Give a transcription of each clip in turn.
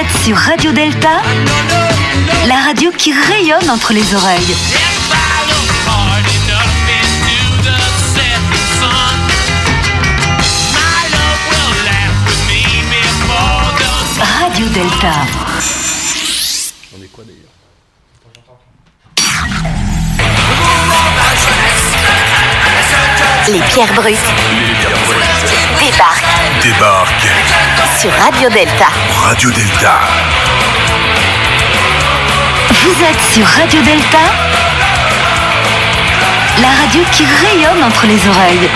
êtes sur Radio Delta, la radio qui rayonne entre les oreilles. Radio Delta. On est quoi d'ailleurs Les pierres brutes débarquent Débarque sur Radio Delta. Radio Delta. Vous êtes sur Radio Delta, la radio qui rayonne entre les oreilles.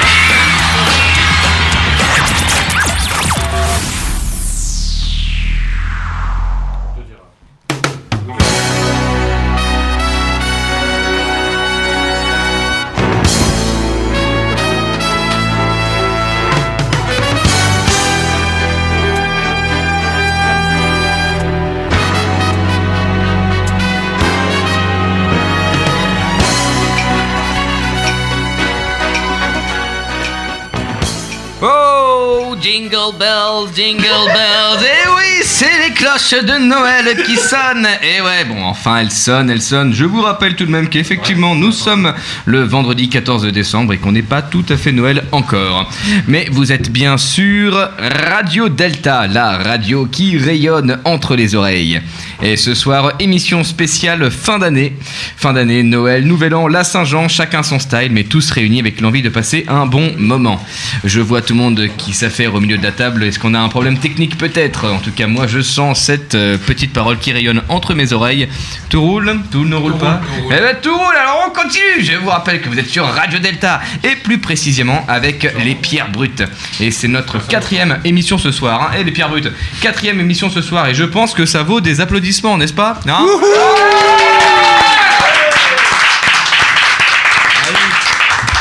Jingle bells, jingle bells. Eh oui, c'est les cloches de Noël qui sonnent. Et ouais, bon, enfin, elles sonnent, elles sonnent. Je vous rappelle tout de même qu'effectivement, nous sommes le vendredi 14 décembre et qu'on n'est pas tout à fait Noël encore. Mais vous êtes bien sûr Radio Delta, la radio qui rayonne entre les oreilles. Et ce soir, émission spéciale fin d'année. Fin d'année, Noël, Nouvel An, la Saint-Jean, chacun son style, mais tous réunis avec l'envie de passer un bon moment. Je vois tout le monde qui s'affaire au milieu de la table. Est-ce qu'on a un problème technique peut-être? En tout cas, moi, je sens cette euh, petite parole qui rayonne entre mes oreilles. Tout roule? Tout ne roule pas? Eh ben tout roule, alors on continue Je vous rappelle que vous êtes sur Radio Delta, et plus précisément avec les Pierres Brutes. Et c'est notre quatrième émission ce soir. Hein. Eh les Pierres Brutes, quatrième émission ce soir, et je pense que ça vaut des applaudissements, n'est-ce pas? Non?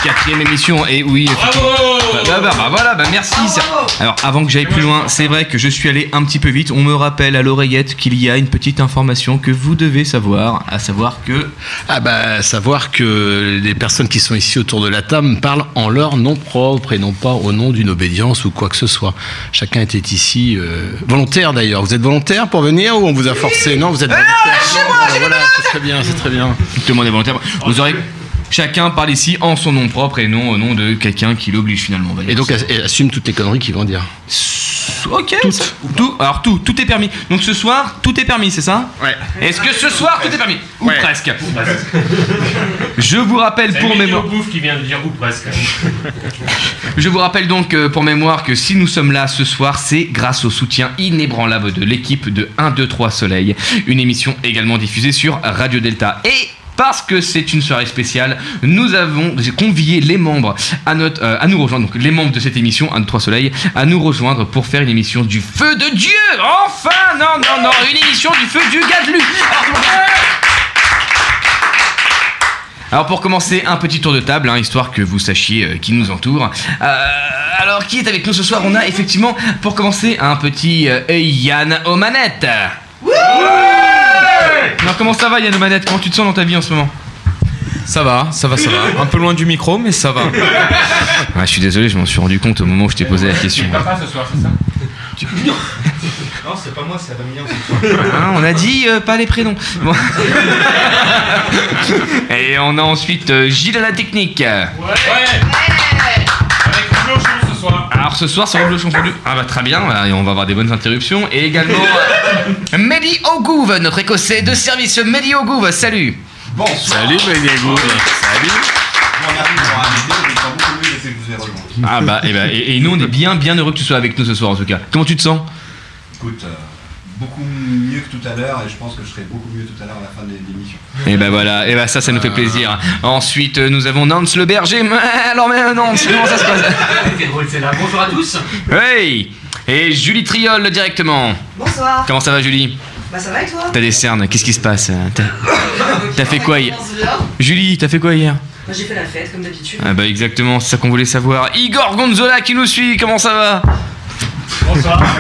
Quatrième émission, et oui, effectivement. Bah, bah, bah, bah, voilà, bah merci. Alors, avant que j'aille plus loin, c'est vrai que je suis allé un petit peu vite. On me rappelle à l'oreillette qu'il y a une petite information que vous devez savoir, à savoir que. Ah bah savoir que les personnes qui sont ici autour de la table parlent en leur nom propre et non pas au nom d'une obédience ou quoi que ce soit. Chacun était ici euh, volontaire d'ailleurs. Vous êtes volontaire pour venir ou on vous a forcé? Non, vous êtes volontaire. Ah, voilà, c'est très bien, c'est très bien. Tout le monde est volontaire. Vous aurez. Chacun parle ici en son nom propre et non au nom de quelqu'un qui l'oblige finalement. Et donc et assume toutes les conneries qu'ils vont dire. Ok. ça- tout, alors tout, tout est permis. Donc ce soir, tout est permis, c'est ça? Ouais. Est-ce que ce soir, tout est permis? Ou Ouais. presque. Je vous rappelle pour mémoire. Bouffe qui vient de dire ou presque. Je vous rappelle donc euh, pour mémoire que si nous sommes là ce soir, c'est grâce au soutien inébranlable de l'équipe de 1, 2, 3 Soleil. Une émission également diffusée sur Radio Delta. Et parce que c'est une soirée spéciale, nous avons convié les membres à, euh, nous rejoindre, donc les membres de cette émission, 1, 2, 3 Soleil, à nous rejoindre pour faire une émission du feu de Dieu Enfin Non, non, non Une émission du feu du Gadelu Alors, alors pour commencer, un petit tour de table, hein, histoire que vous sachiez euh, qui nous entoure. Euh, alors qui est avec nous ce soir? On a effectivement, pour commencer, un petit Yann aux manettes. Alors comment ça va Yann aux manettes Comment tu te sens dans ta vie en ce moment? Ça va, ça va, ça va. Un peu loin du micro, mais ça va. Ah, Je suis désolé, je m'en suis rendu compte au moment où je t'ai posé la question. Papa ce soir, c'est ça? Non, c'est pas moi, c'est Adrien ce soir. Hein, on a dit euh, pas les prénoms. Bon. Et on a ensuite euh, Gilles à la technique. Ouais. Alors ce soir, c'est Rouge fondu. Ah bah très bien, voilà, et on va avoir des bonnes interruptions. Et également euh, Mehdi Ogouv, notre écossais de service. Mehdi Ogouv, salut Salut Diego. Salut. Ah bah, et, bah, et, et nous on est bien bien heureux que tu sois avec nous ce soir en tout cas. Comment tu te sens? Écoute, euh, beaucoup mieux que tout à l'heure et je pense que je serai beaucoup mieux tout à l'heure à la fin de l'émission. Et bah voilà, et bah ça, ça nous fait plaisir. Ensuite, euh, nous avons Nance le berger. Alors mais Nance, comment ça se passe C'est drôle, c'est là. Bonjour à tous. Hey Et Julie Triol directement. Bonsoir. Comment ça va Julie Bah ça va et toi T'as des cernes, qu'est-ce qui se passe T'as- T'as fait quoi hier. Julie, t'as fait quoi hier Bah, J'ai fait la fête comme d'habitude. Ah bah exactement, c'est ça qu'on voulait savoir. Igor Gonzola qui nous suit, comment ça va Bonsoir.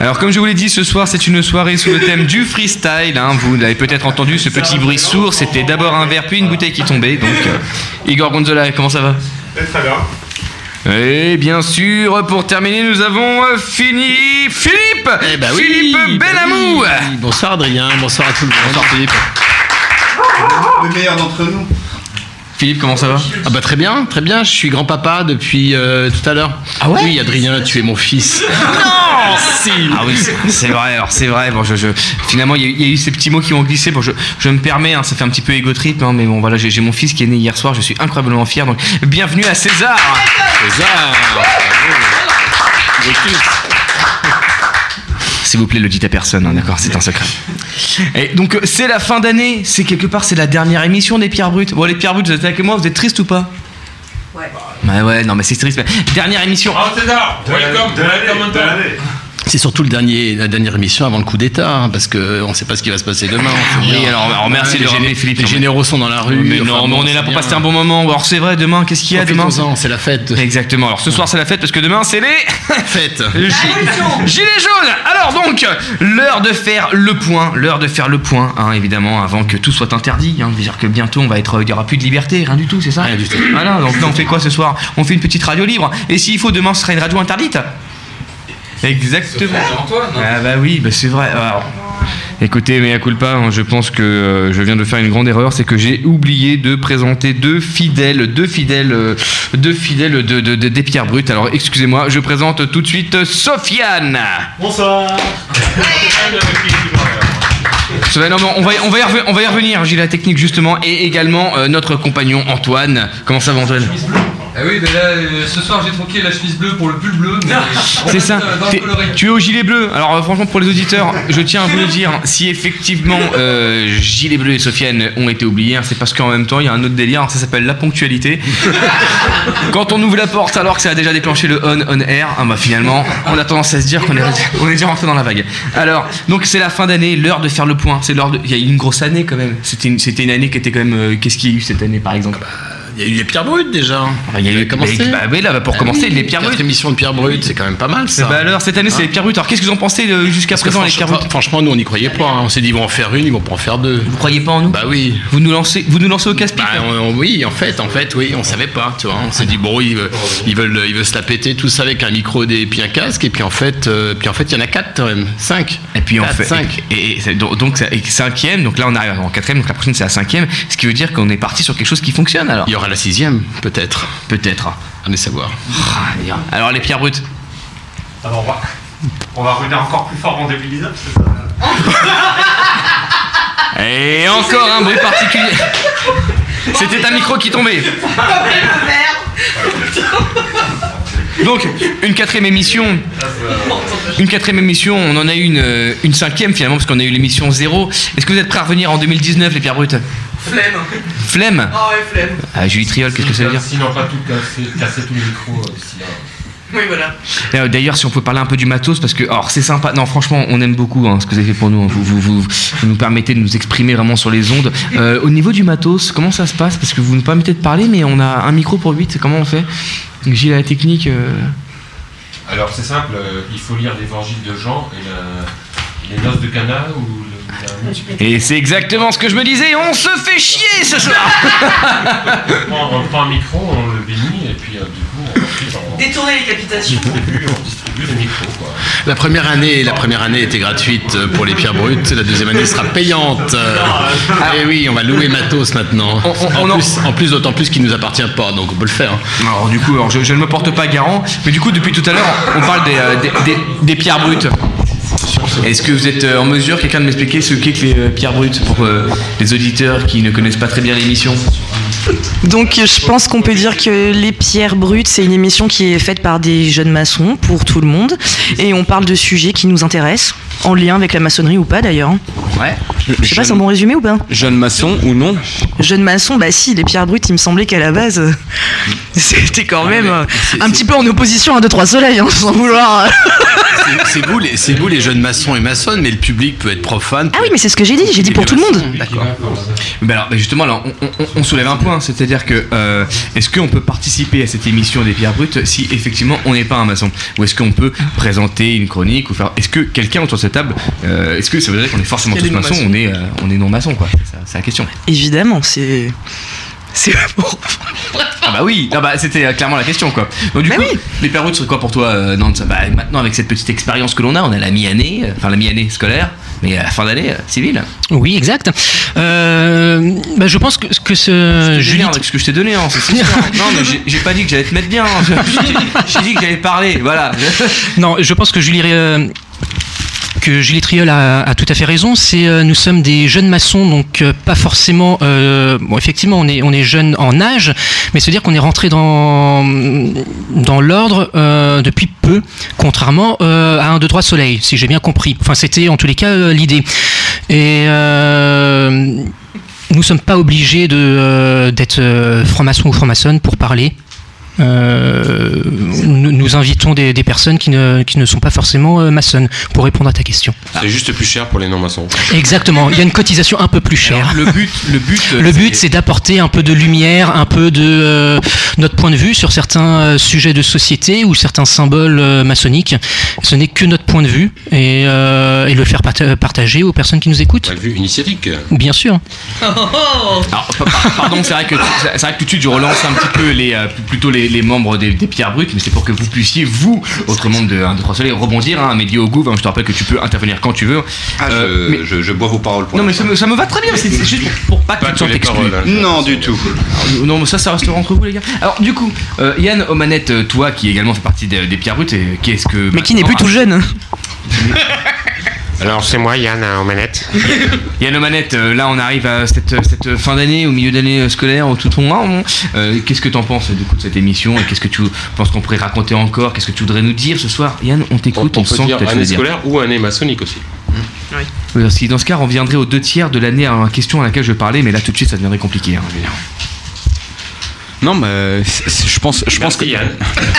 Alors comme je vous l'ai dit, ce soir c'est une soirée sous le thème du freestyle. hein. Vous l'avez peut-être entendu, ce petit bruit sourd, c'était d'abord un verre puis une bouteille qui tombait. Donc euh, Igor Gonzola, comment ça va? Très bien. Et bien sûr, pour terminer, nous avons euh, fini Philippe Eh ben oui, Philippe bah Benamou oui. Bonsoir Adrien, bonsoir à tout le monde. Bonsoir Philippe. Le meilleur d'entre nous. Philippe, comment ça va Ah bah très bien, très bien, je suis grand-papa depuis euh, tout à l'heure. Ah ouais Oui Adrien, tu es mon fils. Non Si Ah oui, c'est- c'est vrai, alors c'est vrai. Bon, je, je- finalement, il y, a eu- il y a eu ces petits mots qui ont glissé. Bon, je, je me permets, hein, ça fait un petit peu égo trip, hein, mais bon, voilà, j'ai mon fils qui est né hier soir, je suis incroyablement fier. Donc, bienvenue à César César. S'il vous plaît, le dites à personne, hein, d'accord, c'est un secret. Et donc, euh, c'est la fin d'année, c'est quelque part, c'est la dernière émission des Pierres Brutes. Bon, les Pierres Brutes, vous êtes avec moi, vous êtes triste ou pas Ouais. Ouais, ouais, non, mais c'est triste. mais- Dernière émission. Bravo César Welcome Welcome. C'est surtout le dernier, la dernière émission avant le coup d'État, hein, parce qu'on ne sait pas ce qui va se passer demain. on sait Oui, alors, de les, géné- Philippe. les généraux sont dans la rue. Mais non, enfin, mais on est là pour bien. passer un bon moment. Alors, c'est vrai, demain, qu'est-ce qu'il y a demain c'est la fête. Exactement. Alors, ce soir, c'est la fête parce que demain, c'est les. Fête. Le gi- Gilets jaunes Alors donc, l'heure de faire le point, l'heure de faire le point, hein, évidemment, avant que tout soit interdit. Hein, dire que bientôt, on va être, il y aura plus de liberté, rien du tout, c'est ça Rien du tout. Voilà, donc là, on fait quoi ce soir? On fait une petite radio libre. Et s'il faut, demain, ce sera une radio interdite? Exactement. Ah bah oui, bah c'est vrai. Alors, écoutez, mais à culpa, hein, je pense que euh, je viens de faire une grande erreur, c'est que j'ai oublié de présenter deux fidèles, deux fidèles, euh, deux fidèles de, de- de- des pierres brutes. Alors excusez-moi, je présente tout de suite Sofiane. Bonsoir non, on va, on va y revenir, on va y revenir. J'ai la technique justement, et également euh, notre compagnon Antoine. Comment ça va Antoine? Ah oui, mais là, euh, ce soir j'ai troqué la chemise bleue pour le pull bleu, mais C'est ça. euh, dans le T'es-. Tu es au gilet bleu. Alors euh, franchement pour les auditeurs, je tiens à vous le dire, si effectivement euh, gilet bleu et Sofiane ont été oubliés, hein, c'est parce qu'en même temps il y a un autre délire, hein, ça s'appelle la ponctualité. Quand on ouvre la porte alors que ça a déjà déclenché le on on air, ah bah finalement on a tendance à se dire qu'on est, on est déjà rentré dans la vague. Alors donc c'est la fin d'année, l'heure de faire le point. C'est l'heure de, il y a eu une grosse année quand même. C'était une, c'était une année qui était quand même. euh, Qu'est-ce qu'il y a eu cette année par exemple? Il y a eu les pierres brutes déjà. Ah, Il y a eu commencé. Bah, oui là pour Ah commencer oui, les pierres brutes. émissions de pierres brutes, c'est quand même pas mal ça. Bah alors cette année c'est les pierres brutes. Alors qu'est-ce que vous en pensez euh, jusqu'à présent les pierres franchement, brutes franchement, nous on n'y croyait pas. hein. On s'est dit ils vont en faire une, ils vont pas en faire deux. Vous croyez pas en nous Bah oui. Vous nous lancez, vous nous lancez au casse-pipe. Bah, on- on- oui, en fait, en fait, oui, on savait pas, tu vois. On s'est dit bon, ils, veulent- ils veulent, ils veulent se la péter tous avec un micro et puis un casque, et puis en fait, euh, puis en fait, il y en a quatre quand même, cinq. et puis on fait cinq. et, donc cinquième, donc là on arrive en quatrième, donc la prochaine c'est la cinquième, ce qui veut dire qu'on est parti sur quelque chose qui fonctionne alors. Il y aura la sixième, peut-être. Peut-être. Allez savoir. Ah, Alors les pierres brutes. Alors on va, on va revenir encore plus fort en débilisable, c'est ça Et encore un bruit particulier. C'était un micro qui tombait. Donc, une quatrième émission. Une quatrième émission, on en a eu une, euh, une cinquième finalement, parce qu'on a eu l'émission zéro. Est-ce que vous êtes prêts à revenir en 2019, les pierres brutes? Flemme. Flemme Ah ouais, flemme. Ah, Julie Triol, qu'est-ce que ça veut dire Sinon pas tout casser, casser tout le micro euh. Oui, voilà. Euh, D'ailleurs, si on peut parler un peu du matos, parce que, alors, c'est sympa. Non, franchement, on aime beaucoup hein, ce que vous avez fait pour nous. hein. Vous, vous, vous, vous nous permettez de nous exprimer vraiment sur les ondes. Euh, au niveau du matos, comment ça se passe? Parce que vous nous permettez de parler, mais on a un micro pour 8. Comment on fait? J'ai la technique. euh, Alors c'est simple, euh, il faut lire l'évangile de Jean et la- les noces de Cana ou. Et c'est exactement ce que je me disais. On se fait chier ce soir On prend, on prend un micro, on le bénit et puis euh, du coup on, Détourner les capitations. on distribue, on distribue les micros quoi. La première année, la première année était gratuite pour les pierres brutes. La deuxième année sera payante. Et oui, on va louer matos maintenant. On- on- on en, plus, en plus, d'autant plus qu'il nous appartient pas, donc on peut le faire. Alors, du coup, alors, je, je ne me porte pas garant, mais du coup, depuis tout à l'heure, on parle des, euh, des, des- des pierres brutes. Est-ce que vous êtes euh, en mesure, quelqu'un, de m'expliquer ce qu'est que les euh, pierres brutes pour euh, les auditeurs qui ne connaissent pas très bien l'émission? Donc je pense qu'on peut dire que Les Pierres Brutes, c'est une émission qui est faite par des jeunes maçons pour tout le monde. Et on parle de sujets qui nous intéressent, en lien avec la maçonnerie ou pas d'ailleurs. Ouais. Je sais pas, c'est un bon résumé ou pas Jeune maçon ou non Jeune maçon, bah si, Les Pierres Brutes, il me semblait qu'à la base, euh, c'était quand même euh, un petit peu en opposition à 2-3 soleils, hein, sans vouloir... euh. C'est- vous, les, c'est vous les jeunes maçons et maçonnes, mais le public peut être profane. Ah oui, mais c'est ce que j'ai dit, j'ai dit pour tout le monde. D'accord. Alors, ben justement, alors, on, on- on soulève un point, c'est-à-dire que euh, est-ce qu'on peut participer à cette émission des pierres brutes si effectivement on n'est pas un maçon Ou est-ce qu'on peut présenter une chronique ou faire Est-ce que quelqu'un autour de cette table, euh, est-ce que ça veut dire qu'on est forcément tous maçons. On est, euh, on est non maçon quoi. C'est la question. Évidemment, c'est... C'est pour. Ah bah oui, ah bah, c'était clairement la question quoi. Donc du coup, les pères routes, c'est quoi pour toi euh, Nantes bah, Maintenant avec cette petite expérience que l'on a, on a la mi-année, euh, enfin la mi-année scolaire, mais à la fin d'année euh, civile. Oui, exact. Euh, bah, je pense que, que ce Julie, Julie. avec ce que je t'ai donné, hein, c'est non mais j'ai- pas dit que j'allais te mettre bien. hein. J'ai- J'ai dit que j'allais parler, voilà. Non, je pense que Julie, euh, que Julie Triol a, tout à fait raison. C'est euh, nous sommes des jeunes maçons, donc euh, pas forcément. euh, effectivement, on est on jeunes en âge, mais se dire qu'on est rentré dans l'ordre depuis peu, contrairement à un 2 3 Soleil, si j'ai bien compris. Enfin, c'était en tous les cas l'idée. Et nous sommes pas obligés de euh, d'être euh, franc-maçon ou franc-maçonne pour parler. Euh, nous, nous invitons des, des personnes qui ne, qui ne sont pas forcément euh, maçonnes pour répondre à ta question. C'est juste plus cher pour les non-maçons. Exactement, il y a une cotisation un peu plus chère. le but, le but, Le but, c'est d'apporter un peu de lumière, un peu de euh, notre point de vue sur certains euh, sujets de société ou certains symboles euh, maçonniques. Ce n'est que notre point de vue et, euh, et le faire parta- partager aux personnes qui nous écoutent. Point de vue initiatique. Bien sûr. Alors, pa- pa- pardon, c'est vrai que c'est vrai que tout de suite je relance un petit peu les euh, plutôt les, les membres des, des pierres brutes, mais c'est pour que vous puissiez vous, autres membres de 1, 2, 3 Soleil, rebondir. Hein, Mehdi au goût, je te rappelle que tu peux intervenir quand tu veux. Ah, Euh, je, mais- je- je bois vos paroles pour non mais ça me, ça me va très bien, c'est juste pour, pour pas que Pas tu te exclu. paroles, hein. Non, du tout. Alors, Non, mais ça, ça restera entre vous, les gars. Alors, du coup, euh, Yann Omanette, euh, toi qui également fait partie des, des pierres brutes, et qu'est-ce que. Mais qui n'est plus tout jeune. Alors c'est moi Yann aux manettes. Yann Omanette, euh, là, on arrive à cette, cette fin d'année, au milieu d'année euh, scolaire, au tout ton euh, Qu'est-ce que t'en penses du coup de cette émission? Et qu'est-ce que tu penses qu'on pourrait raconter encore? Qu'est-ce que tu voudrais nous dire ce soir? Yann, on t'écoute, on on, peut sent dire année dire. scolaire ou année maçonnique aussi. Oui, parce que dans ce cas, on viendrait aux deux tiers de l'année à la question à laquelle je parlais, mais là, tout de suite, ça deviendrait compliqué. hein. Non, mais je pense, je pense que Yann.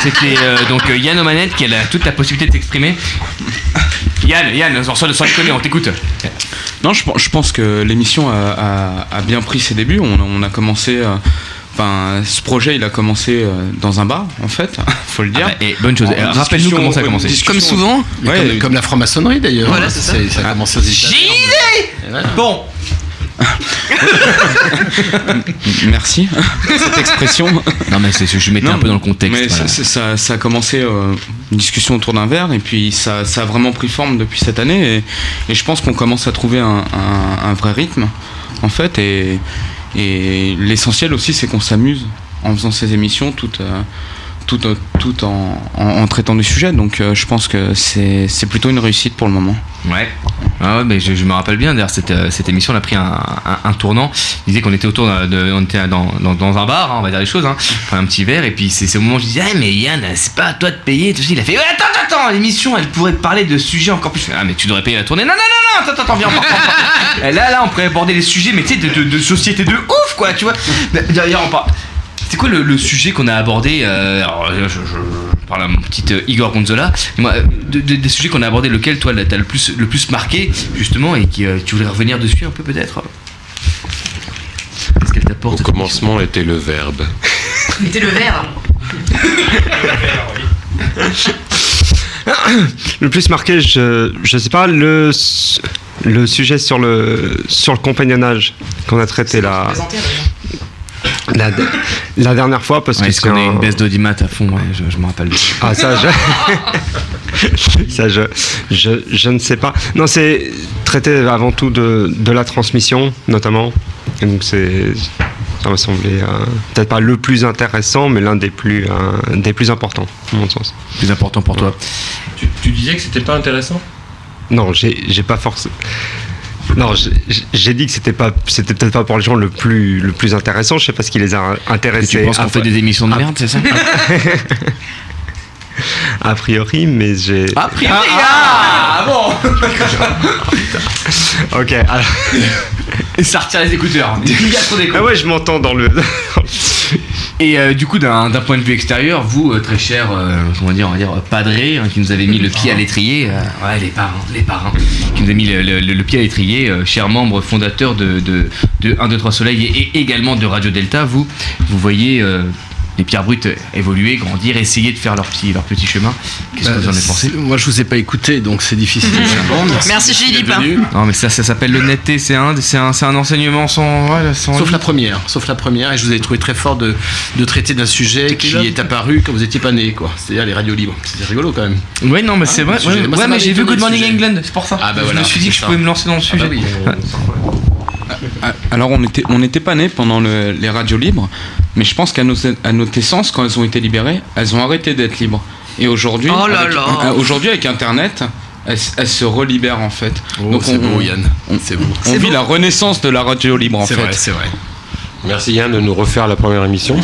C'était euh, donc euh, Yann Omanette qui a la- toute la possibilité de s'exprimer. Yann, Yann, sans, sans déconner, on t'écoute. Non, je, pense- je pense que l'émission a, a- a bien pris ses débuts. On, a- on a commencé. euh, Enfin, ce projet, il a commencé euh, dans un bar, en fait, faut le dire. Ah bah, et bonne chose. Euh, Rappelle-nous comment ça a en commencé. Comme souvent. Ouais, comme, comme la franc-maçonnerie d'ailleurs. Voilà, c'est ça. Ça a commencé aux États-Unis. Bon, Merci pour cette expression. non mais c'est, je mettais Non, un peu dans le contexte. Mais voilà. ça, ça a commencé euh, une discussion autour d'un verre et puis ça, ça a vraiment pris forme depuis cette année et, et je pense qu'on commence à trouver un, un- un vrai rythme en fait et, et l'essentiel aussi c'est qu'on s'amuse en faisant ces émissions tout, euh, tout, euh, tout en, en- en traitant des sujets donc euh, je pense que c'est plutôt une réussite pour le moment. Ouais. Ah ouais, mais je, me rappelle bien. D'ailleurs, cette, euh, cette émission, on a pris un, un- tournant. Il disait qu'on était autour on était dans, dans, un bar, hein, on va dire les choses, hein, prendre un petit verre. Et puis c'est au moment où je disais, ah, mais Yann, c'est pas à toi de payer. Tout ça. Il a fait, attends, attends, attends, l'émission, elle pourrait parler de sujets encore plus. Ah, mais tu devrais payer la tournée. Non, non, non, non, attends, attends, viens, on Là, là, on pourrait aborder les sujets, mais tu sais, de, de, de société de ouf, quoi, tu vois. D'ailleurs, on parle. C'est quoi le, le sujet qu'on a abordé euh, alors, je, je- je parle à mon petit euh, Igor Gonzola. Moi, euh, de- de- des sujets qu'on a abordés, lequel toi t'as le plus, le plus marqué, justement, et qui euh, tu voudrais revenir dessus un peu peut-être? Qu'est-ce qu'elle Au t'apporte cette commencement était le verbe. Mettez le verre. Le plus marqué, je, je sais pas, le, le sujet sur le, sur le compagnonnage qu'on a traité la, dernière fois parce Ouais, que Est-ce c'est qu'on a un- une baisse d'audimat à fond ouais, je, je me rappelle. Ah ça je... ça je, je, je ne sais pas. Non c'est traiter avant tout de, de la transmission notamment. Et donc c'est ça m'a semblé euh, peut-être pas le plus intéressant mais l'un des plus euh, des plus importants à mon sens. Plus important pour toi. Tu, tu disais que c'était pas intéressant? Non, j'ai j'ai pas forcé. Non, j'ai- dit que c'était pas, c'était peut-être pas pour les gens le plus, le plus intéressant. Je sais pas ce qui les a Et intéressés. tu penses qu'on a- fait des émissions de merde, c'est ça a priori, mais j'ai. A priori, ah, bon Ok. alors- Et ça retire les écouteurs. Ah ouais, je m'entends dans le. Et euh, du coup, d'un point de vue extérieur, vous, euh, très cher, euh, comment dire, on va dire, padré, hein, qui nous avez mis le pied à l'étrier, ouais, les parents, les parents, qui nous a mis le, pied à l'étrier, cher membre fondateur de, de, de 1, 2, 3 Soleil et, également de Radio Delta, vous, vous voyez les pierres brutes évoluer, grandir, essayer de faire leur petit, leur petit chemin. Qu'est-ce que Bah, vous en avez pensé c'est- Moi, je vous ai pas écouté, donc c'est difficile. Bon, Merci, d'être Philippe. Non mais ça, ça s'appelle l'honnêteté, c'est un, c'est un, c'est un enseignement sans... Sauf la première, sauf la première, et je vous ai trouvé très fort de, de traiter d'un sujet qui est apparu quand vous étiez pas né, quoi. C'est-à-dire les radios libres. C'était rigolo quand même. Ouais, non, mais c'est vrai. le sujet. Ouais, Moi, ça ouais, mais j'ai vu Good le Morning sujet. England, c'est pour ça. Ah, bah je voilà, me suis dit que je pouvais me lancer dans le sujet. bah oui. Ouais. Ah, Alors on était, on n'était pas nés pendant le- les radios libres, mais je pense qu'à nos, à notre naissance, quand elles ont été libérées, elles ont arrêté d'être libres. Et aujourd'hui, Oh là avec, là. euh, aujourd'hui avec Internet, elles, se relibèrent en fait. Oh, c'est beau, Yann. C'est beau. On vit la renaissance de la radio libre en C'est fait. vrai, c'est vrai. Merci Yann de nous refaire la première émission.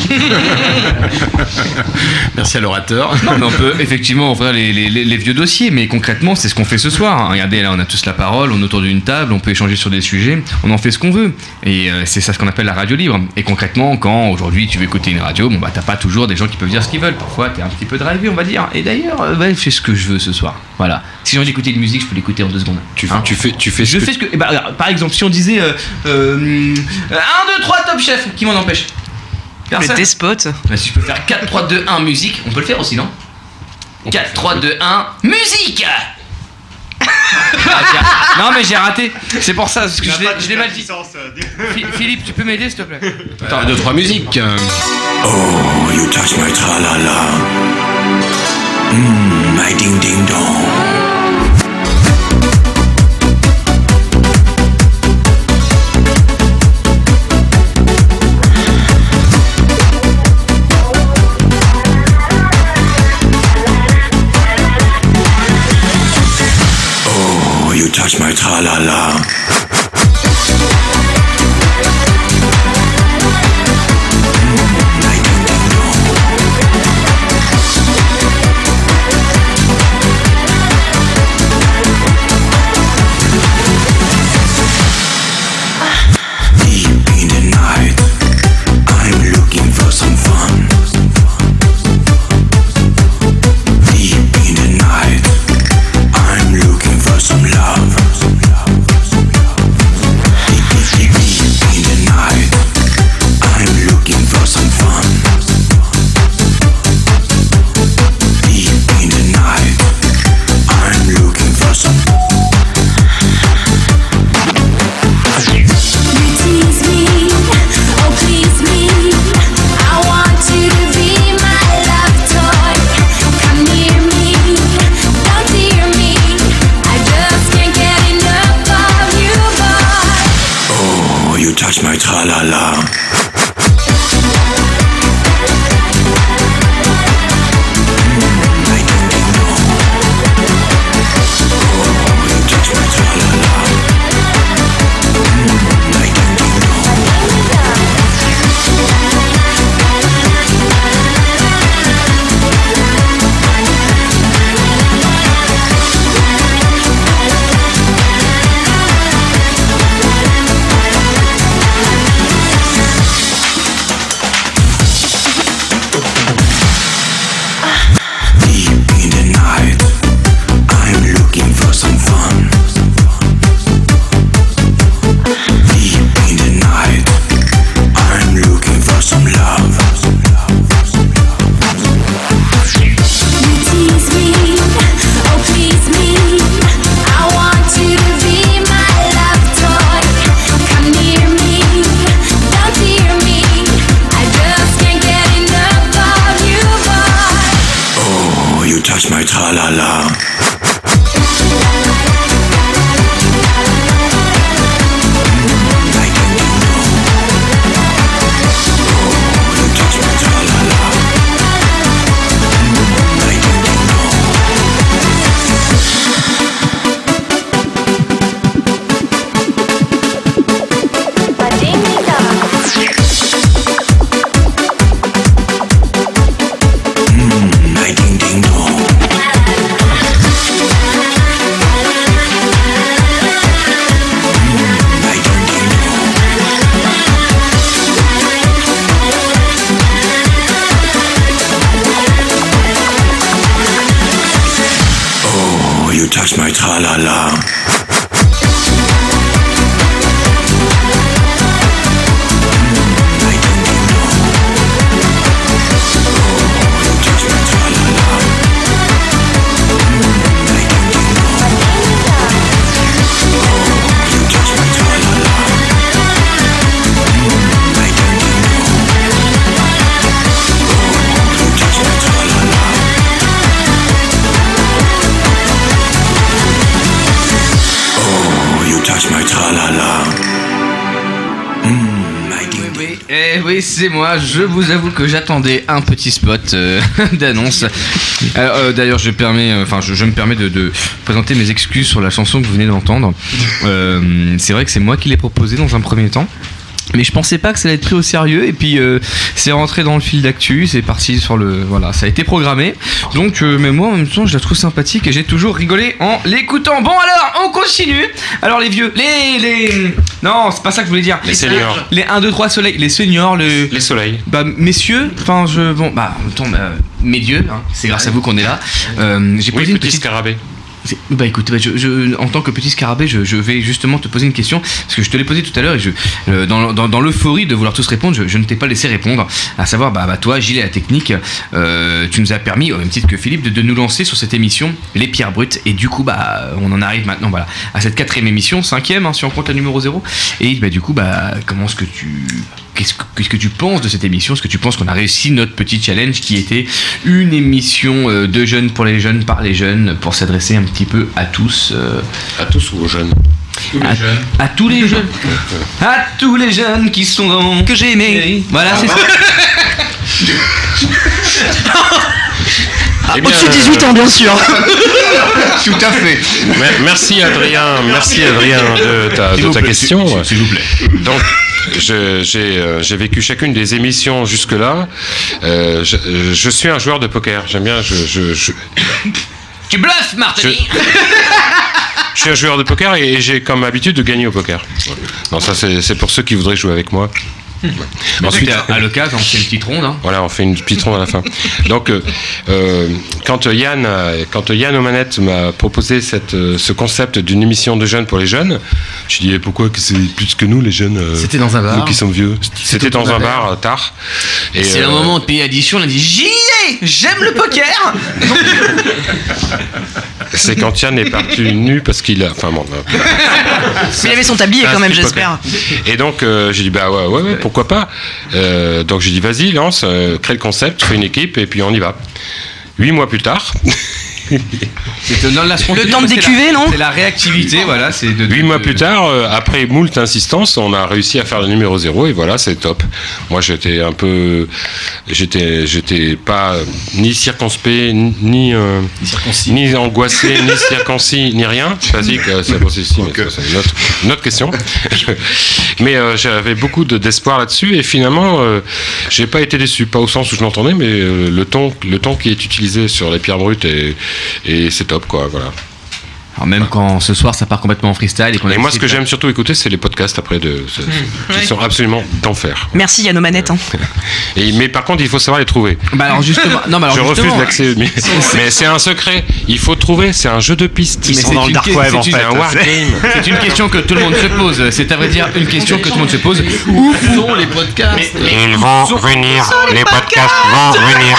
Merci à l'orateur. Non, mais on peut effectivement ouvrir les, les- les- les vieux dossiers, mais concrètement, c'est ce qu'on fait ce soir. Regardez, là, on a tous la parole, on est autour d'une table, on peut échanger sur des sujets, on en fait ce qu'on veut. Et euh, c'est ça ce qu'on appelle la radio libre. Et concrètement, quand aujourd'hui tu veux écouter une radio, bon bah t'as pas toujours des gens qui peuvent dire ce qu'ils veulent. Parfois, t'es un petit peu drivé, on va dire. Et d'ailleurs, euh, ouais, je fais ce que je veux ce soir. Voilà. Si j'ai envie d'écouter de musique, je peux l'écouter en deux secondes. Tu, Hein tu fais, tu fais je ce que- fais ce que. eh ben, regarde, par exemple, si on disait 1, 2, 3, top chef, qui m'en empêche? Le Personne. despote. Bah, si je peux faire 4, 3, 2, 1, musique, on peut le faire aussi, non? 4, 3, 2, 1, musique Ah, Non, mais j'ai raté. C'est pour ça, parce que je l'ai- mal dit. Phi- Philippe, tu peux m'aider, s'il te plaît? Attends, deux, trois musiques. Oh, you touch my tra-la-la. Mmm, my ding-ding-dong. Oh, you touch my tra-la-la. Et c'est moi. Je vous avoue que j'attendais un petit spot euh, d'annonce. Alors, euh, D'ailleurs, je, euh, me permets de, de présenter mes excuses sur la chanson que vous venez d'entendre. Euh, c'est vrai que c'est moi qui l'ai proposé dans un premier temps. Mais je pensais pas que ça allait être pris au sérieux et puis euh, c'est rentré dans le fil d'actu, c'est parti sur le voilà, ça a été programmé. Donc euh, mais moi en même temps je la trouve sympathique et j'ai toujours rigolé en l'écoutant. Bon alors on continue. Alors les vieux, les les non c'est pas ça que je voulais dire. Les seniors. Les 1 2 3 soleils, les seniors, le Les soleils. bah messieurs, enfin je bon bah en même temps bah, mes dieux, hein, c'est grâce à vous qu'on est là. Euh, j'ai posé Oui, une petit petite scarabée. Bah écoute, bah, je, je- en tant que petit scarabée, je, vais justement te poser une question, parce que je te l'ai posée tout à l'heure, et euh, dans, l'euphorie de vouloir tous répondre, je, ne t'ai pas laissé répondre, à savoir, bah, bah toi, Gilles et la technique, euh, tu nous as permis, au même titre que Philippe, de, nous lancer sur cette émission, Les Pierres Brutes, et du coup, bah, on en arrive maintenant, voilà, à cette quatrième émission, cinquième, hein, si on compte la numéro 0, et bah, du coup, bah, comment est-ce que tu... Qu'est-ce que, qu'est-ce que tu penses de cette émission? Est-ce que tu penses qu'on a réussi notre petit challenge qui était une émission euh, de jeunes pour les jeunes, par les jeunes, pour s'adresser un petit peu à tous euh, À tous ou aux jeunes à, à tous les jeunes. À tous les jeunes qui sont dans. Que j'ai aimé. Voilà, c'est ça. Eh bien, Au-dessus de 18 ans, bien sûr. Tout à fait. Mer- Merci Adrien, merci Adrien de ta, S'il de vous ta plaît, question. s'il- s'il vous plaît. Donc, j'ai euh, j'ai vécu chacune des émissions jusque-là. Euh, je, je suis un joueur de poker. J'aime bien. Je, je, je, Tu bluffes, Martini je suis un joueur de poker et, j'ai comme habitude de gagner au poker. Non, ça c'est pour ceux qui voudraient jouer avec moi. Ensuite, à, à l'occasion, on fait une petite ronde. Hein. Voilà, on fait une petite ronde à la fin. Donc, euh, euh, quand Yann, quand Yann aux manettes m'a proposé cette, euh, ce concept d'une émission de jeunes pour les jeunes, je dis eh, pourquoi que c'est plus que nous les jeunes euh, C'était dans un bar. Nous qui sommes vieux. C'était dans un bar tard. Et, C'est euh, le moment de payer addition, on a dit J'y ai J'aime le poker C'est quand Yann est parti nu parce qu'il a. Enfin bon. euh, il avait son tablier quand même, j'espère. Et donc euh, j'ai dit bah ouais, ouais, ouais, pourquoi pas. Euh, donc j'ai dit vas-y lance, euh, crée le concept, fais une équipe et puis on y va. Huit mois plus tard. La Le temps de c'est la- décuver, non C'est la réactivité, voilà. C'est de, Huit mois plus tard, euh, après moult insistance, on a réussi à faire le numéro zéro et voilà, c'est top. Moi, j'étais un peu, j'étais, j'étais pas euh, ni circonspect, ni ni, euh, ni angoissé, ni circoncis, ni rien. Vas-y, que c'est possible, si, mais ça, c'est une autre, une autre question. mais euh, j'avais beaucoup de- d'espoir là-dessus et finalement, euh, j'ai pas été déçu, pas au sens où je l'entendais, mais euh, le ton, le ton qui est utilisé sur les pierres brutes et, et c'est top, quoi. Voilà. Alors même quand ce soir ça part complètement en freestyle et qu'on Et moi, ce que j'aime surtout écouter, c'est les podcasts après de, ce- qui Ouais. sont absolument d'enfer. Merci Yann aux manettes. hein. Et, mais par contre, il faut savoir les trouver. Bah alors justement, non, mais alors Je refuse justement- l'accès, mais, mais c'est un secret. Il faut trouver. C'est un jeu de pistes. Mais c'est une que- c'est une- C'est un wargame. C'est une question que tout le monde se pose. C'est à vrai dire une question que tout le monde se pose. Où sont les podcasts? Ils vont venir. Les podcasts vont venir.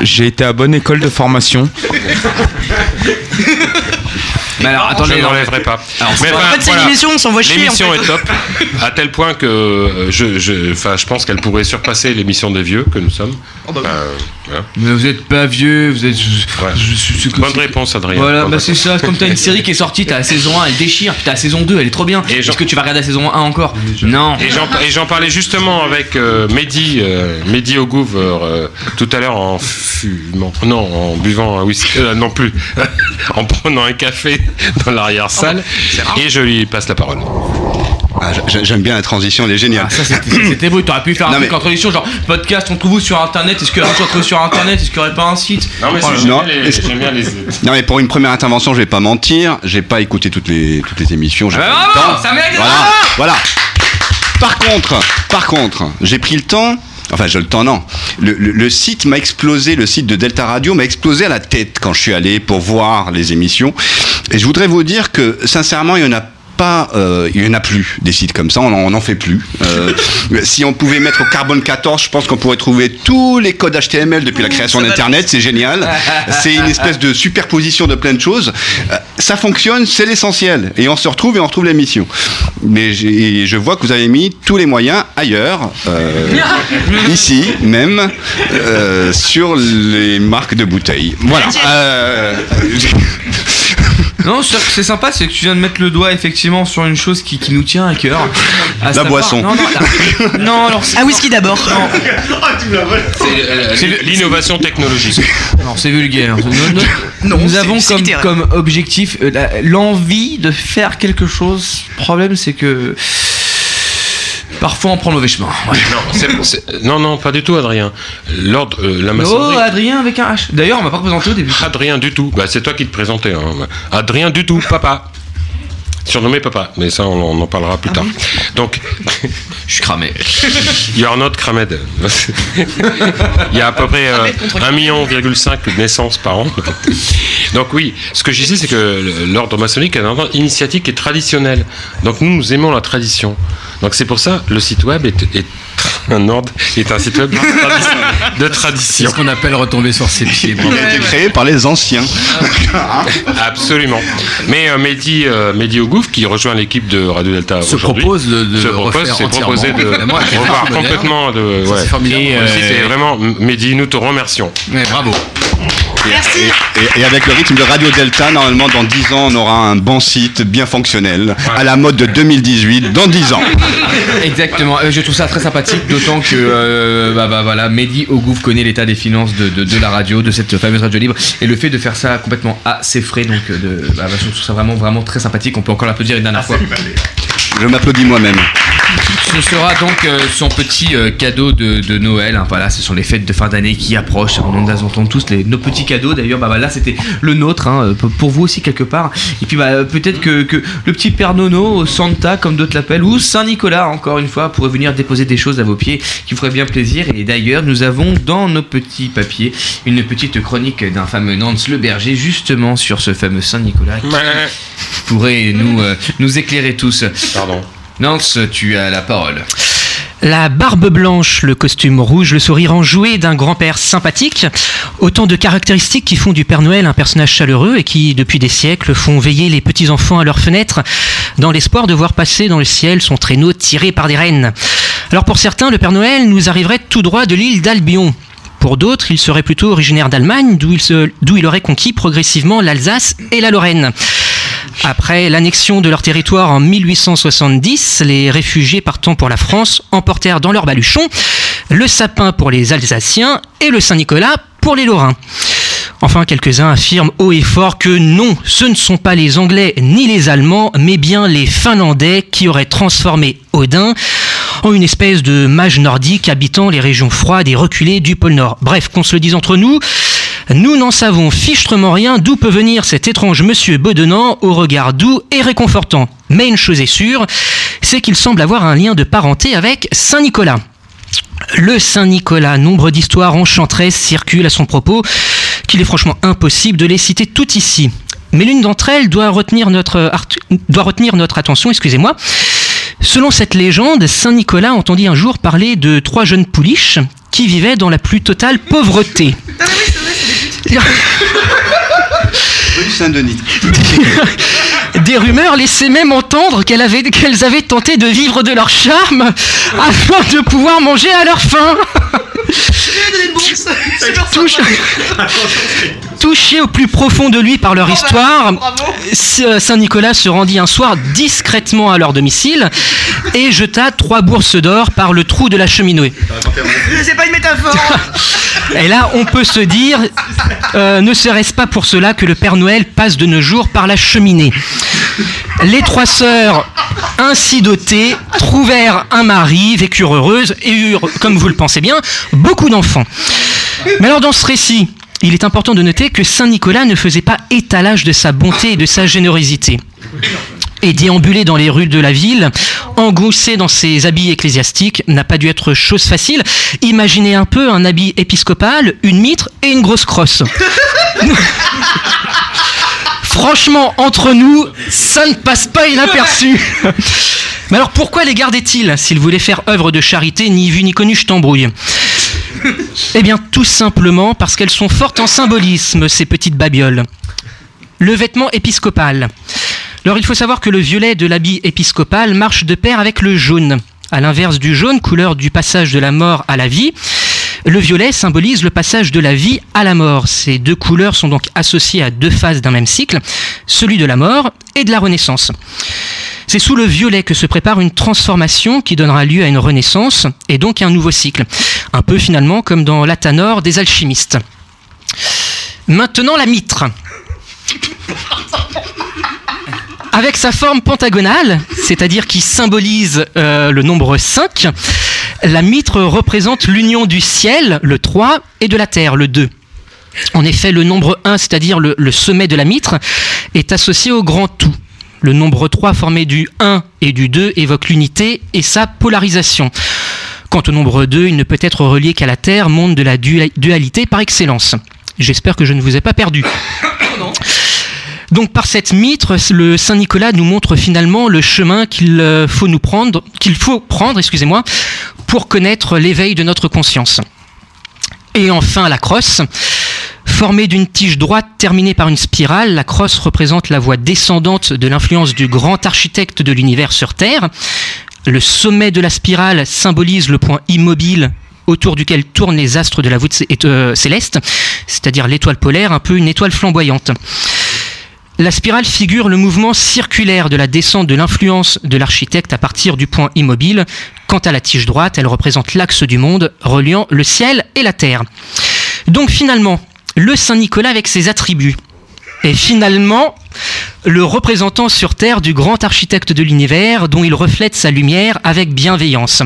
J'ai été à bonne école de formation. Mais alors attendez, je n'enlèverai pas. Alors, Mais En fait, c'est voilà. l'émission, on s'envoie chier. en L'émission fait. est top, à tel point que euh, je, je, enfin, je pense qu'elle pourrait surpasser l'émission des vieux que nous sommes. Oh, bah Euh, Mais vous êtes pas vieux, vous êtes. Ouais. je- je- je- Bonne réponse, Adrien. Voilà, Bonne bah c'est ça. Comme t'as une série qui est sortie, t'as la saison 1, elle déchire, puis t'as la saison 2, elle est trop bien. Est-ce que tu vas regarder la saison 1 encore Non. Et j'en, et j'en parlais justement avec euh, Mehdi, euh, Mehdi Ogouv euh, tout à l'heure en fumant, non, en buvant un whisky, euh, non plus, en prenant un café dans l'arrière-salle, et je lui passe la parole. Ah, j'a- J'aime bien la transition, elle est géniale. Ah, ça c'était brut, t'aurais pu faire un Non, truc mais- en transition, genre podcast, on trouve où sur internet? Est-ce que on se retrouve sur internet? Est-ce qu'il y aurait pas un site? Non, mais Oh j'aime, bien les, Non mais pour une première intervention, je vais pas mentir, j'ai pas écouté toutes les toutes les émissions. j'ai eu le temps. ça mérite Voilà, voilà. Par contre, par contre, j'ai pris le temps. Enfin, je le temps non. Le, le- le site m'a explosé, le site de Delta Radio m'a explosé à la tête quand je suis allé pour voir les émissions. Et je voudrais vous dire que sincèrement, il y en a pas, euh, il y en a plus des sites comme ça, on en, on en fait plus. Euh, si on pouvait mettre au carbone 14, je pense qu'on pourrait trouver tous les codes HTML depuis la création d'Internet, c'est génial. C'est une espèce de superposition de plein de choses. Euh, Ça fonctionne, c'est l'essentiel. Et on se retrouve et on retrouve l'émission. Mais je vois que vous avez mis tous les moyens ailleurs, ici même, sur les marques de bouteilles. Voilà. Euh, Non, c'est sympa, c'est que tu viens de mettre le doigt effectivement sur une chose qui, qui nous tient à cœur. À La savoir- boisson. Non, non, la- non, alors. Ah, whisky d'abord. C'est- L'innovation technologique. Non, c'est vulgaire. Nous, nous- nous c'est- avons comme, objectif euh, l'envie de faire quelque chose. Le problème, c'est que parfois on prend le mauvais chemin. Ouais. Non, c'est- c'est- non, non, pas du tout, Adrien. L'ordre, euh, la Oh, maçonnerie. Adrien avec un H. D'ailleurs, on m'a pas présenté au début. Adrien du tout. Bah, c'est toi qui te présentais. Hein. Adrien du tout, papa. Surnommé papa, mais ça on, on en parlera plus tard. Donc, je suis cramé. Il y a un autre cramed. Il y a à peu près euh, 1,5 million de naissances par an. Donc oui, ce que je disais, c'est que l'ordre maçonnique est un ordre initiatique et traditionnel. Donc nous, nous aimons la tradition. Donc c'est pour ça le site web est, est un ordre est un site web de tradi- de C'est tradition. ce qu'on appelle retomber sur ses pieds. Il a été créé par les anciens. Absolument. Mais euh, Mehdi, euh, Mehdi Ogouf, qui rejoint l'équipe de Radio Delta Se aujourd'hui, propose de- de se le propose, s'est proposé de revoir complètement de. Ça, ouais. c'est formidable. Et, euh, c'est vraiment Mehdi, nous te remercions. Mais bravo. Et, et avec le rythme de Radio Delta, normalement, dans 10 ans, on aura un bon site bien fonctionnel, à la mode de 2018, dans 10 ans. Exactement, Euh, je trouve ça très sympathique, d'autant que euh, bah, bah, voilà, Mehdi Ogouf connaît l'état des finances de, de- de la radio, de cette fameuse radio libre, et le fait de faire ça complètement à ses frais, donc euh, de, bah, bah, je trouve ça vraiment, vraiment très sympathique. On peut encore l'applaudir une dernière fois. Je m'applaudis moi-même. Ce sera donc euh, son petit euh, cadeau de, de Noël. hein. Voilà, ce sont les fêtes de fin d'année qui approchent. On nous entend tous les, nos petits cadeaux. D'ailleurs, bah, bah, là, c'était le nôtre, hein, euh, pour- pour vous aussi quelque part. Et puis, bah, peut-être que, que le petit Père Nono, Santa, comme d'autres l'appellent, ou Saint Nicolas, encore une fois, pourrait venir déposer des choses à vos pieds qui vous feraient bien plaisir. Et d'ailleurs, nous avons dans nos petits papiers une petite chronique d'un fameux Nance le Berger, justement sur ce fameux Saint Nicolas qui pourrait nous, euh, nous éclairer tous. Pardon. Nance, tu as la parole. La barbe blanche, le costume rouge, le sourire enjoué d'un grand-père sympathique, autant de caractéristiques qui font du Père Noël un personnage chaleureux et qui, depuis des siècles, font veiller les petits-enfants à leurs fenêtres dans l'espoir de voir passer dans le ciel son traîneau tiré par des rennes. Alors pour certains, le Père Noël nous arriverait tout droit de l'île d'Albion. Pour d'autres, il serait plutôt originaire d'Allemagne, d'où il, se- d'où il aurait conquis progressivement l'Alsace et la Lorraine. Après l'annexion de leur territoire en 1870, les réfugiés partant pour la France emportèrent dans leur baluchon le sapin pour les Alsaciens et le Saint-Nicolas pour les Lorrains. Enfin, quelques-uns affirment haut et fort que non, ce ne sont pas les Anglais ni les Allemands, mais bien les Finlandais qui auraient transformé Odin en une espèce de mage nordique habitant les régions froides et reculées du pôle Nord. Bref, qu'on se le dise entre nous, nous n'en savons fichtrement rien d'où peut venir cet étrange monsieur bedonnant au regard doux et réconfortant. Mais une chose est sûre, c'est qu'il semble avoir un lien de parenté avec Saint Nicolas. Le Saint-Nicolas, nombre d'histoires enchanteresses circulent à son propos, qu'il est franchement impossible de les citer toutes ici. Mais l'une d'entre elles doit retenir notre, doit retenir notre attention, excusez-moi. Selon cette légende, Saint-Nicolas entendit un jour parler de trois jeunes pouliches qui vivaient dans la plus totale pauvreté. Des rumeurs laissaient même entendre qu'elles avaient tenté de vivre de leur charme afin de pouvoir manger à leur faim. Touche- Touché au plus profond de lui par leur histoire, S- Saint-Nicolas se rendit un soir discrètement à leur domicile et jeta trois bourses d'or par le trou de la cheminée. C'est pas une métaphore. Et là, on peut se dire, euh, ne serait-ce pas pour cela que le Père Noël passe de nos jours par la cheminée Les trois sœurs, ainsi dotées, trouvèrent un mari, vécurent heureuses et eurent, comme vous le pensez bien, beaucoup d'enfants. Mais alors dans ce récit, il est important de noter que Saint Nicolas ne faisait pas étalage de sa bonté et de sa générosité. Et déambuler dans les rues de la ville, engoussé dans ses habits ecclésiastiques, n'a pas dû être chose facile. Imaginez un peu un habit épiscopal, une mitre et une grosse crosse. Franchement, entre nous, ça ne passe pas inaperçu. Mais alors pourquoi les gardait-il s'il voulait faire œuvre de charité, ni vu ni connu, je t'embrouille? Eh bien, tout simplement parce qu'elles sont fortes en symbolisme, ces petites babioles. Le vêtement épiscopal. Alors, il faut savoir que le violet de l'habit épiscopal marche de pair avec le jaune. À l'inverse du jaune, couleur du passage de la mort à la vie, Le violet symbolise le passage de la vie à la mort. Ces deux couleurs sont donc associées à deux phases d'un même cycle, celui de la mort et de la renaissance. C'est sous le violet que se prépare une transformation qui donnera lieu à une renaissance et donc à un nouveau cycle. Un peu finalement comme dans l'Athanor des alchimistes. Maintenant la mitre. Avec sa forme pentagonale, c'est-à-dire qui symbolise euh, le nombre 5, la mitre représente l'union du ciel, le 3, et de la terre, le 2. En effet, le nombre 1, c'est-à-dire le, sommet de la mitre, est associé au grand tout. Le nombre 3 formé du 1 et du 2 évoque l'unité et sa polarisation. Quant au nombre 2, il ne peut être relié qu'à la Terre, monde de la dua- dualité par excellence. J'espère que je ne vous ai pas perdu. Donc par cette mitre, le Saint Nicolas nous montre finalement le chemin qu'il euh, faut nous prendre, qu'il faut prendre, excusez-moi, pour connaître l'éveil de notre conscience. Et enfin la crosse. Formée d'une tige droite terminée par une spirale, la crosse représente la voie descendante de l'influence du grand architecte de l'univers sur Terre. Le sommet de la spirale symbolise le point immobile autour duquel tournent les astres de la voûte euh, céleste, c'est-à-dire l'étoile polaire, un peu une étoile flamboyante. La spirale figure le mouvement circulaire de la descente de l'influence de l'architecte à partir du point immobile. Quant à la tige droite, elle représente l'axe du monde reliant le ciel et la terre. Donc finalement, le Saint Nicolas avec ses attributs est finalement le représentant sur Terre du grand architecte de l'univers dont il reflète sa lumière avec bienveillance.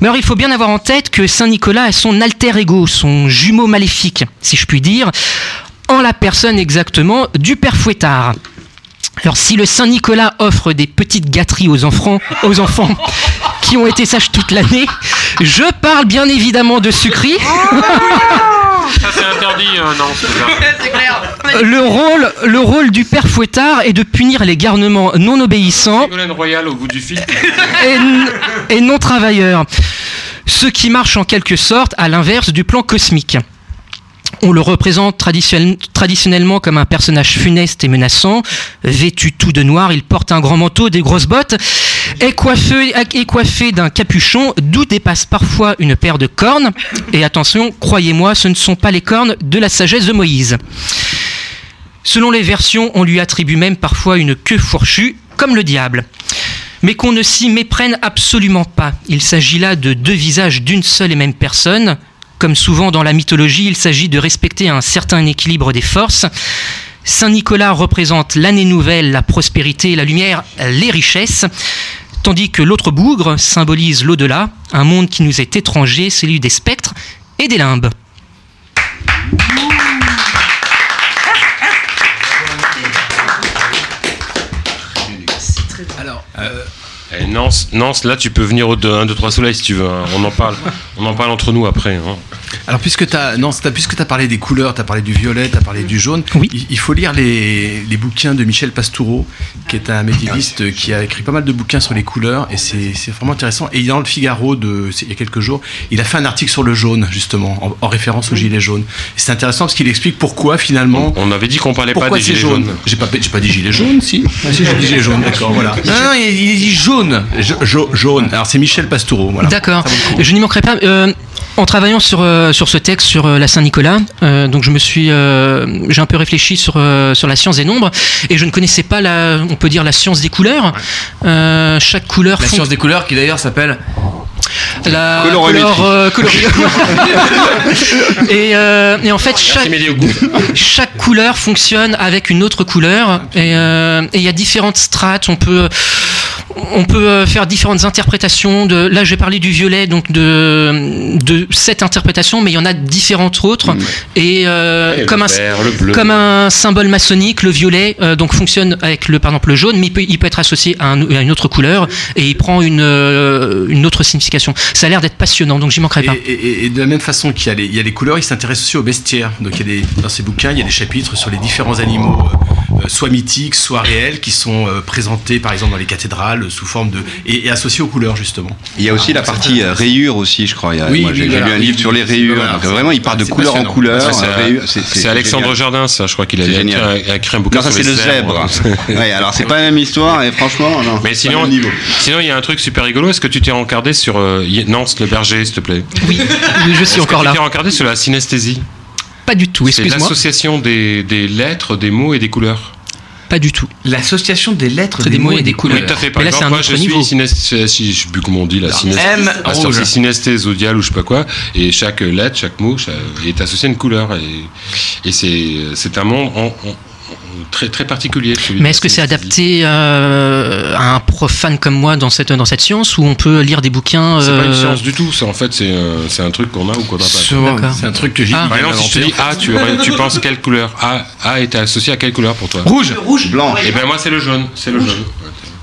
Mais alors il faut bien avoir en tête que Saint Nicolas a son alter ego, son jumeau maléfique, si je puis dire, en la personne exactement du Père Fouettard. Alors si le Saint Nicolas offre des petites gâteries aux enfants, aux enfants qui ont été sages toute l'année, je parle bien évidemment de sucreries. Ça c'est interdit, euh, non. C'est clair. Le rôle, le rôle du père Fouettard est de punir les garnements non obéissants Ségolène Royal au bout du fil. et, n- et non travailleurs. Ce qui marche en quelque sorte à l'inverse du plan cosmique. On le représente traditionnel- traditionnellement comme un personnage funeste et menaçant, vêtu tout de noir, il porte un grand manteau, des grosses bottes, est coiffé d'un capuchon d'où dépasse parfois une paire de cornes. Et attention, croyez-moi, ce ne sont pas les cornes de la sagesse de Moïse. Selon les versions, on lui attribue même parfois une queue fourchue, comme le diable. Mais qu'on ne s'y méprenne absolument pas. Il s'agit là de deux visages d'une seule et même personne. Comme souvent dans la mythologie, il s'agit de respecter un certain équilibre des forces. Saint Nicolas représente l'année nouvelle, la prospérité, la lumière, les richesses, tandis que l'autre bougre symbolise l'au-delà, un monde qui nous est étranger, celui des spectres et des limbes. Alors, Eh, Nance, Nance, là tu peux venir au 1, 2, 3 soleil si tu veux. hein. On en parle. On en parle entre nous après. hein. Alors puisque tu as, puisque as parlé des couleurs, tu as parlé du violet, tu as parlé du jaune, il, il faut lire les, les bouquins de Michel Pastoureau, qui est un médiéviste qui a écrit pas mal de bouquins sur les couleurs, et c'est c'est vraiment intéressant. Et dans le Figaro, de, c'est- il y a quelques jours, il a fait un article sur le jaune, justement, en, en référence au gilet jaune. Et c'est intéressant parce qu'il explique pourquoi finalement... On avait dit qu'on parlait pas pourquoi des c'est gilets jaune. jaunes. J'ai pas, j'ai pas dit gilet jaune, si Ah, si, j'ai dit gilet jaune, d'accord, voilà. Non, non, il, il dit jaune. Ja- ja- jaune. Alors c'est Michel Pastoureau, voilà. D'accord. Je n'y manquerai pas. Euh, en travaillant sur, euh, sur ce texte sur euh, la Saint-Nicolas, euh, donc je me suis, euh, j'ai un peu réfléchi sur, sur la science des nombres et je ne connaissais pas la, on peut dire la science des couleurs. Euh, chaque couleur. La science des couleurs qui d'ailleurs s'appelle. la Colorimétrie. couleur, euh, et, euh, et en fait chaque, chaque couleur fonctionne avec une autre couleur et euh, et il y a différentes strates on peut on peut euh, faire différentes interprétations de là j'ai parlé du violet donc de de cette interprétation mais il y en a différentes autres et, euh, Et le comme un vert, le bleu. comme un symbole maçonnique le violet euh, donc fonctionne avec le par exemple le jaune mais il peut, il peut être associé à, un- à une autre couleur et il prend une euh, une autre signification ça a l'air d'être passionnant donc j'y manquerai pas Et, et- et de la même façon qu'il y a les, il y a les couleurs, il s'intéresse aussi au bestiaire. Donc il y a des, dans ces bouquins, il y a des chapitres sur les différents animaux, euh, euh, soit mythiques, soit réels, qui sont euh, présentés par exemple dans les cathédrales sous forme de et, et associé aux couleurs justement. Il y a aussi la partie euh, rayures aussi, je crois. Il y a- Oui, moi, oui, j'ai voilà, lu un oui, livre oui, sur les rayures. voilà, Donc, c'est- vraiment, il part de c'est couleur en couleur. C'est euh, c'est Alexandre Jardin, ça. Je crois qu'il a, C'est écrit un- bouquin Non, ça c'est le zèbre. ouais, alors c'est pas la même histoire et franchement, non. Mais sinon, sinon il y a un truc super rigolo. Est-ce que tu t'es encardé sur euh, Nance le berger, s'il te plaît? Oui, je suis Est-ce encore que là. Tu t'es encardé sur la synesthésie? Pas du tout, C'est excuse-moi. l'association des, des lettres, des mots et des couleurs. Pas du tout. L'association des lettres, Des mots et des couleurs. Oui, tout à fait. Par Mais là, c'est exemple, un moi, je autre suis niveau. synesthésie, si, je sais plus comment on dit la synesthésie zodiale ou je sais pas quoi. Et chaque lettre, chaque mot est associé à une couleur. Et, et c'est, un monde en- très, très particulier. Mais est-ce que c'est adapté euh, à un profane comme moi dans cette, dans cette science où on peut lire des bouquins C'est pas une euh, science du tout. Ça, en fait, c'est, un- c'est un truc qu'on a ou qu'on n'a pas. C'est un truc que j'ai Ah. Par exemple, si je te dis A, tu, tu penses quelle couleur A, A est associé à quelle couleur pour toi? Rouge. Rouge, blanc. Et ben moi, c'est le jaune. C'est le jaune.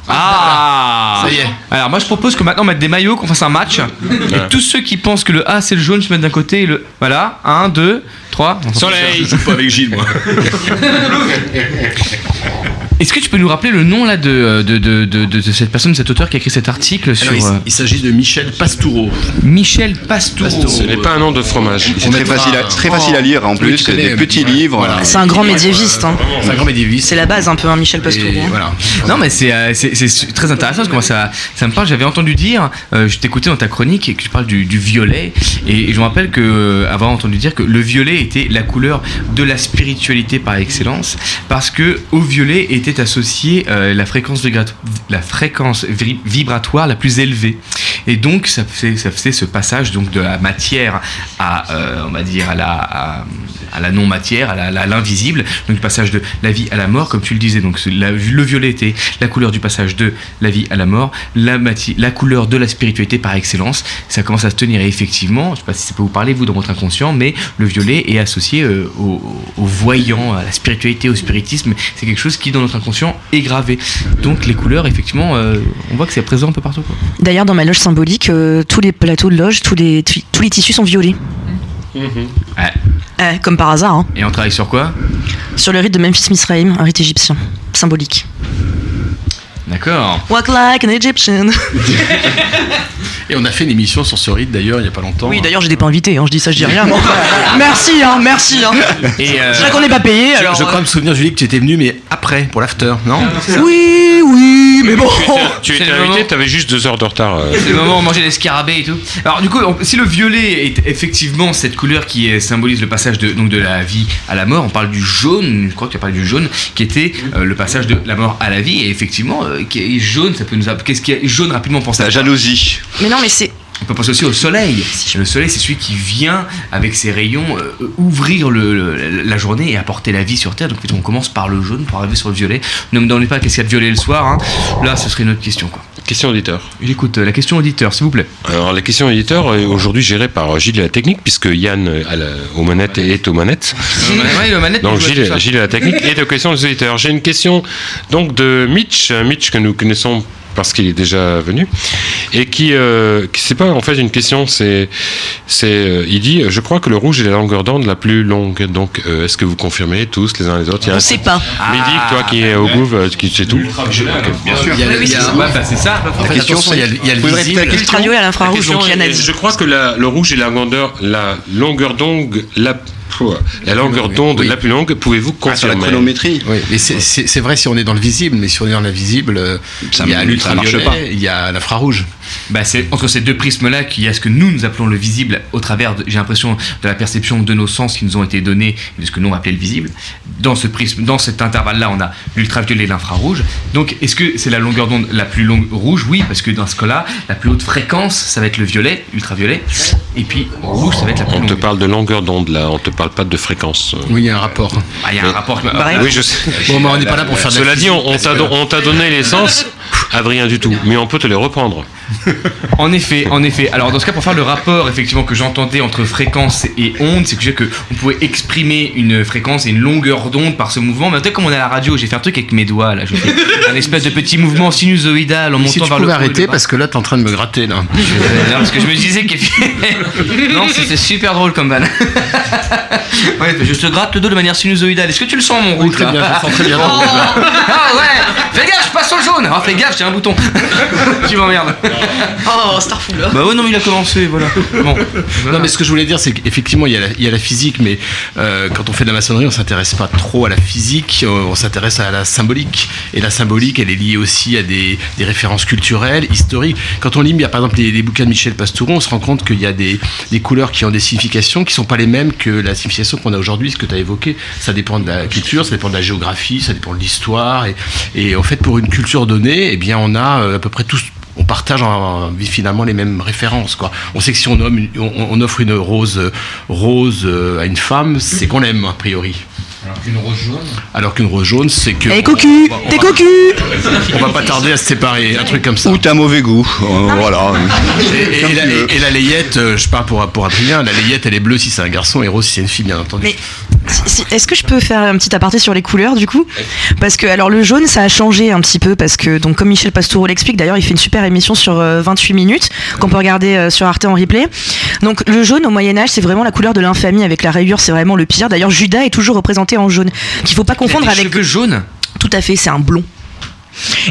Ah Ça y est. Alors moi je propose que maintenant on mette des maillots, qu'on fasse un match. Et tous ceux qui pensent que le A c'est le jaune se mettent d'un côté et le. Voilà, 1, 2, 3. Soleil Je joue pas avec Gilles moi. Est-ce que tu peux nous rappeler le nom là de, de, de, de, de cette personne, de cet auteur qui a écrit cet article sur Alors, il, euh, il s'agit de Michel Pastoureau. Michel Pastoureau Ce n'est pas un nom de fromage. C'est très facile, à, très facile à lire en plus, c'est des petits ouais. livres. Voilà. C'est un grand médiéviste. hein. C'est un grand médiéviste. C'est la base un peu, hein, Michel Pastoureau. Hein. voilà. Non mais c'est euh, c'est- c'est très intéressant comment ça, ça me parle. J'avais entendu dire, euh, je t'écoutais dans ta chronique et que tu parles du, du violet et je me rappelle que euh, avoir entendu dire que le violet était la couleur de la spiritualité par excellence parce que au violet était associée euh, la fréquence la fréquence vibratoire la plus élevée. Et donc ça faisait, ça faisait ce passage donc de la matière à euh, on va dire à la à la non matière à l'invisible donc le passage de la vie à la mort comme tu le disais. Donc le violet était la couleur du passage de la vie à la mort. La couleur de la spiritualité par excellence. Ça commence à se tenir et effectivement je sais pas si ça peut vous parler vous dans votre inconscient mais le violet est associé euh, au, voyant à la spiritualité au spiritisme. C'est quelque chose qui dans notre inconscient est gravé. Donc les couleurs effectivement euh, on voit que c'est présent un peu partout. D'ailleurs, dans ma loge symbolique, euh, tous les plateaux de loge, tous les, tous les tissus sont violets. Ouais. Eh, comme par hasard. hein. et on travaille sur quoi? Sur le rite de Memphis Misraïm, un rite égyptien, symbolique. d'accord Walk like an Egyptian. Et on a fait une émission sur ce rite d'ailleurs il y a pas longtemps. Oui, d'ailleurs, j'étais pas invité, hein, je dis ça, je dis rien. merci, hein, merci. Hein. et euh, C'est vrai qu'on n'est pas payé, Je, alors. je crois me souvenir Julie que tu étais venu mais après pour l'after, non? Oui, oui, mais bon. Tu étais invité, t'avais juste deux heures de retard. euh. C'est le moment où on mangeait des scarabées et tout. Alors du coup, on- si le violet est effectivement cette couleur qui est- symbolise le passage de, donc de la vie à la mort, on parle du jaune, je crois que tu as parlé du jaune, qui était euh, le passage de la mort à la vie. Et effectivement, euh, qui est jaune, ça peut nous... app- Qu'est-ce qui est jaune rapidement pense à La jalousie. Mais non, mais c'est. On peut penser aussi au soleil. Le soleil, c'est celui qui vient avec ses rayons euh, ouvrir le- le- la journée et apporter la vie sur Terre. Donc on commence par le jaune pour arriver sur le violet. Ne me demandez pas qu'est-ce qu'il y a de violet le soir. hein. Là, ce serait une autre question. Quoi. Question auditeur. Il écoute euh, la question auditeur, s'il vous plaît. Alors la question auditeur est aujourd'hui gérée par Gilles et la technique puisque Yann euh, à la- aux manettes est aux manettes. Ouais, le manette, Donc Gilles. Gilles et la technique et de questions des auditeurs. J'ai une question donc de Mitch, un Mitch que nous connaissons parce qu'il est déjà venu et qui, euh, qui c'est pas en fait une question, c'est c'est euh, il dit je crois que le rouge est la longueur d'onde la plus longue. Donc euh, est-ce que vous confirmez tous les uns les autres? Il y a On un- sait pas. Mehdi, toi qui es au Gouv, euh, qui sais tout. Bien sûr. Il y a, il y a- c'est ça. Ouais, bah, c'est ça. fait, question, il y a, il y a le la visible. question Ultraviolet à La l'infrarouge, donc est- Yann je crois que la- le rouge est la longueur, la longueur d'onde la, la longueur d'onde Oui. la plus longue. Pouvez-vous Ah, sur la confirmer chronométrie. Oui, mais c'est- vrai si on est dans le visible, mais si on est dans l'invisible, euh, Ça il y a l'ultraviolet, il y a l'infrarouge. Bah, c'est entre ces deux prismes-là qu'il y a ce que nous nous appelons le visible au travers, j'ai l'impression, de la perception de nos sens qui nous ont été donnés et de ce que nous on appelait le visible. Dans ce prisme, dans cet intervalle-là, on a l'ultraviolet et l'infrarouge. Donc, est-ce que c'est la longueur d'onde la plus longue rouge? Oui, parce que dans ce cas-là, la plus haute fréquence, ça va être le violet, ultraviolet, et puis rouge, ça va être la plus On longue. te parle de longueur d'onde là, on te parle pas de fréquence. Oui, il y a un rapport. Ah, il y a un rapport. Pareil. Oui, je sais. Bon, mais on n'est pas là pour faire de la Cela dit, on, t'a donné les sens, Adrien du tout, mais on peut te les reprendre. En effet, en effet. Alors dans ce cas, pour faire le rapport effectivement que j'entendais entre fréquence et onde, c'est que je que on pouvait exprimer une fréquence et une longueur d'onde par ce mouvement. Mais peut-être comme on est à la radio, j'ai fait un truc avec mes doigts là. J'ai fait un espèce de petit mouvement sinusoïdal en Mais si montant tu vers le arrêter, parce que là, t'es en train de me gratter, là. Euh, non, parce que je me disais que non, c'était super drôle comme van. ouais, je te gratte le dos de manière sinusoïdale. Est-ce que tu le sens mon route très là bien, je le sens très bien. Oh, ah ouais, fais gaffe, je passe sur le jaune. Ah, fais gaffe, j'ai un bouton. tu m'emmerdes. Oh, Starful. Bah ouais, non, mais il a commencé, voilà. Bon. Non, mais ce que je voulais dire, c'est qu'effectivement, il y, a la- il y a la physique, mais euh, quand on fait de la maçonnerie, on s'intéresse pas trop à la physique, euh, on s'intéresse à la symbolique. Et la symbolique, elle est liée aussi à des, des références culturelles, historiques. Quand on lit, il y a par exemple les, les bouquins de Michel Pastoureau, on se rend compte qu'il y a des, des couleurs qui ont des significations qui sont pas les mêmes que la signification qu'on a aujourd'hui, ce que tu as évoqué. Ça dépend de la culture, ça dépend de la géographie, ça dépend de l'histoire. Et, en fait, pour une culture donnée, eh bien, on a euh, à peu près tous on partage en- finalement les mêmes références. Quoi. On sait que si on, on, offre une rose, euh, euh, à une femme, c'est qu'on l'aime a priori. Alors qu'une rose jaune. Alors qu'une rose jaune, c'est que. Eh, cocu on va- on T'es cocu On va pas tarder à se séparer, un truc comme ça. Ou t'as mauvais goût. euh, voilà. Et, et- et la, et- et la layette, euh, je parle pour, pour Adrien, la layette elle est bleue si c'est un garçon et rose si c'est une fille, bien entendu. Mais si- si- Est-ce que je peux faire un petit aparté sur les couleurs du coup? Parce que alors le jaune ça a changé un petit peu parce que donc comme Michel Pastoureau l'explique d'ailleurs il fait une super émission sur euh, 28 minutes qu'on peut regarder euh, sur Arte en replay. Donc le jaune au Moyen Âge c'est vraiment la couleur de l'infamie avec la rayure c'est vraiment le pire. D'ailleurs Judas est toujours représenté en jaune qu'il faut pas confondre avec cheveux jaunes tout à fait c'est un blond.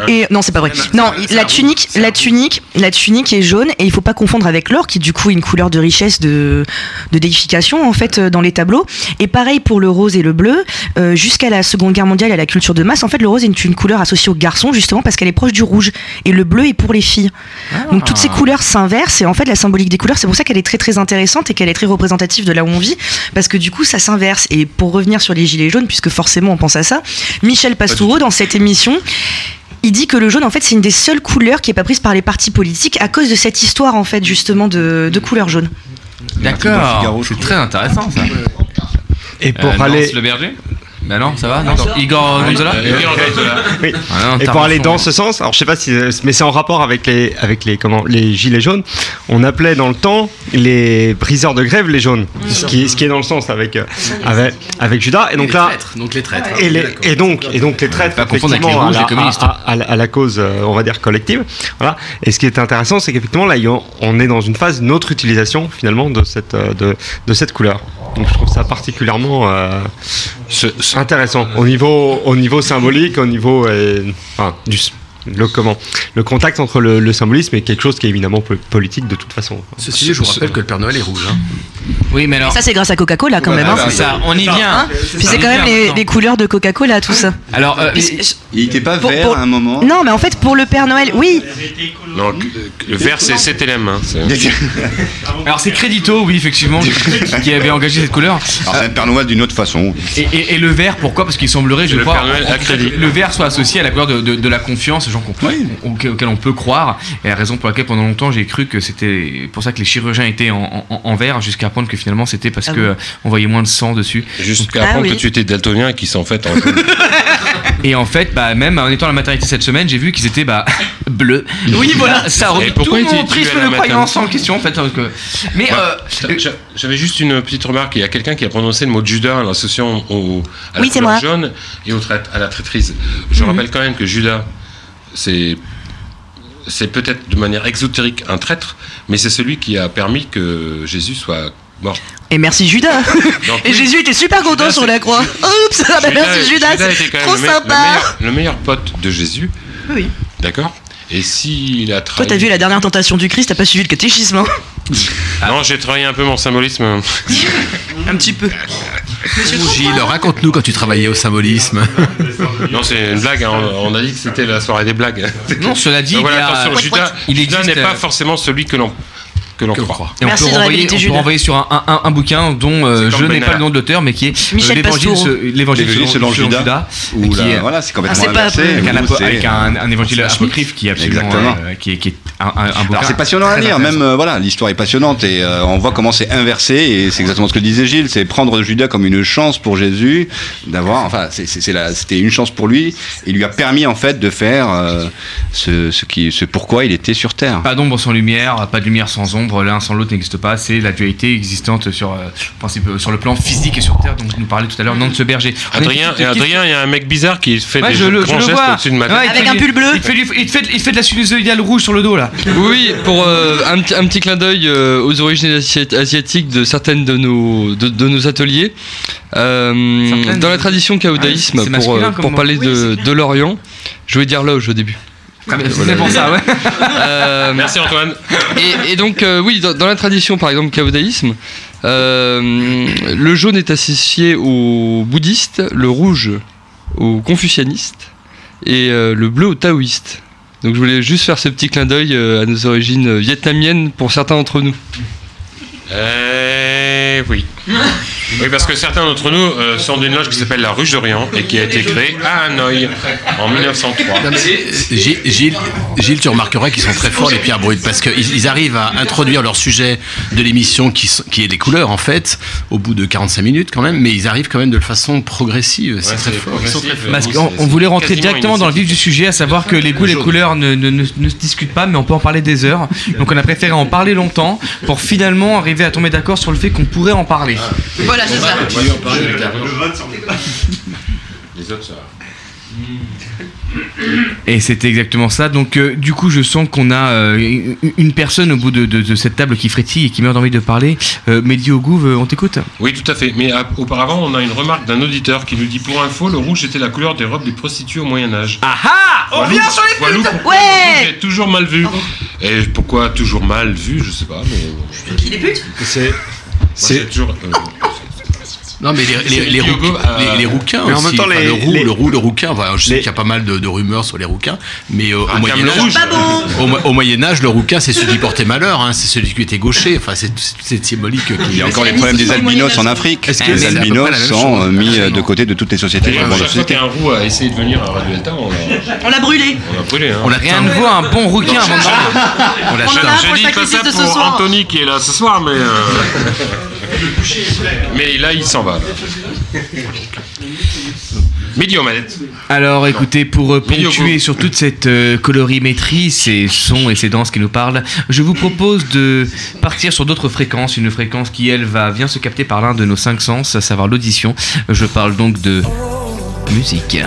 Et non, c'est pas vrai. Non, la tunique, la tunique, la tunique est jaune et il faut pas confondre avec l'or qui du coup est une couleur de richesse, de, de déification en fait euh, dans les tableaux. Et pareil pour le rose et le bleu. Euh, Jusqu'à la Seconde Guerre mondiale et à la culture de masse, en fait, le rose est une couleur associée aux garçons justement parce qu'elle est proche du rouge et le bleu est pour les filles. Donc toutes ces couleurs s'inversent et en fait la symbolique des couleurs, c'est pour ça qu'elle est très très intéressante et qu'elle est très représentative de là où on vit parce que du coup ça s'inverse. Et pour revenir sur les gilets jaunes, puisque forcément on pense à ça, Michel Pastoureau dans cette émission il dit que le jaune, en fait, c'est une des seules couleurs qui est pas prise par les partis politiques à cause de cette histoire, en fait, justement, de, de couleur jaune. D'accord. C'est très intéressant ça. Et pour Euh, aller. Nance Le berger Bah non, ça va non Igor Gonzola Igor Gonzola. Oui. Ah non, Et pour aller dans ce sens, alors je sais pas si, mais c'est en rapport avec les, avec les, comment, les gilets jaunes. On appelait dans le temps les briseurs de grève les jaunes, ce qui, ce qui est dans le sens avec, euh, avec, avec Judas. Et donc les là, traîtres, donc les traîtres. et, les- et donc, et donc les traîtres, Pas confondre avec les rouges, à, les communistes. à- à la- à la cause, euh, on va dire collective. Voilà. Et ce qui est intéressant, c'est qu'effectivement là, on est dans une phase d'une autre utilisation finalement de cette, euh, de, de cette couleur. Donc je trouve ça particulièrement euh, intéressant. Au niveau, au niveau symbolique, au niveau, euh, enfin, du le comment, le contact entre le, le symbolisme et quelque chose qui est évidemment po- politique de toute façon. Ceci dit, je vous rappelle que le Père Noël est rouge. hein. Oui, mais alors. Ça, c'est grâce à Coca-Cola, quand même. hein. c'est ça, on y vient. Hein Puis c'est quand même les, les couleurs de Coca-Cola, tout ça. Alors, euh, Il était pas Pour- vert pour- à un moment? Non, mais en fait, pour le Père Noël, oui. Non, le vert, c'est CTLM. Hein, alors c'est Crédito, oui, effectivement, qui, avait engagé cette couleur. Alors c'est un Père Noël d'une autre façon. Et, et- et le vert, pourquoi? Parce qu'il semblerait, je Le crois, Père Noël à crédit. le vert soit associé à la couleur de, de- de la confiance, gens qu'on- auquel, auquel on peut croire. Et la raison pour laquelle pendant longtemps j'ai cru que c'était pour ça que les chirurgiens étaient en, en- en vert, jusqu'à apprendre que finalement c'était parce Ah que euh, on voyait moins de sang dessus. Jusqu'à Ah apprendre oui. que tu étais daltonien et qu'ils sont en fait en. Et en fait, bah, même en étant à la maternité cette semaine, j'ai vu qu'ils étaient bah, bleus. Oui, voilà, ça Et remet tout mon prisme à la de croyance en question en fait. parce que- Mais euh, J'a- J'avais juste une petite remarque. Il y a quelqu'un qui a prononcé le mot de Judas en l'associant au, à la Oui, jaune et au à la traîtrise. Je Mhm. rappelle quand même que Judas, c'est c'est peut-être de manière exotérique un traître, mais c'est celui qui a permis que Jésus soit mort. Et merci Judas. Donc, Et oui, Jésus était super content Judas, sur la c'est- croix. Oups, ah bah merci Judas, même trop le, me- le sympa. meilleur, le meilleur pote de Jésus, Oui. d'accord? Et s'il a Toi, trahi... t'as vu la dernière tentation du Christ, t'as pas suivi le catéchisme, hein Non, j'ai travaillé un peu mon symbolisme. Un petit peu. Gilles, raconte-nous quand tu travaillais au symbolisme. Non, c'est une blague. hein. On a dit que c'était la soirée des blagues. non, cela dit, Donc il y a- Judas, il Judas n'est pas euh, forcément celui que l'on que l'on croit. Et on Merci peut renvoyer, réhabiliter on peut Judas. renvoyer sur un, un- un bouquin dont euh, je n'ai pas le nom de l'auteur, mais qui est euh, Michel l'évangile selon, selon Judas, et Ou qui là, est- voilà, c'est complètement Ah, pas avec un, Vous, avec un, un évangile apocryphe qui est absolument Exactement. euh, qui, est, qui est un, un-. Alors c'est passionnant à lire, même euh, voilà, l'histoire est passionnante et euh, on voit comment c'est inversé et c'est exactement ce que disait Gilles, c'est prendre Judas comme une chance pour Jésus d'avoir, enfin c'était une chance pour lui, il lui a permis en fait de faire euh, ce, ce qui, ce pourquoi il était sur terre. Pas d'ombre sans lumière, pas de lumière sans ombre, l'un sans l'autre n'existe pas, c'est la dualité existante sur, euh, principe, sur le plan physique et sur Terre, dont nous parlait tout à l'heure Nance Berger. On a une Adrien, question- Adrien, il y a un mec bizarre qui fait Ouais, des je le, je grands le gestes au-dessus de ma tête. Ouais, il Avec fait un pull bleu. Il fait, du- il, fait, il fait de la sinusoïdale rouge sur le dos là. Oui, pour euh, un, petit- un petit clin d'œil euh, aux origines asi- asiatiques de certaines de nos, de, de nos ateliers. Euh, dans la tradition caodaïsme, Ah, pour, euh, parler Oui, de, de l'Orient, je voulais dire l'orge au début. Voilà. c'est pour ça, ouais. Euh, Merci Antoine. Et, et donc, euh, oui, dans, dans la tradition, par exemple, caodaïsme, euh, le jaune est associé aux bouddhistes, le rouge aux confucianistes et euh, le bleu aux taoïstes. Donc, je voulais juste faire ce petit clin d'œil euh, à nos origines vietnamiennes pour certains d'entre nous. Euh, oui. Oui, parce que certains d'entre nous euh, sont d'une loge qui s'appelle la Ruche d'Orient et qui a été créée à Hanoï en 1903. Non, mais, euh, Gilles, Gilles, Gilles, tu remarqueras qu'ils sont très forts les Pierre Brut parce qu'ils ils arrivent à introduire leur sujet de l'émission qui, est les couleurs en fait au bout de 45 minutes quand même, mais ils arrivent quand même de façon progressive. C'est très fort. Ils sont très forts. Parce qu'on on voulait rentrer directement dans le vif du sujet, à savoir que les goûts et les couleurs ne, ne- ne- ne se discutent pas, mais on peut en parler des heures. Donc on a préféré en parler longtemps pour finalement arriver à tomber d'accord sur le fait qu'on pourrait en parler. Voilà, c'est ça. Les autres, ça. Et c'était exactement ça. Donc euh, du coup, je sens qu'on a euh, une- personne au bout de, de- de cette table qui frétille et qui meurt d'envie de parler. Euh, Mehdi Ogouv, euh, on t'écoute Oui, tout à fait. Mais auparavant, on a une remarque d'un auditeur qui nous dit pour info, le rouge était la couleur des robes des prostituées au Moyen Âge. Ah ah On Walou- vient sur les putes est toujours mal vu. Et pourquoi toujours mal vu, je sais pas, mais. Qui les putes C'est. C'est toujours. Euh, Non mais les, les, les, euh, les- les rouquins mais en aussi, même temps, enfin, les- le roux, les- le roux, le rouquin. enfin, je sais qu'il y a pas mal de, de rumeurs sur les rouquins, mais euh, Ah, au Moyen comme le Âge. Pas au, au Moyen Âge, le rouquin c'est celui qui portait malheur, hein, c'est celui qui était gaucher. Enfin, c'est cette symbolique. qui- Il y a encore les problèmes des albinos en Afrique. Est-ce que Les albinos sont euh, mis euh, de côté de toutes les sociétés. De chaque fois sociétés. qu'un roux a essayé de venir à Radio Delta, on l'a brûlé. on l'a brûlé. Hein. On l'a Rien ne vaut un bon rouquin avant de. On l'a a un Je dis pas ça de pour. Anthony qui est là ce soir, mais. mais là, il s'en va. Manettes. Alors écoutez, pour euh, ponctuer sur toute cette euh, colorimétrie, ces sons et ces danses qui nous parlent, je vous propose de partir sur d'autres fréquences, une fréquence qui elle va vient se capter par l'un de nos cinq sens, à savoir l'audition. Je parle donc de musique.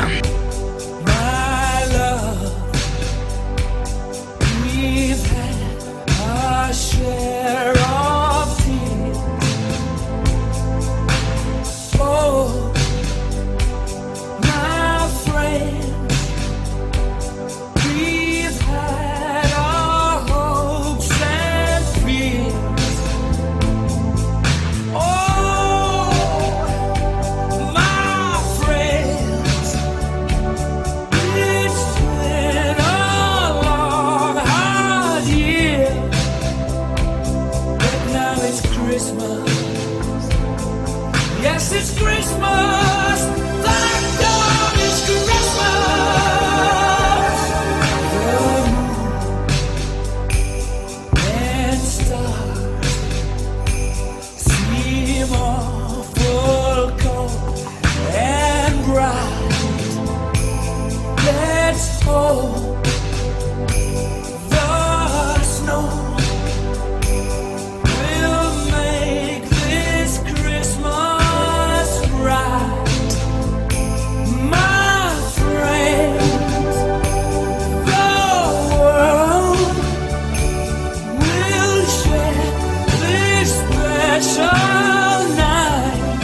Special night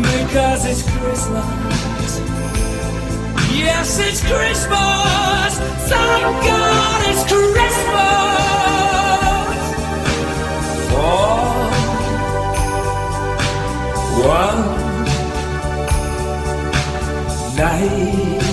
because it's Christmas. Yes, it's Christmas. Thank God it's Christmas. For one night.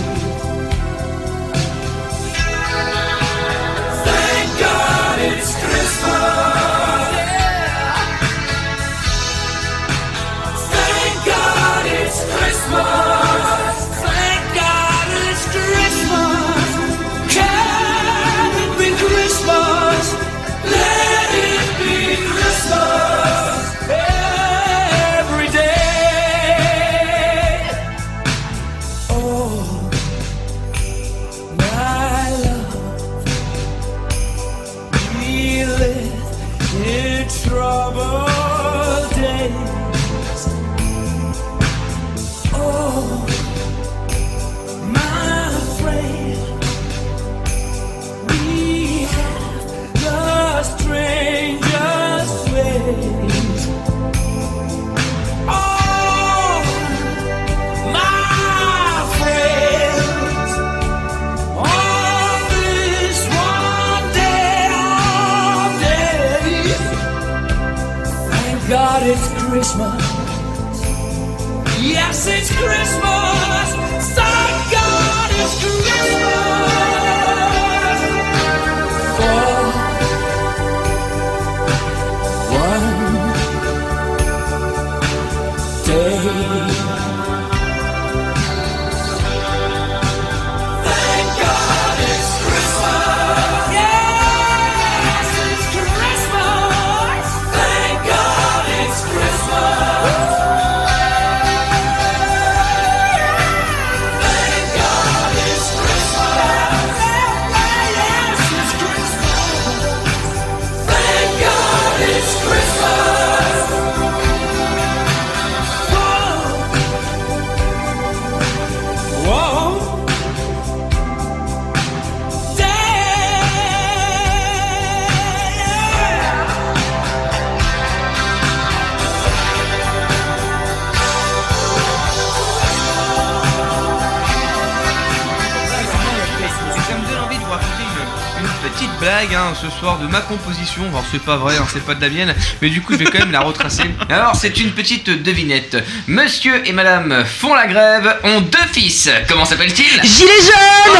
Hein, ce soir de ma composition. Alors c'est pas vrai, hein, c'est pas de la mienne, mais du coup je vais quand même la retracer. Alors c'est une petite devinette. Monsieur et Madame font la grève, ont deux fils. Comment s'appelle-t-il Gilets jaunes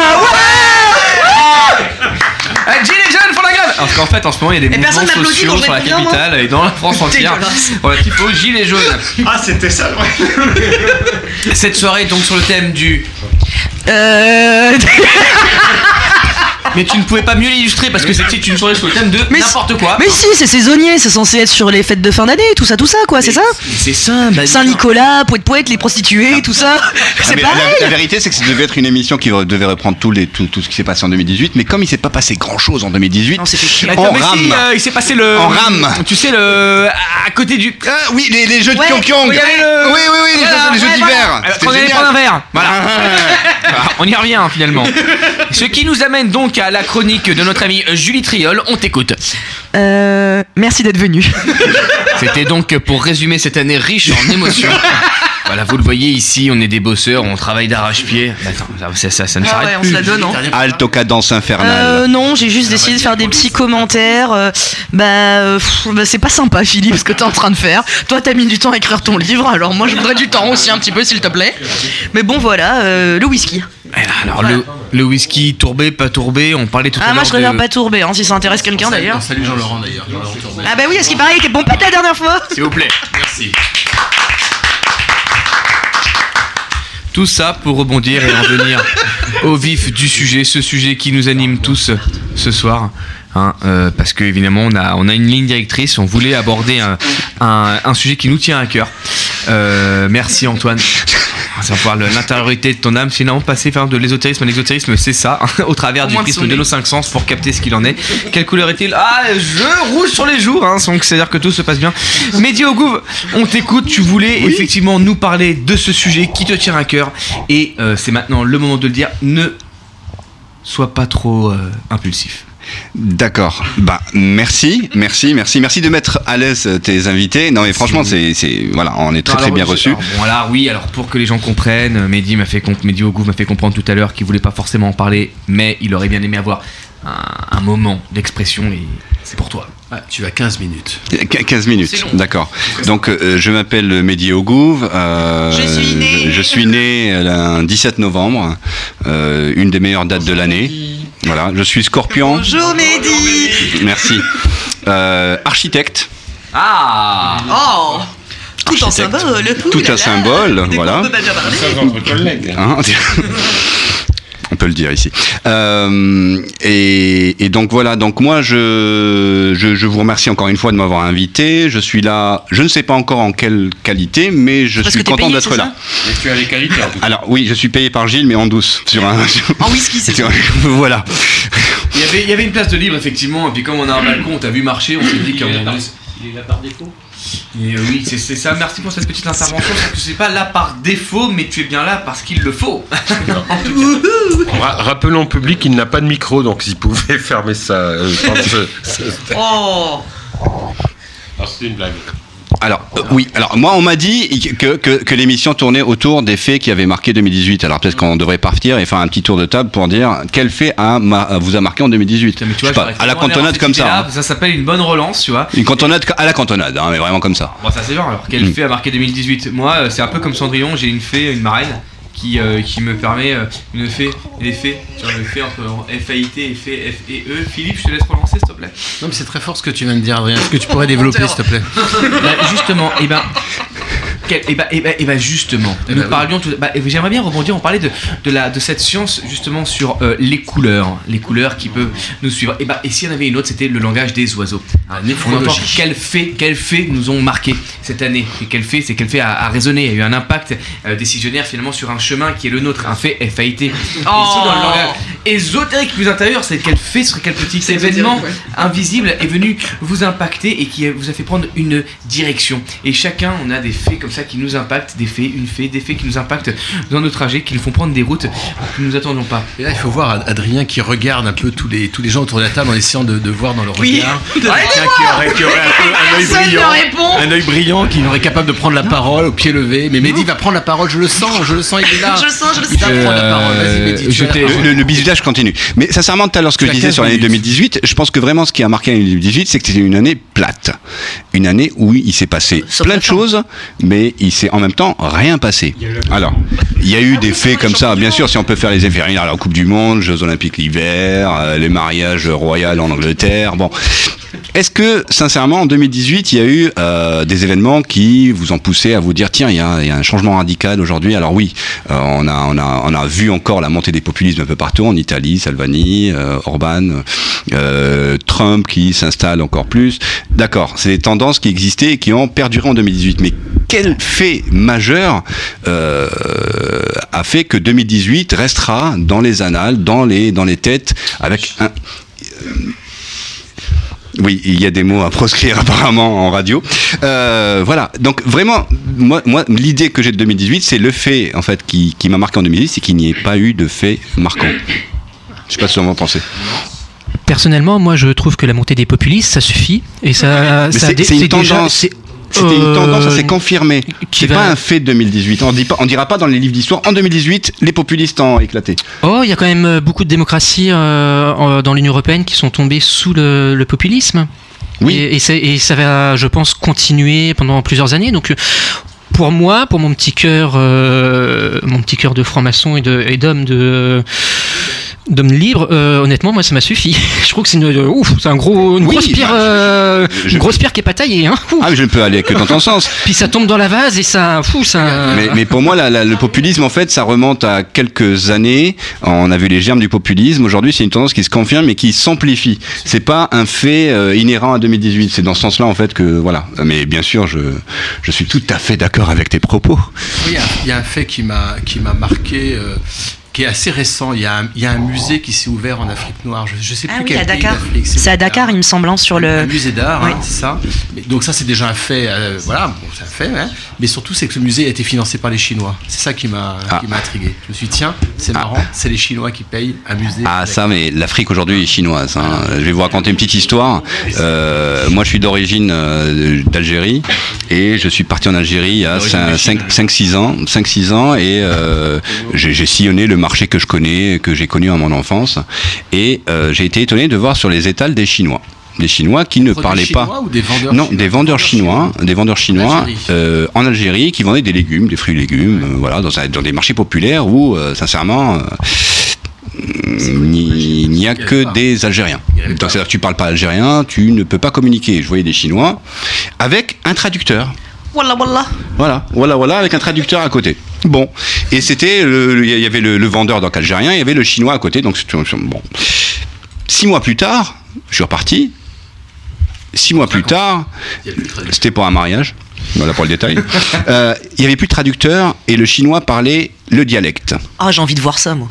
Ah, Gilets jaunes font la grève Parce qu'en fait en ce moment il y a des Et mouvements sociaux sur la capitale et dans la France entière. Voilà, faut Gilets jaunes. Ah, c'était ça, Cette soirée est donc sur le thème du. Euh. Mais tu ne pouvais pas mieux l'illustrer parce que c'était une soirée sur le thème de Mais n'importe quoi. Mais si, c'est saisonnier, c'est censé être sur les fêtes de fin d'année, tout ça, tout ça, quoi, c'est ça C'est ça, bah, Saint-Nicolas, poète poète, les prostituées, tout ça. Ah, C'est pareil. la vérité, c'est que ça devait être une émission qui devait reprendre les, tout, tout ce qui s'est passé en 2018, mais comme il s'est pas passé grand chose en 2018, Attends, on mais si, rame. euh, il s'est passé le. En rame. Tu sais, le. À côté du. Ah oui, les, les jeux de Ouais, y avait le- Oui, oui, oui, les Voilà, jeux, les jeux ouais, d'hiver. voilà. On allait génial. prendre un verre. Voilà. Voilà, On y revient finalement. Ce qui nous amène donc à la chronique de notre amie Julie Triol. On t'écoute. Euh, merci d'être venu. C'était donc pour résumer cette année riche en émotions. Voilà, vous le voyez ici, on est des bosseurs, on travaille d'arrache-pied. Bah, Attends, ça, ça, ça ne Ah s'arrête ouais, on plus. se la donne, hein. Halte aux cadences infernales. Euh, non, j'ai juste décidé de faire des petits commentaires. euh, bah, euh, pff, bah, c'est pas sympa, Philippe, ce que t'es en train de faire. Toi, t'as mis du temps à écrire ton livre, alors moi, je voudrais du temps aussi, un petit peu, s'il te plaît. Mais bon, voilà, euh, le whisky. Alors, le, le whisky tourbé, pas tourbé, on parlait tout à Ah, l'heure. moi, je préfère de- pas tourbé, hein, si ça intéresse quelqu'un d'ailleurs. Salut Jean-Laurent d'ailleurs. Ah, bah oui, est-ce qu'il paraît qu'il était bon pète la dernière fois S'il vous plaît. Merci. Tout ça pour rebondir et en venir au vif du sujet, ce sujet qui nous anime tous ce soir. hein, euh, parce que évidemment on a, on a une ligne directrice, on voulait aborder un, un- un sujet qui nous tient à cœur. Euh, merci Antoine. Ça parle de l'intériorité de ton âme, finalement passer faire de l'ésotérisme. À l'exotérisme, c'est ça, hein, au travers Au du prisme de nos cinq sens pour capter ce qu'il en est. Quelle couleur est-il? Ah, je rouge sur les joues, hein, donc c'est-à-dire que tout se passe bien. Mehdi Ogouv, on t'écoute, tu voulais effectivement nous parler de ce sujet qui te tient à cœur, et euh, c'est maintenant le moment de le dire, ne sois pas trop euh, impulsif. D'accord. Bah merci, merci, merci, merci de mettre à l'aise tes invités. Non mais franchement, c'est, voilà, on est très très bien bon, alors, oui, alors pour que les gens comprennent, Mehdi m'a fait, Mehdi Ogouv m'a fait comprendre tout à l'heure qu'il voulait pas forcément en parler, mais il aurait bien aimé avoir un, un moment d'expression, et c'est pour toi. Ah, tu as 15 minutes. Qu- 15 minutes, d'accord. Donc euh, je m'appelle Mehdi Ogouv. euh, Je suis né. Je suis né le 17 novembre, euh, une des meilleures dates de l'année. Voilà, je suis scorpion. Bonjour Mehdi Merci. Euh, architecte. Ah Oh Tout en Architecte. symbole Tout un symbole, voilà. On peut pas bien parler. entre collègues. Hein On peut le dire ici. Euh, et, et donc voilà, donc moi je, je, je vous remercie encore une fois de m'avoir invité. Je suis là, je ne sais pas encore en quelle qualité, mais je Parce suis content d'être là. Mais tu as les qualités en tout cas. Alors oui, je suis payé par Gilles, mais en douce. Sur un, En whisky, c'est voilà. Il y, avait, il y avait une place de libre effectivement, et puis comme on a un balcon, on t'a vu marcher, on s'est dit un moment donné. Il est là par défaut? Et euh, oui, c'est ça, merci pour cette petite intervention, parce que c'est pas là par défaut, mais tu es bien là parce qu'il le faut. Ra- Rappelons au public qu'il n'a pas de micro, donc s'il pouvait fermer ça. euh, pendant ce- ce- Oh Alors, c'est une blague. Alors, euh, oui, alors moi on m'a dit que, que, que l'émission tournait autour des faits qui avaient marqué 2018. Alors peut-être qu'on devrait partir et faire un petit tour de table pour dire quel fait a, ma- vous a marqué en 2018. Tu vois, Je sais pas, j'aurais à la cantonade comme ça. là, hein. Ça s'appelle une bonne relance, tu vois. Une cantonade à la cantonade, hein, mais vraiment comme ça. Bon, ça c'est bien alors. Quel Mm. fait a marqué 2018 Moi, euh, c'est un peu comme Cendrillon, j'ai une fée, une marraine. Qui, euh, qui me permet euh, une fée et des fées tu vois le fait entre F-A-I-T et fait F et E Philippe je te laisse relancer s'il te plaît Non, mais c'est très fort ce que tu viens de dire, Adrien. Est-ce que tu pourrais développer, s'il te plaît? Bah, justement, et ben. Quel- Et bah, et bah, et bah, justement, Eh nous bah parlions tout. bah, et j'aimerais bien rebondir. On parlait de, de, la, de cette science justement sur euh, les couleurs, les couleurs qui peuvent nous suivre. Et bah, et s'il y en avait une autre, c'était le langage des oiseaux. on entend néphrologie. quels faits, quels faits nous ont marqué cette année. Et quel fait, c'est quel fait a, a résonné, a eu un impact euh, décisionnaire finalement sur un chemin qui est le nôtre, un fait FAIT. Ici dans le langage ésotérique plus intérieur, c'est quel fait sur quel petit événement invisible est venu vous impacter et qui vous a fait prendre une direction. Et chacun, on a des faits comme ça qui nous impactent, des faits, une fait, des faits qui nous impactent dans nos trajets, qui nous font prendre des routes que nous attendions pas. Et là, il faut voir Adrien qui regarde un peu tous les, tous les gens autour de la table en essayant de, de voir dans leur Oui. regard. Quelqu'un qui aurait, qui aurait un, peu un œil brillant. Un œil brillant qui aurait capable de prendre la parole au pied levé. Mais Mehdi va prendre la parole, je le sens, je le sens, il est là. Je le sens, je le Il va sens. parole. Le, le bisutage continue. Mais sincèrement, tout à l'heure, ce que je disais 15 sur l'année minutes. 2018, je pense que vraiment ce qui a marqué l'année 2018, c'est que c'était une année plate. Une année où il s'est passé plein de choses, mais il s'est en même temps rien passé. Alors, il y a eu des faits comme ça, bien sûr, si on peut faire les effets, la Coupe du Monde, Jeux Olympiques l'hiver, euh, les mariages royaux en Angleterre, bon. Est-ce que, sincèrement, en 2018, il y a eu euh, des événements qui vous ont poussé à vous dire tiens, il y a, il y a un changement radical aujourd'hui? Alors oui, euh, on, a, on, a, on a vu encore la montée des populismes un peu partout, en Italie, Salvini, euh, Orban, euh, Trump qui s'installe encore plus. D'accord, c'est des tendances qui existaient et qui ont perduré en 2018. Mais quel fait majeur euh, a fait que 2018 restera dans les annales, dans les, dans les têtes, avec un, oui, il y a des mots à proscrire apparemment en radio. Euh, voilà, donc vraiment, moi, moi l'idée que j'ai de 2018, c'est le fait en fait qui, qui m'a marqué en 2018, c'est qu'il n'y ait pas eu de fait marquant. Je sais pas ce que vous en pensez. Personnellement, moi, je trouve que la montée des populistes, ça suffit. Et ça, ça c'est une déjà- tendance. c'est- C'était une euh, tendance, ça s'est confirmé. C'est va- pas un fait de 2018. On dit pas, on dira pas dans les livres d'histoire. En 2018, les populistes ont éclaté. Oh, il y a quand même euh, beaucoup de démocraties euh, dans l'Union européenne qui sont tombées sous le, le populisme. Oui. Et, et, ça va, je pense, continuer pendant plusieurs années. Donc, euh, pour moi, pour mon petit cœur, euh, mon petit cœur de franc-maçon et d'homme de d'homme libre, euh, honnêtement, moi, ça m'a suffi. Je trouve que c'est une, euh, ouf, c'est un gros, une Oui, grosse pierre, bah, euh, je- une grosse pierre qui est pas taillée. Hein. Ah, je ne peux aller que dans ton sens. Puis ça tombe dans la vase et ça, fou, ça. Mais, mais pour moi, la- la- le populisme, en fait, ça remonte à quelques années. On a vu les germes du populisme. Aujourd'hui, c'est une tendance qui se confirme et qui s'amplifie. C'est pas un fait inhérent à 2018. C'est dans ce sens-là, en fait, que voilà. Mais bien sûr, je, je suis tout à fait d'accord avec tes propos. Oui, il y y, a un fait qui m'a qui m'a marqué, euh, qui est assez récent. Il y, a un, il y a un musée qui s'est ouvert en Afrique noire. Je, je sais plus Ah oui, quel à pays Dakar. d'Afrique C'est à Dakar, il me semble, hein, sur le. Un musée d'art, Oui. hein, c'est ça. Mais donc ça, c'est déjà un fait. euh, voilà, bon, c'est un fait. hein. Mais surtout, c'est que le musée a été financé par les Chinois. C'est ça qui m'a Ah. qui m'a intrigué. Je me suis dit, tiens, c'est marrant, c'est les Chinois qui payent un musée. Ah ça, mais l'Afrique aujourd'hui est chinoise. hein. Je vais vous raconter une petite histoire. Euh, moi, je suis d'origine euh, d'Algérie et je suis parti en Algérie il y a D'origine 5-6 ans, 5-6 ans et euh, j'ai j'ai sillonné le marché que je connais, que j'ai connu en mon enfance et euh, j'ai été étonné de voir sur les étals des Chinois. Des Chinois qui ne parlaient chinois pas. ou des vendeurs non, chinois des vendeurs chinois, des vendeurs chinois Algérie. euh, en Algérie qui vendaient des légumes, des fruits et légumes, euh, voilà, dans, des marchés populaires où, euh, sincèrement, il n'y- a que des Algériens. Donc, C'est-à-dire que tu parles pas algérien, tu ne peux pas communiquer. Je voyais des Chinois avec un traducteur. Wallah, wallah. Voilà, voilà, voilà, avec un traducteur à côté. Bon, et c'était, il y avait le, le vendeur donc algérien, il y avait le chinois à côté, donc c'était- bon. Six mois plus tard, je suis reparti. Six mois plus tard, c'était pour un mariage. Voilà pour le détail. Euh, il y avait plus de traducteur et le chinois parlait le dialecte. Ah, j'ai envie de voir ça, moi.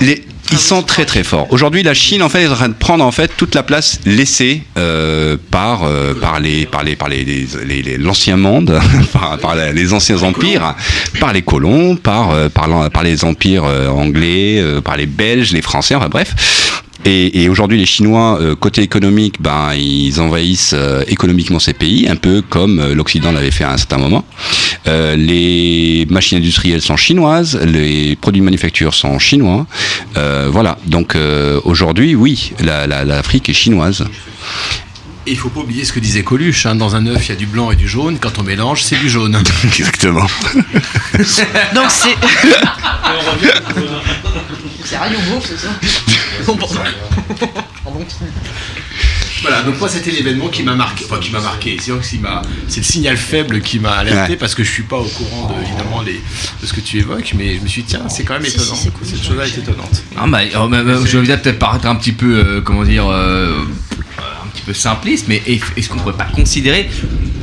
Les- ils sont très très forts. Aujourd'hui, la Chine en fait est en train de prendre en fait toute la place laissée euh, par euh, par les par les par les les- les- les- l'ancien monde, par, par les anciens empires, par les colons, par euh, par, par les empires euh, anglais, euh, par les Belges, les Français, enfin bref. Et, et aujourd'hui, les Chinois, euh, côté économique, ben, ils envahissent euh, économiquement ces pays, un peu comme euh, l'Occident l'avait fait à un certain moment. Euh, les machines industrielles sont chinoises, les produits de manufacture sont chinois. Euh, voilà. Donc euh, aujourd'hui, oui, la- la- l'Afrique est chinoise. Et il faut pas oublier ce que disait Coluche, hein, dans un œuf il y a du blanc et du jaune, quand on mélange c'est du jaune. Exactement. Donc c'est. c'est Radio Groupe, c'est ça Bon, pardon. Voilà, donc moi c'était l'événement qui m'a marqué, enfin qui m'a marqué, c'est le signal faible qui m'a alerté Ouais. parce que je suis pas au courant de, évidemment les- de ce que tu évoques, mais je me suis dit tiens c'est quand même étonnant, cette chose-là est étonnante. Ah bah, oh, bah, bah, je vais peut-être paraître un petit peu, euh, comment dire, euh, un petit peu simpliste, mais est- est-ce qu'on pourrait pas considérer,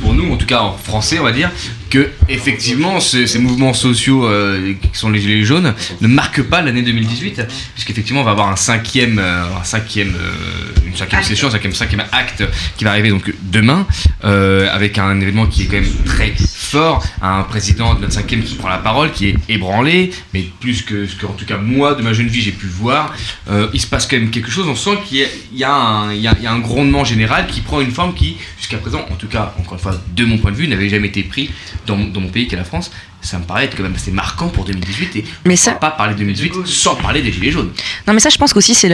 pour nous en tout cas en français, on va dire, que effectivement ce- ces mouvements sociaux euh, qui sont les gilets jaunes ne marquent pas l'année 2018, puisqu'effectivement on va avoir un cinquième, euh, un cinquième, euh, une cinquième session, un cinquième, cinquième acte qui va arriver donc demain, avec un événement qui est quand même très fort, un président de notre cinquième qui prend la parole, qui est ébranlé, mais plus que ce que en tout cas moi de ma jeune vie j'ai pu voir, euh, il se passe quand même quelque chose. On sent qu'il y a, il y a un, il y a- il y a un grondement général qui prend une forme qui, jusqu'à présent, en tout cas, encore une fois, de mon point de vue, n'avait jamais été pris dans, mon- dans mon pays qui est la France. Ça me paraît être quand même assez marquant pour 2018 et Mais on ça- pas parler de 2018 sans parler des gilets jaunes. Non mais ça je pense qu'aussi c'est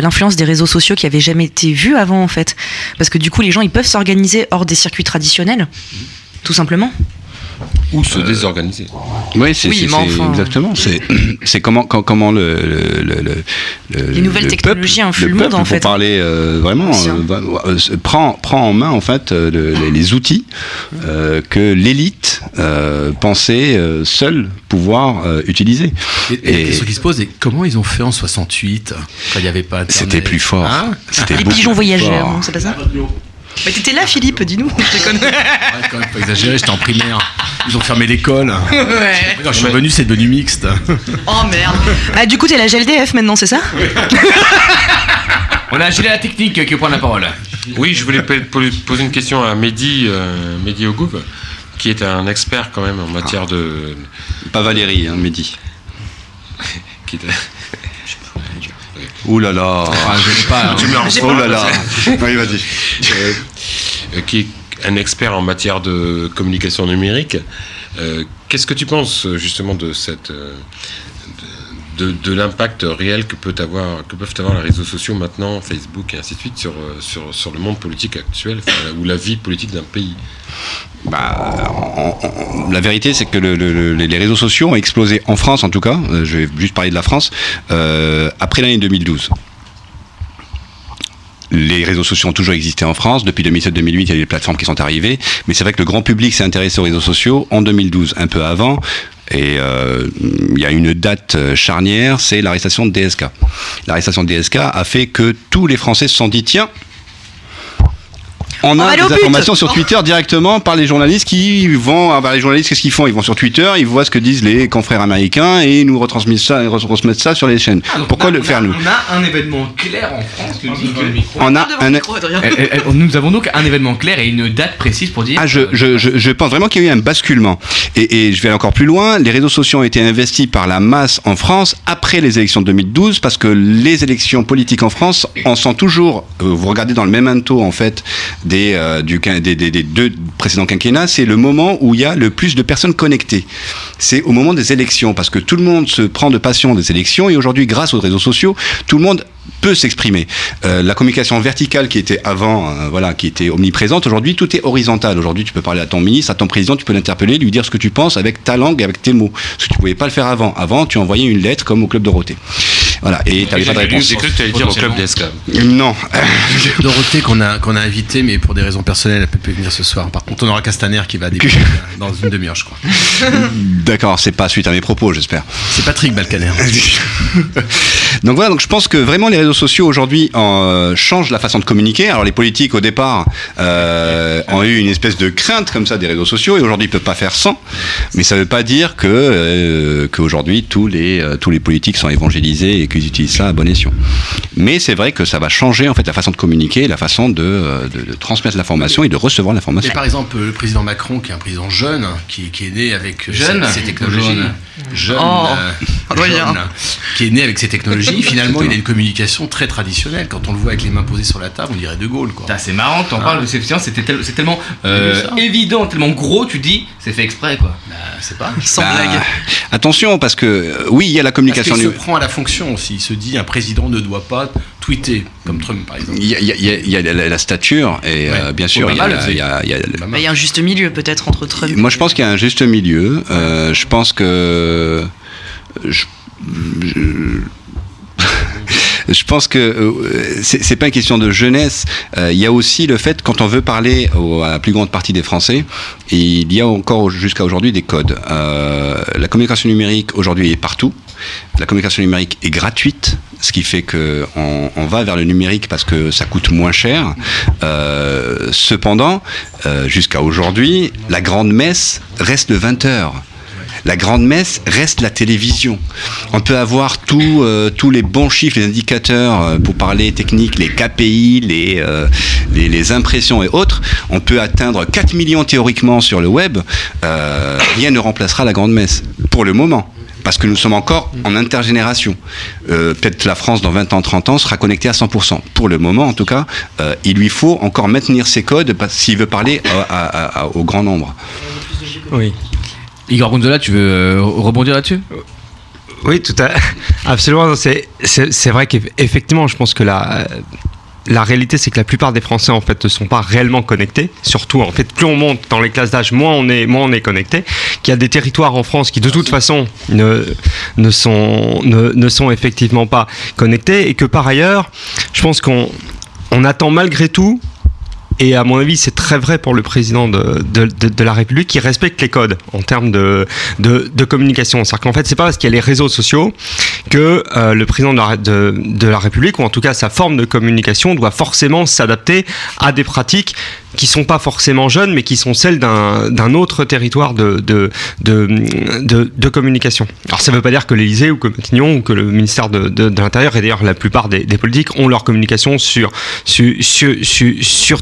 l'influence des réseaux sociaux qui avait jamais été vue avant en fait. Parce que du coup les gens ils peuvent s'organiser hors des circuits traditionnels. Tout simplement. Ou se désorganiser. Oui, c'est Oui, enfin- exactement. C'est c'est comment com- comment le, le, le- le- le- Les nouvelles le technologies peuple- influent le peuple, monde, en pour fait. parler euh, vraiment euh, euh, prend prend en main en fait euh, le- les, les outils euh, que l'élite euh, pensait euh, seule pouvoir euh, utiliser. Et, et la question qui se pose est comment ils ont fait en 68 quand il n'y avait pas C'était plus fort. Hein C'était Les pigeons voyageurs, c'est pas ça? Mais t'étais là Philippe, dis-nous. Je déconne. Ouais, quand même, pas exagérer, j'étais en primaire. Ils ont fermé l'école. Ouais. Quand je suis revenu, c'est devenu mixte. Oh merde. Ah du coup t'es la GLDF maintenant, c'est ça On a gelé la technique qui prend la parole. Oui, je voulais po- po- poser une question à Mehdi, euh, Mehdi Ogouv, qui est un expert quand même en matière de. Pas Valérie, hein, Mehdi. qui est- Ouh là là. Ah, je pas, hein. Tu me Oh là là. Oui, vas-y. Euh, euh, qui est un expert en matière de communication numérique. Euh, Qu'est-ce que tu penses justement de cette euh, de, l'impact réel que peuvent avoir les réseaux sociaux maintenant, Facebook et ainsi de suite sur euh, le monde politique actuel ou la vie politique d'un pays. Bah, la vérité, c'est que le- le- le- les réseaux sociaux ont explosé en France, en tout cas. euh, je vais juste parler de la France euh, après l'année 2012. Les réseaux sociaux ont toujours existé en France. Depuis 2007-2008, il y a des plateformes qui sont arrivées. Mais c'est vrai que le grand public s'est intéressé aux réseaux sociaux en 2012, un peu avant. Et euh, il y a une date euh, charnière, c'est l'arrestation de DSK. L'arrestation de DSK a fait que tous les Français se sont dit tiens, on a des informations sur Twitter directement par les journalistes qui vont. ah bah, les journalistes, qu'est-ce qu'ils font? Ils vont sur Twitter, ils voient ce que disent les confrères américains et ils nous retransmettent ça, retransmettent ça sur les chaînes. Ah, Pourquoi a- le faire a- nous? On a un événement clair en France dit que. On a un. Eh, eh, eh, Nous avons donc un événement clair et une date précise pour dire. Ah, je, je, je, je pense vraiment qu'il y a eu un basculement. Et, et je vais aller encore plus loin. Les réseaux sociaux ont été investis par la masse en France après les élections de 2012 parce que les élections politiques en France en sont toujours. euh, vous regardez dans le memento en fait des, euh, du, des, des- deux précédents quinquennats, c'est le moment où il y a le plus de personnes connectées. C'est au moment des élections parce que tout le monde se prend de passion des élections et aujourd'hui, grâce aux réseaux sociaux, tout le monde peut s'exprimer. Euh, la communication verticale qui était avant, euh, voilà, qui était omniprésente, aujourd'hui tout est horizontal. Aujourd'hui, tu peux parler à ton ministre, à ton président, tu peux l'interpeller, lui dire ce que tu penses avec ta langue avec tes mots. Ce que tu pouvais pas le faire avant. Avant, tu envoyais une lettre comme au club Dorothée. Voilà, et tu n'avais pas de réponse. J'ai cru que tu allais dire au club. Non. Dorothée qu'on a, qu'on a invité, mais pour des raisons personnelles, elle peut plus venir ce soir. Par contre, on aura Castaner qui va débuter dans une demi-heure, je crois. D'accord, c'est pas suite à mes propos, j'espère. C'est Patrick Balcaner. donc voilà, donc je pense que vraiment les réseaux sociaux aujourd'hui euh, changent la façon de communiquer. Alors les politiques au départ euh, ont eu une espèce de crainte comme ça des réseaux sociaux et aujourd'hui ils peuvent pas faire sans. Mais ça veut pas dire que euh, qu'aujourd'hui tous les euh, tous les politiques sont évangélisés et qu'ils utilisent ça à bon escient. Mais c'est vrai que ça va changer en fait la façon de communiquer, la façon de, euh, de, de transmettre l'information et de recevoir l'information. Par exemple, le président Macron, qui est un président jeune, qui, qui est né avec Jeune ces, ces technologies. Jeune. Oh, euh, jeune, qui est né avec ces technologies technologie, finalement, il a une communication très traditionnelle. Quand on le voit avec les mains posées sur la table, on dirait De Gaulle. C'est marrant, t'en Ah. parles, c'est effectivement, c'était tel- c'est tellement euh, évident, tellement gros, tu dis, c'est fait exprès quoi. c'est pas. Sans Bah, blague. Attention, parce que oui, il y a la Parce communication qu'il se numérique. prend à la fonction aussi. Il se dit un président ne doit pas tweeter, comme Trump par exemple. Il y a, il y a- il y a- il y a la, la stature et euh, bien sûr, il y a, Obama la- le il y a- il y a- Il y a un juste milieu peut-être entre Trump. Moi, je pense qu'il y a un juste milieu. Euh, je pense que. Je, je- je pense que euh, c'est pas une question de jeunesse. Euh, Il y a aussi le fait, quand on veut parler au- à la plus grande partie des Français, il y a encore jusqu'à aujourd'hui des codes. Euh, la communication numérique aujourd'hui est partout. La communication numérique est gratuite, ce qui fait que on, on va vers le numérique parce que ça coûte moins cher. Euh, cependant, euh, jusqu'à aujourd'hui, la grande messe reste le 20 heures. La grande messe reste la télévision. On peut avoir euh, tous les bons chiffres, les indicateurs pour parler technique, les KPI, les, les, impressions et autres. On peut atteindre 4 millions théoriquement sur le web. Rien ne remplacera la grande messe, pour le moment. Parce que nous sommes encore en intergénération. Euh, Peut-être la France, dans 20 ans, 30 ans, sera connectée à 100%. Pour le moment, en tout cas, euh, il lui faut encore maintenir ses codes parce- s'il veut parler à- à- à- au grand nombre. Oui. Igor Gonzola, tu veux euh, rebondir là-dessus? Oui, tout à absolument. C'est c'est c'est vrai qu'effectivement, je pense que la la réalité, c'est que la plupart des Français en fait ne sont pas réellement connectés. Surtout, en fait, plus on monte dans les classes d'âge, moins on est moins on est connecté. Qu'il y a des territoires en France qui de toute façon ne ne sont ne, ne sont effectivement pas connectés et que par ailleurs, je pense qu'on on attend malgré tout et à mon avis, c'est très vrai pour le président de, de, de- de la République qui respecte les codes en termes de communication. C'est-à-dire qu'en fait, c'est pas parce qu'il y a les réseaux sociaux que euh, le président de la, République, ou en tout cas sa forme de communication, doit forcément s'adapter à des pratiques qui sont pas forcément jeunes, mais qui sont celles d'un autre territoire de, communication. Alors ça veut pas dire que l'Élysée ou que Matignon ou que le ministère de, l'Intérieur, et d'ailleurs la plupart des, politiques ont leur communication sur,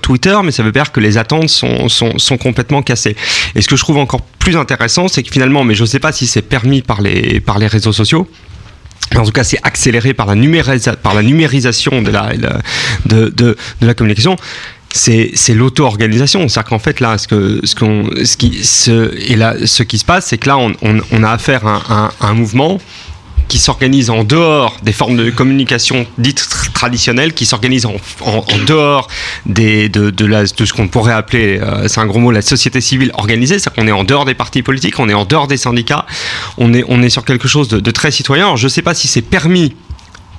Twitter, mais ça veut pas dire que les attentes sont, complètement cassées. Et ce que je trouve encore plus intéressant, c'est que finalement, mais je sais pas si c'est permis par les, réseaux sociaux, en tout cas, c'est accéléré par la, numérisation de la, communication. C'est, l'auto-organisation. C'est-à-dire qu'en fait, là, ce, qui, se passe, c'est que là, on, a affaire à un mouvement qui s'organise en dehors des formes de communication dites tr- traditionnelles, qui s'organise en, dehors des, de, ce qu'on pourrait appeler, euh, c'est un gros mot, la société civile organisée, c'est-à-dire qu'on est en dehors des partis politiques, on est en dehors des syndicats, on est, on est sur quelque chose de, de très citoyen. Alors, je ne sais pas si c'est permis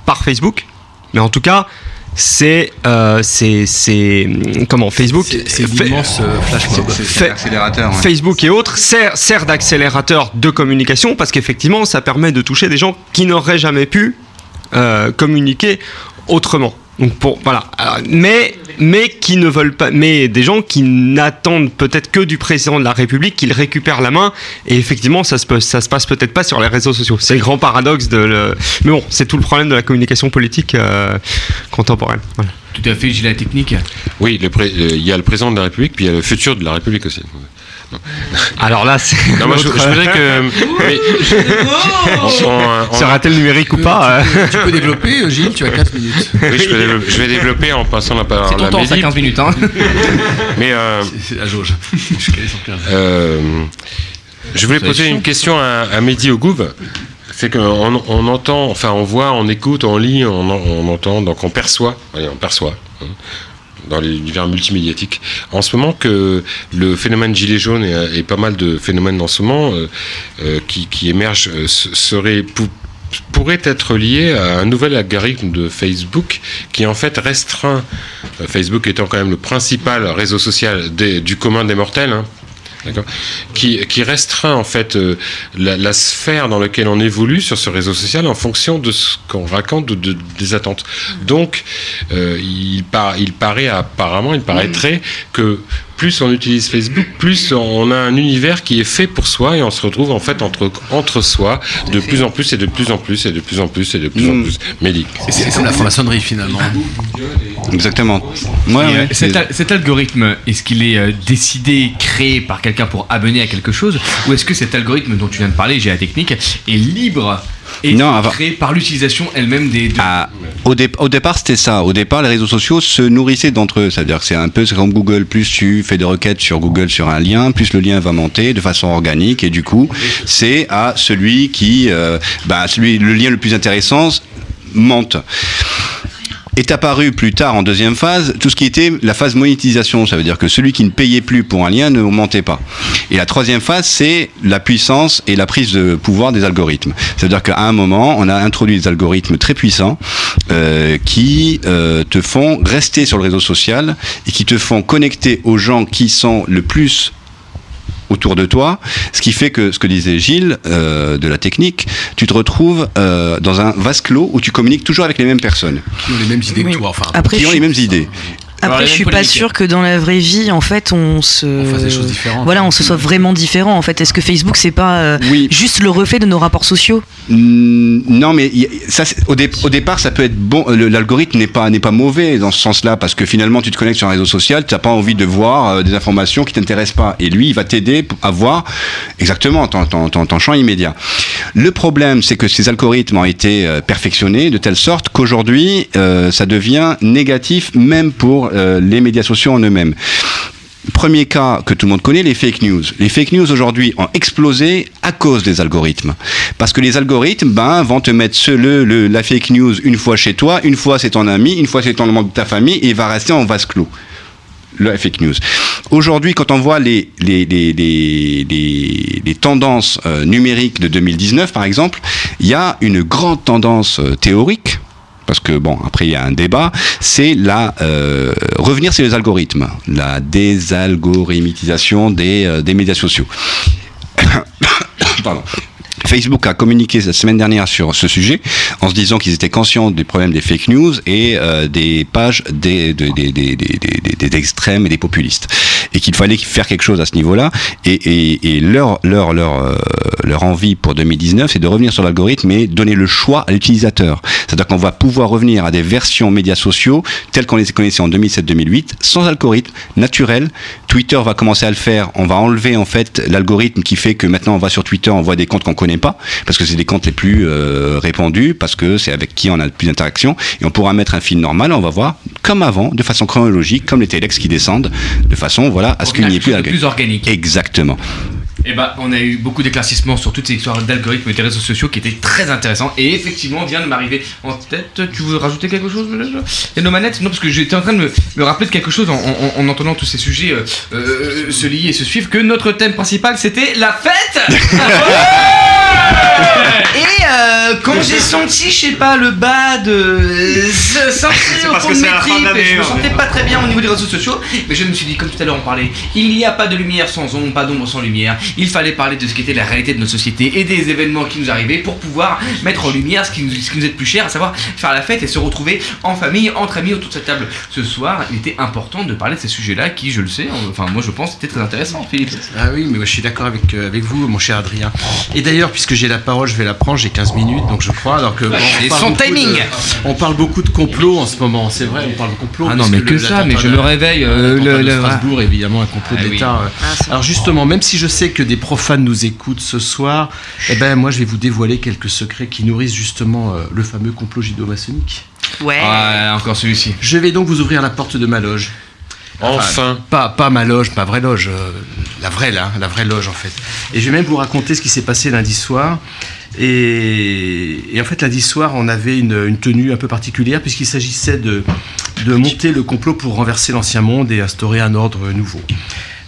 par Facebook, mais en tout cas, c'est euh, c'est c'est comment Facebook C'est l'immense euh, flash mob. fait- accélérateur. ouais. Facebook et autres sert, sert d'accélérateur de communication parce qu'effectivement ça permet de toucher des gens qui n'auraient jamais pu euh, communiquer autrement. Donc pour voilà, Alors, mais mais qui ne veulent pas, mais des gens qui n'attendent peut-être que du président de la République qu'il récupère la main et effectivement ça se peut- ça se passe peut-être pas sur les réseaux sociaux. C'est le grand paradoxe de le, mais bon c'est tout le problème de la communication politique euh, contemporaine. Voilà. Tout à fait, j'ai la technique. Oui, le pré- euh, il y a le président de la République, puis il y a le futur de la République aussi. Alors là, c'est. Non, moi, je, je voudrais que. mais- on- Sera-t-elle numérique ou pas Tu peux, tu peux développer, euh, Gilles, tu as 15 minutes. Oui, je, peux je vais développer en passant la parole C'est à ton la temps, ça Mehdi. 15 minutes. Hein. Mais euh, C'est la jauge. Je suis calé sur 15. euh, je voulais poser une question à, à Mehdi Ogouv. C'est qu'on on entend, enfin on voit, on écoute, on lit, on, on entend, donc on perçoit, oui, on perçoit, hein, dans l'univers multimédiatique, en ce moment que le phénomène gilet jaune et, et pas mal de phénomènes en ce moment euh, euh, qui, émergent euh, se- seraient pou- pourrait être lié à un nouvel algorithme de Facebook qui en fait restreint, euh, Facebook étant quand même le principal réseau social du commun des mortels, hein, qui, qui restreint en fait euh, la, la sphère dans laquelle on évolue sur ce réseau social en fonction de ce qu'on raconte, de, de- des attentes. Donc, euh, il, par- il paraît apparemment, il paraîtrait que plus on utilise Facebook, plus on a un univers qui est fait pour soi et on se retrouve en fait entre, entre soi de plus en plus et de plus en plus et de plus en plus et de plus en plus. Médic. C'est comme la franc-maçonnerie finalement. Exactement. Et, euh, cet, cet algorithme, est-ce qu'il est euh, décidé, créé par quelqu'un pour amener à quelque chose Ou est-ce que cet algorithme dont tu viens de parler, j'ai la technique, est libre et créé par l'utilisation elle-même des. de- Ah, au, dé- au départ, c'était ça. Au départ, les réseaux sociaux se nourrissaient d'entre eux. C'est-à-dire que c'est un peu comme Google. Plus tu fais des requêtes sur Google sur un lien, plus le lien va monter de façon organique. Et du coup, c'est à celui qui, euh, bah, celui, le lien le plus intéressant monte. Est apparu plus tard en deuxième phase tout ce qui était la phase monétisation. Ça veut dire que celui qui ne payait plus pour un lien ne montait pas. Et la troisième phase, c'est la puissance et la prise de pouvoir des algorithmes. C'est-à-dire qu'à un moment, on a introduit des algorithmes très puissants euh, qui euh, te font rester sur le réseau social et qui te font connecter aux gens qui sont le plus autour de toi, ce qui fait que ce que disait Gilles euh, de la technique, tu te retrouves euh, dans un vase clos où tu communiques toujours avec les mêmes personnes. Qui ont les mêmes idées que toi, enfin. Après, qui ont les mêmes idées. Après, je suis pas sûr que dans la vraie vie, en fait, on se. fasse des choses différentes. Voilà, on se soit vraiment différent. En fait, est-ce que Facebook, c'est pas euh, juste le reflet de nos rapports sociaux? Non, mais ça, au, dé- au départ, ça peut être bon. L'algorithme n'est pas n'est pas mauvais dans ce sens-là parce que finalement, tu te connectes sur un réseau social, tu n'as pas envie de voir euh, des informations qui t'intéressent pas, et lui, il va t'aider à voir exactement ton, ton, ton- ton champ immédiat. Le problème, c'est que ces algorithmes ont été euh, perfectionnés de telle sorte qu'aujourd'hui, euh, ça devient négatif même pour euh, les médias sociaux en eux-mêmes. Premier cas que tout le monde connaît, les fake news. Les fake news aujourd'hui ont explosé à cause des algorithmes. Parce que les algorithmes ben, vont te mettre le, la fake news une fois chez toi, une fois c'est ton ami, une fois c'est ton membre de ta famille, et il va rester en vase clos. Le fake news. Aujourd'hui, quand on voit les, les, les- les tendances euh, numériques de 2019, par exemple, il y a une grande tendance euh, théorique parce que bon, après il y a un débat, c'est la euh, revenir sur les algorithmes, la désalgorithmisation des, euh, des médias sociaux. Facebook a communiqué la semaine dernière sur ce sujet en se disant qu'ils étaient conscients des problèmes des fake news et euh, des pages des, des- des- des extrêmes et des populistes. Et qu'il fallait faire quelque chose à ce niveau-là. Et, leur, leur, leur, euh, leur envie pour 2019, c'est de revenir sur l'algorithme et donner le choix à l'utilisateur. C'est-à-dire qu'on va pouvoir revenir à des versions médias sociaux telles qu'on les connaissait en 2007-2008, sans algorithme, naturel. Twitter va commencer à le faire. On va enlever en fait l'algorithme qui fait que maintenant on va sur Twitter, on voit des comptes qu'on connaît pas, parce que c'est des comptes les plus euh, répandus, parce que c'est avec qui on a le plus d'interaction. Et on pourra mettre un fil normal, on va voir comme avant, de façon chronologique, comme les telex qui descendent, de façon voilà à ce qu'il n'y ait plus de plus organique. Exactement. Eh ben, on a eu beaucoup d'éclaircissements sur toutes ces histoires d'algorithmes et des réseaux sociaux qui étaient très intéressants. Et effectivement, vient de m'arriver en tête. Tu veux rajouter quelque chose Et nos manettes Non, parce que j'étais en train de me, me rappeler de quelque chose en, en- en entendant tous ces sujets euh, euh, se lier et se suivre. Que notre thème principal c'était la fête euh, quand j'ai senti, je sais pas, le bas de se sentir au fond de mes tripes, je me sentais pas très bien au niveau des réseaux sociaux, mais je me suis dit, comme tout à l'heure on parlait, il n'y a pas de lumière sans ombre, pas d'ombre sans lumière. Il fallait parler de ce qui était la réalité de notre société et des événements qui nous arrivaient pour pouvoir mettre en lumière ce qui nous, ce qui nous est le plus cher, à savoir faire la fête et se retrouver en famille, entre amis autour de cette table. Ce soir, il était important de parler de ces sujets-là qui, je le sais, enfin moi je pense, étaient très intéressants, Philippe. Ah oui, mais moi, je suis d'accord avec, euh, avec vous, mon cher Adrien. Et d'ailleurs, puisque j'ai la parole, je vais la prendre, j'ai 15 minutes, donc je crois. Alors que, bon, on Et parle son timing. de- On parle beaucoup de complot en ce moment, c'est vrai, on parle de complot. Ah non, mais le- que ça, mais je de- me réveille, euh, le- de Strasbourg, évidemment, un complot Ah oui. d'État. euh. Alors justement, même si je sais que des profanes nous écoutent ce soir, eh ben moi, je vais vous dévoiler quelques secrets qui nourrissent justement euh, le fameux complot judo-maçonnique. Ouais. Ouais, encore celui-ci. Je vais donc vous ouvrir la porte de ma loge. Enfin. pas, pas ma loge, ma vraie loge, euh, la vraie là, la vraie loge en fait. Et je vais même vous raconter ce qui s'est passé lundi soir. Et, et en fait, lundi soir, on avait une, une tenue un peu particulière puisqu'il s'agissait de, de monter le complot pour renverser l'ancien monde et instaurer un ordre nouveau.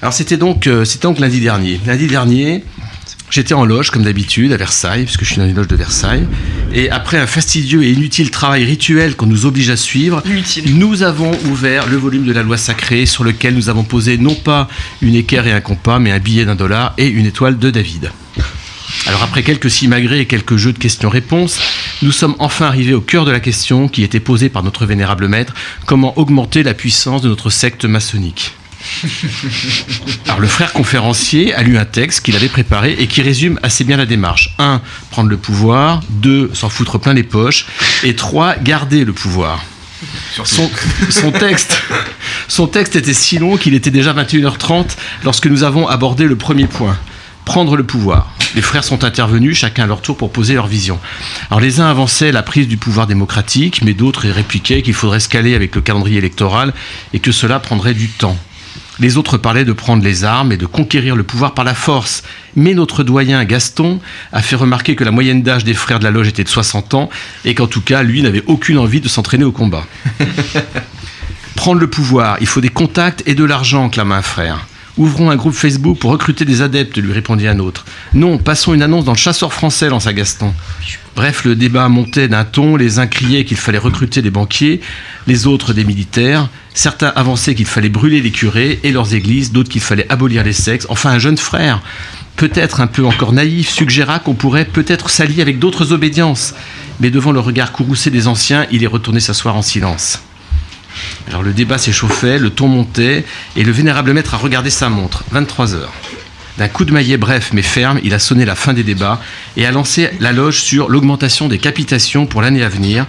Alors c'était donc, euh, c'était donc lundi dernier. Lundi dernier, J'étais en loge, comme d'habitude, à Versailles, puisque je suis dans une loge de Versailles. Et après un fastidieux et inutile travail rituel qu'on nous oblige à suivre, nous avons ouvert le volume de la loi sacrée sur lequel nous avons posé non pas une équerre et un compas, mais un billet d'un dollar et une étoile de David. Alors après quelques simagrées et quelques jeux de questions-réponses, nous sommes enfin arrivés au cœur de la question qui était posée par notre vénérable maître, comment augmenter la puissance de notre secte maçonnique Alors le frère conférencier a lu un texte qu'il avait préparé et qui résume assez bien la démarche. 1. Prendre le pouvoir. 2. S'en foutre plein les poches. Et 3. Garder le pouvoir. Son, son texte, son texte était si long qu'il était déjà 21h30 lorsque nous avons abordé le premier point. Prendre le pouvoir. Les frères sont intervenus, chacun à leur tour, pour poser leur vision. Alors les uns avançaient la prise du pouvoir démocratique, mais d'autres répliquaient qu'il faudrait se caler avec le calendrier électoral et que cela prendrait du temps. Les autres parlaient de prendre les armes et de conquérir le pouvoir par la force. Mais notre doyen Gaston a fait remarquer que la moyenne d'âge des frères de la loge était de 60 ans et qu'en tout cas, lui n'avait aucune envie de s'entraîner au combat. Prendre le pouvoir, il faut des contacts et de l'argent, clama un frère. Ouvrons un groupe Facebook pour recruter des adeptes, lui répondit un autre. Non, passons une annonce dans le chasseur français, lança Gaston. Bref, le débat montait d'un ton, les uns criaient qu'il fallait recruter des banquiers, les autres des militaires, certains avançaient qu'il fallait brûler les curés et leurs églises, d'autres qu'il fallait abolir les sexes, enfin un jeune frère, peut-être un peu encore naïf, suggéra qu'on pourrait peut-être s'allier avec d'autres obédiences, mais devant le regard courroucé des anciens, il est retourné s'asseoir en silence. Alors le débat s'échauffait, le ton montait, et le vénérable maître a regardé sa montre. 23 heures. D'un coup de maillet bref mais ferme, il a sonné la fin des débats et a lancé la loge sur l'augmentation des capitations pour l'année à venir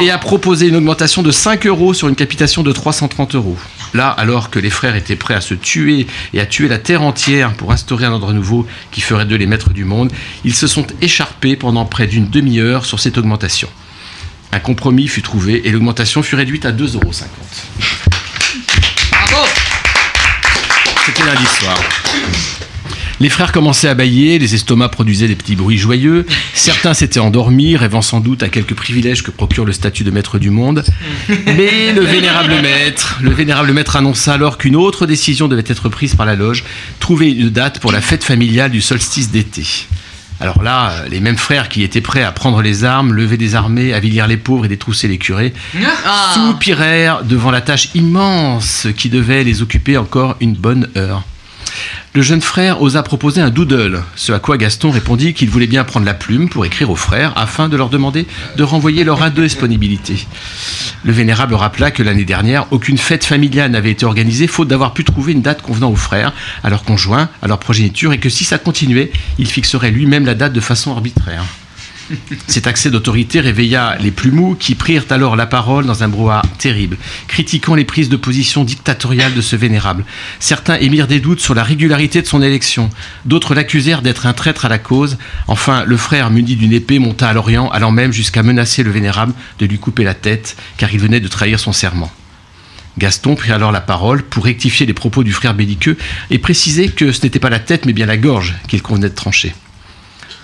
et a proposé une augmentation de 5 euros sur une capitation de 330 euros. Là, alors que les frères étaient prêts à se tuer et à tuer la terre entière pour instaurer un ordre nouveau qui ferait d'eux les maîtres du monde, ils se sont écharpés pendant près d'une demi-heure sur cette augmentation. Un compromis fut trouvé et l'augmentation fut réduite à 2,50 euros. C'était lundi soir. Les frères commençaient à bailler, les estomacs produisaient des petits bruits joyeux. Certains s'étaient endormis, rêvant sans doute à quelques privilèges que procure le statut de maître du monde. Mais le vénérable maître, le vénérable maître annonça alors qu'une autre décision devait être prise par la loge, trouver une date pour la fête familiale du solstice d'été. Alors là, les mêmes frères qui étaient prêts à prendre les armes, lever des armées, avilir les pauvres et détrousser les curés, Ah. soupirèrent devant la tâche immense qui devait les occuper encore une bonne heure. Le jeune frère osa proposer un doodle, ce à quoi Gaston répondit qu'il voulait bien prendre la plume pour écrire aux frères afin de leur demander de renvoyer leur indisponibilité. Le vénérable rappela que l'année dernière, aucune fête familiale n'avait été organisée faute d'avoir pu trouver une date convenant aux frères, à leurs conjoints, à leur progéniture et que si ça continuait, il fixerait lui-même la date de façon arbitraire. Cet accès d'autorité réveilla les plus mous qui prirent alors la parole dans un brouhaha terrible, critiquant les prises de position dictatoriales de ce vénérable. Certains émirent des doutes sur la régularité de son élection, d'autres l'accusèrent d'être un traître à la cause. Enfin, le frère muni d'une épée monta à l'Orient, allant même jusqu'à menacer le vénérable de lui couper la tête, car il venait de trahir son serment. Gaston prit alors la parole pour rectifier les propos du frère belliqueux et préciser que ce n'était pas la tête mais bien la gorge qu'il convenait de trancher.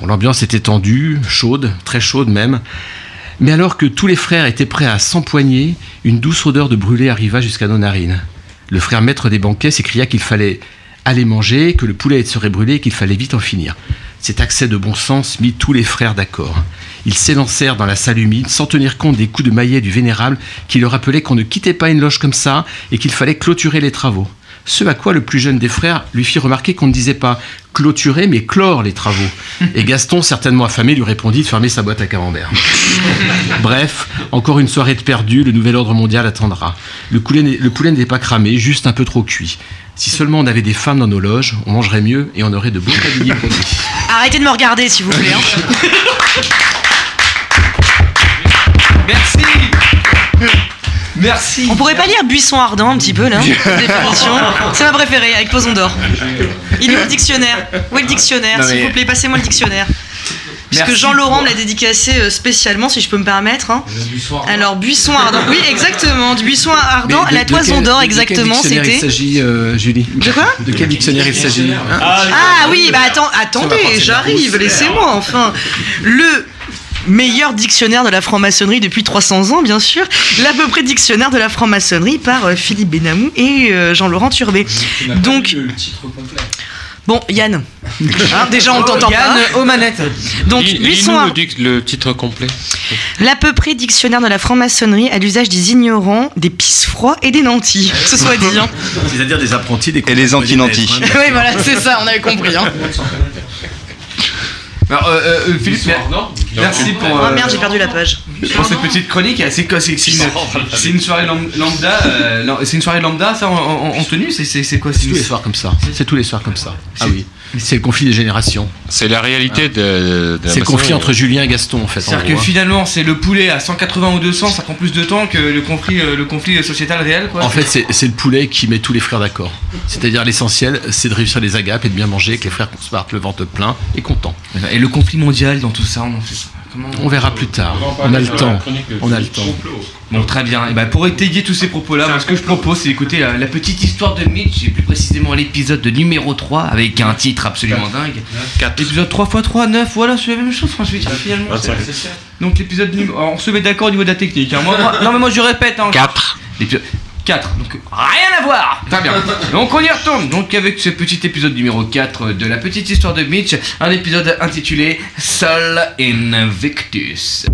L'ambiance était tendue, chaude, très chaude même. Mais alors que tous les frères étaient prêts à s'empoigner, une douce odeur de brûlé arriva jusqu'à nos narines. Le frère maître des banquets s'écria qu'il fallait aller manger, que le poulet serait brûlé et qu'il fallait vite en finir. Cet accès de bon sens mit tous les frères d'accord. Ils s'élancèrent dans la salle humide sans tenir compte des coups de maillet du vénérable qui leur rappelait qu'on ne quittait pas une loge comme ça et qu'il fallait clôturer les travaux. Ce à quoi le plus jeune des frères lui fit remarquer qu'on ne disait pas clôturer mais clore les travaux. Et Gaston, certainement affamé, lui répondit de fermer sa boîte à camembert. Bref, encore une soirée de perdu, le nouvel ordre mondial attendra. Le poulet n'est- le poulet n'est pas cramé, juste un peu trop cuit. Si seulement on avait des femmes dans nos loges, on mangerait mieux et on aurait de beaux tabliers produits. Arrêtez de me regarder, s'il vous plaît. hein. Merci Merci On pourrait pas lire Buisson Ardent un petit peu là Définition. C'est ma préférée, avec Poson d'or. Il est où le dictionnaire Où est le dictionnaire S'il mais- vous plaît, passez-moi le dictionnaire. Puisque Jean-Laurent l'a dédicacé euh, spécialement, si je peux me permettre. hein. Alors, Buisson Ardent. Oui, exactement. Du Buisson Ardent à la de toison d'or, de quel exactement, dictionnaire il c'était. s'agit, euh, Julie? De quoi? De quel dictionnaire il s'agit? Hein Ah oui, bah attends, attendez, j'arrive, laissez-moi enfin. Le meilleur dictionnaire de la franc-maçonnerie depuis 300 ans, bien sûr. L'à peu près dictionnaire de la franc-maçonnerie par euh, Philippe Benamou et euh, Jean-Laurent Turbet. Donc, bon, Yann, hein, déjà on t'entend pas. Yann aux manettes. Donc, Buisson lis-nous Ardent. le, le titre complet. L'à peu près dictionnaire de la franc-maçonnerie à l'usage des ignorants, des pisse-froids et des nantis. Que ce soit dit. hein. C'est-à-dire des apprentis, des Et les anti-nantis. oui, voilà, c'est ça, on avait compris. hein. Alors, euh, euh, euh, Philippe, mer- merci pour. Oh euh, merde, j'ai perdu la page. Pour cette petite chronique, c'est quoi C'est c'est une, c'est une soirée lam- lambda. euh, non, c'est une soirée lambda, ça en, en- en tenue? C'est c'est- c'est quoi C'est tous les soirs comme ça. C'est tous les soirs comme ça. Ah oui. C'est le conflit des générations. C'est la réalité de, de C'est le conflit maçonnerie. entre Julien et Gaston en fait. C'est-à-dire que hein. finalement, c'est le poulet à 180 ou 200, ça prend plus de temps que le conflit, euh, le conflit sociétal réel, quoi. En fait, c'est le poulet qui met tous les frères d'accord. C'est-à-dire l'essentiel, c'est de réussir les agapes et de bien manger, que les frères se partent le ventre plein et contents. Et le conflit mondial dans tout ça, on en fait. Comment On verra plus tard. On a le temps. On a le temps. Bon, très bien. Et ben, pour étayer tous ces propos-là, moi, ce que je propose, c'est d'écouter la, la petite histoire de Mitch, et plus précisément l'épisode de numéro 3, avec un titre absolument dingue. 4. L'épisode 3 x 3, 9, voilà, c'est la même chose, François, finalement. 25. C'est- Donc, l'épisode numéro. On se met d'accord au niveau de la technique. hein. Moi, moi- non, mais moi, je répète. Hein, 4. 4, donc rien à voir Très bien. Donc on y retourne. Donc avec ce petit épisode numéro 4 de la petite histoire de Mitch, un épisode intitulé Sol Invictus.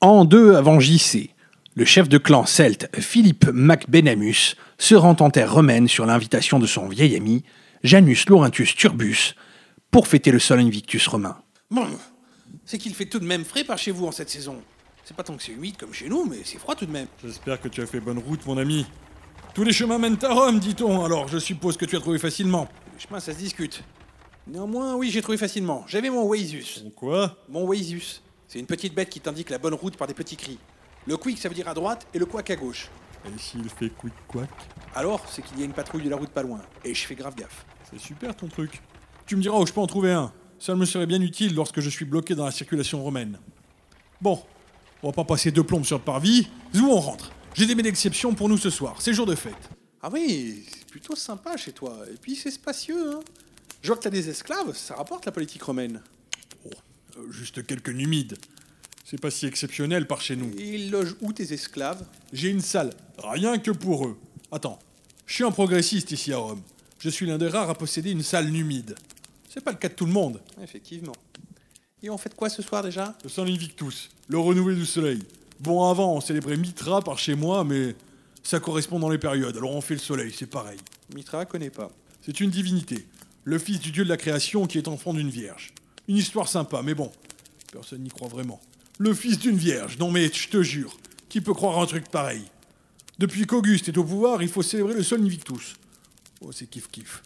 En 2 avant JC, le chef de clan celte Philippe MacBenamus se rend en terre romaine sur l'invitation de son vieil ami Janus Laurentus Turbus pour fêter le Sol Invictus romain. Bon, c'est qu'il fait tout de même frais par chez vous en cette saison. C'est pas tant que c'est humide comme chez nous, mais c'est froid tout de même. J'espère que tu as fait bonne route, mon ami. Tous les chemins mènent à Rome, dit-on, alors je suppose que tu as trouvé facilement. Le chemin, ça se discute. Néanmoins, oui, j'ai trouvé facilement. J'avais mon Wazus. quoi? Mon Wazus. C'est une petite bête qui t'indique la bonne route par des petits cris. Le quick, ça veut dire à droite, et le quack à gauche. Et s'il fait quick quack? Alors, c'est qu'il y a une patrouille de la route pas loin. Et je fais grave gaffe. C'est super ton truc. Tu me diras où je peux en trouver un. Ça me serait bien utile lorsque je suis bloqué dans la circulation romaine. Bon, on va pas passer deux plombes sur le parvis. Où on rentre J'ai des mets d'exception pour nous ce soir. C'est jour de fête. Ah oui, c'est plutôt sympa chez toi. Et puis c'est spacieux, hein. Je vois que t'as des esclaves, ça rapporte la politique romaine. Euh, juste quelques numides. C'est pas si exceptionnel par chez nous. Et ils logent où tes esclaves? J'ai une salle, rien que pour eux. Attends, je suis un progressiste ici à Rome. Je suis l'un des rares à posséder une salle numide. C'est pas le cas de tout le monde. Effectivement. Et on fait quoi ce soir déjà? Le San Invictus, le renouvelé du soleil. Bon, avant, on célébrait Mitra par chez moi, mais ça correspond dans les périodes, alors on fait le soleil, c'est pareil. Mitra connaît pas. C'est une divinité, le fils du dieu de la création qui est enfant d'une vierge. Une histoire sympa, mais bon, personne n'y croit vraiment. Le fils d'une vierge, non mais je te jure, qui peut croire un truc pareil? Depuis qu'Auguste est au pouvoir, il faut célébrer le Sol Invictus. Oh, c'est kiff kiff.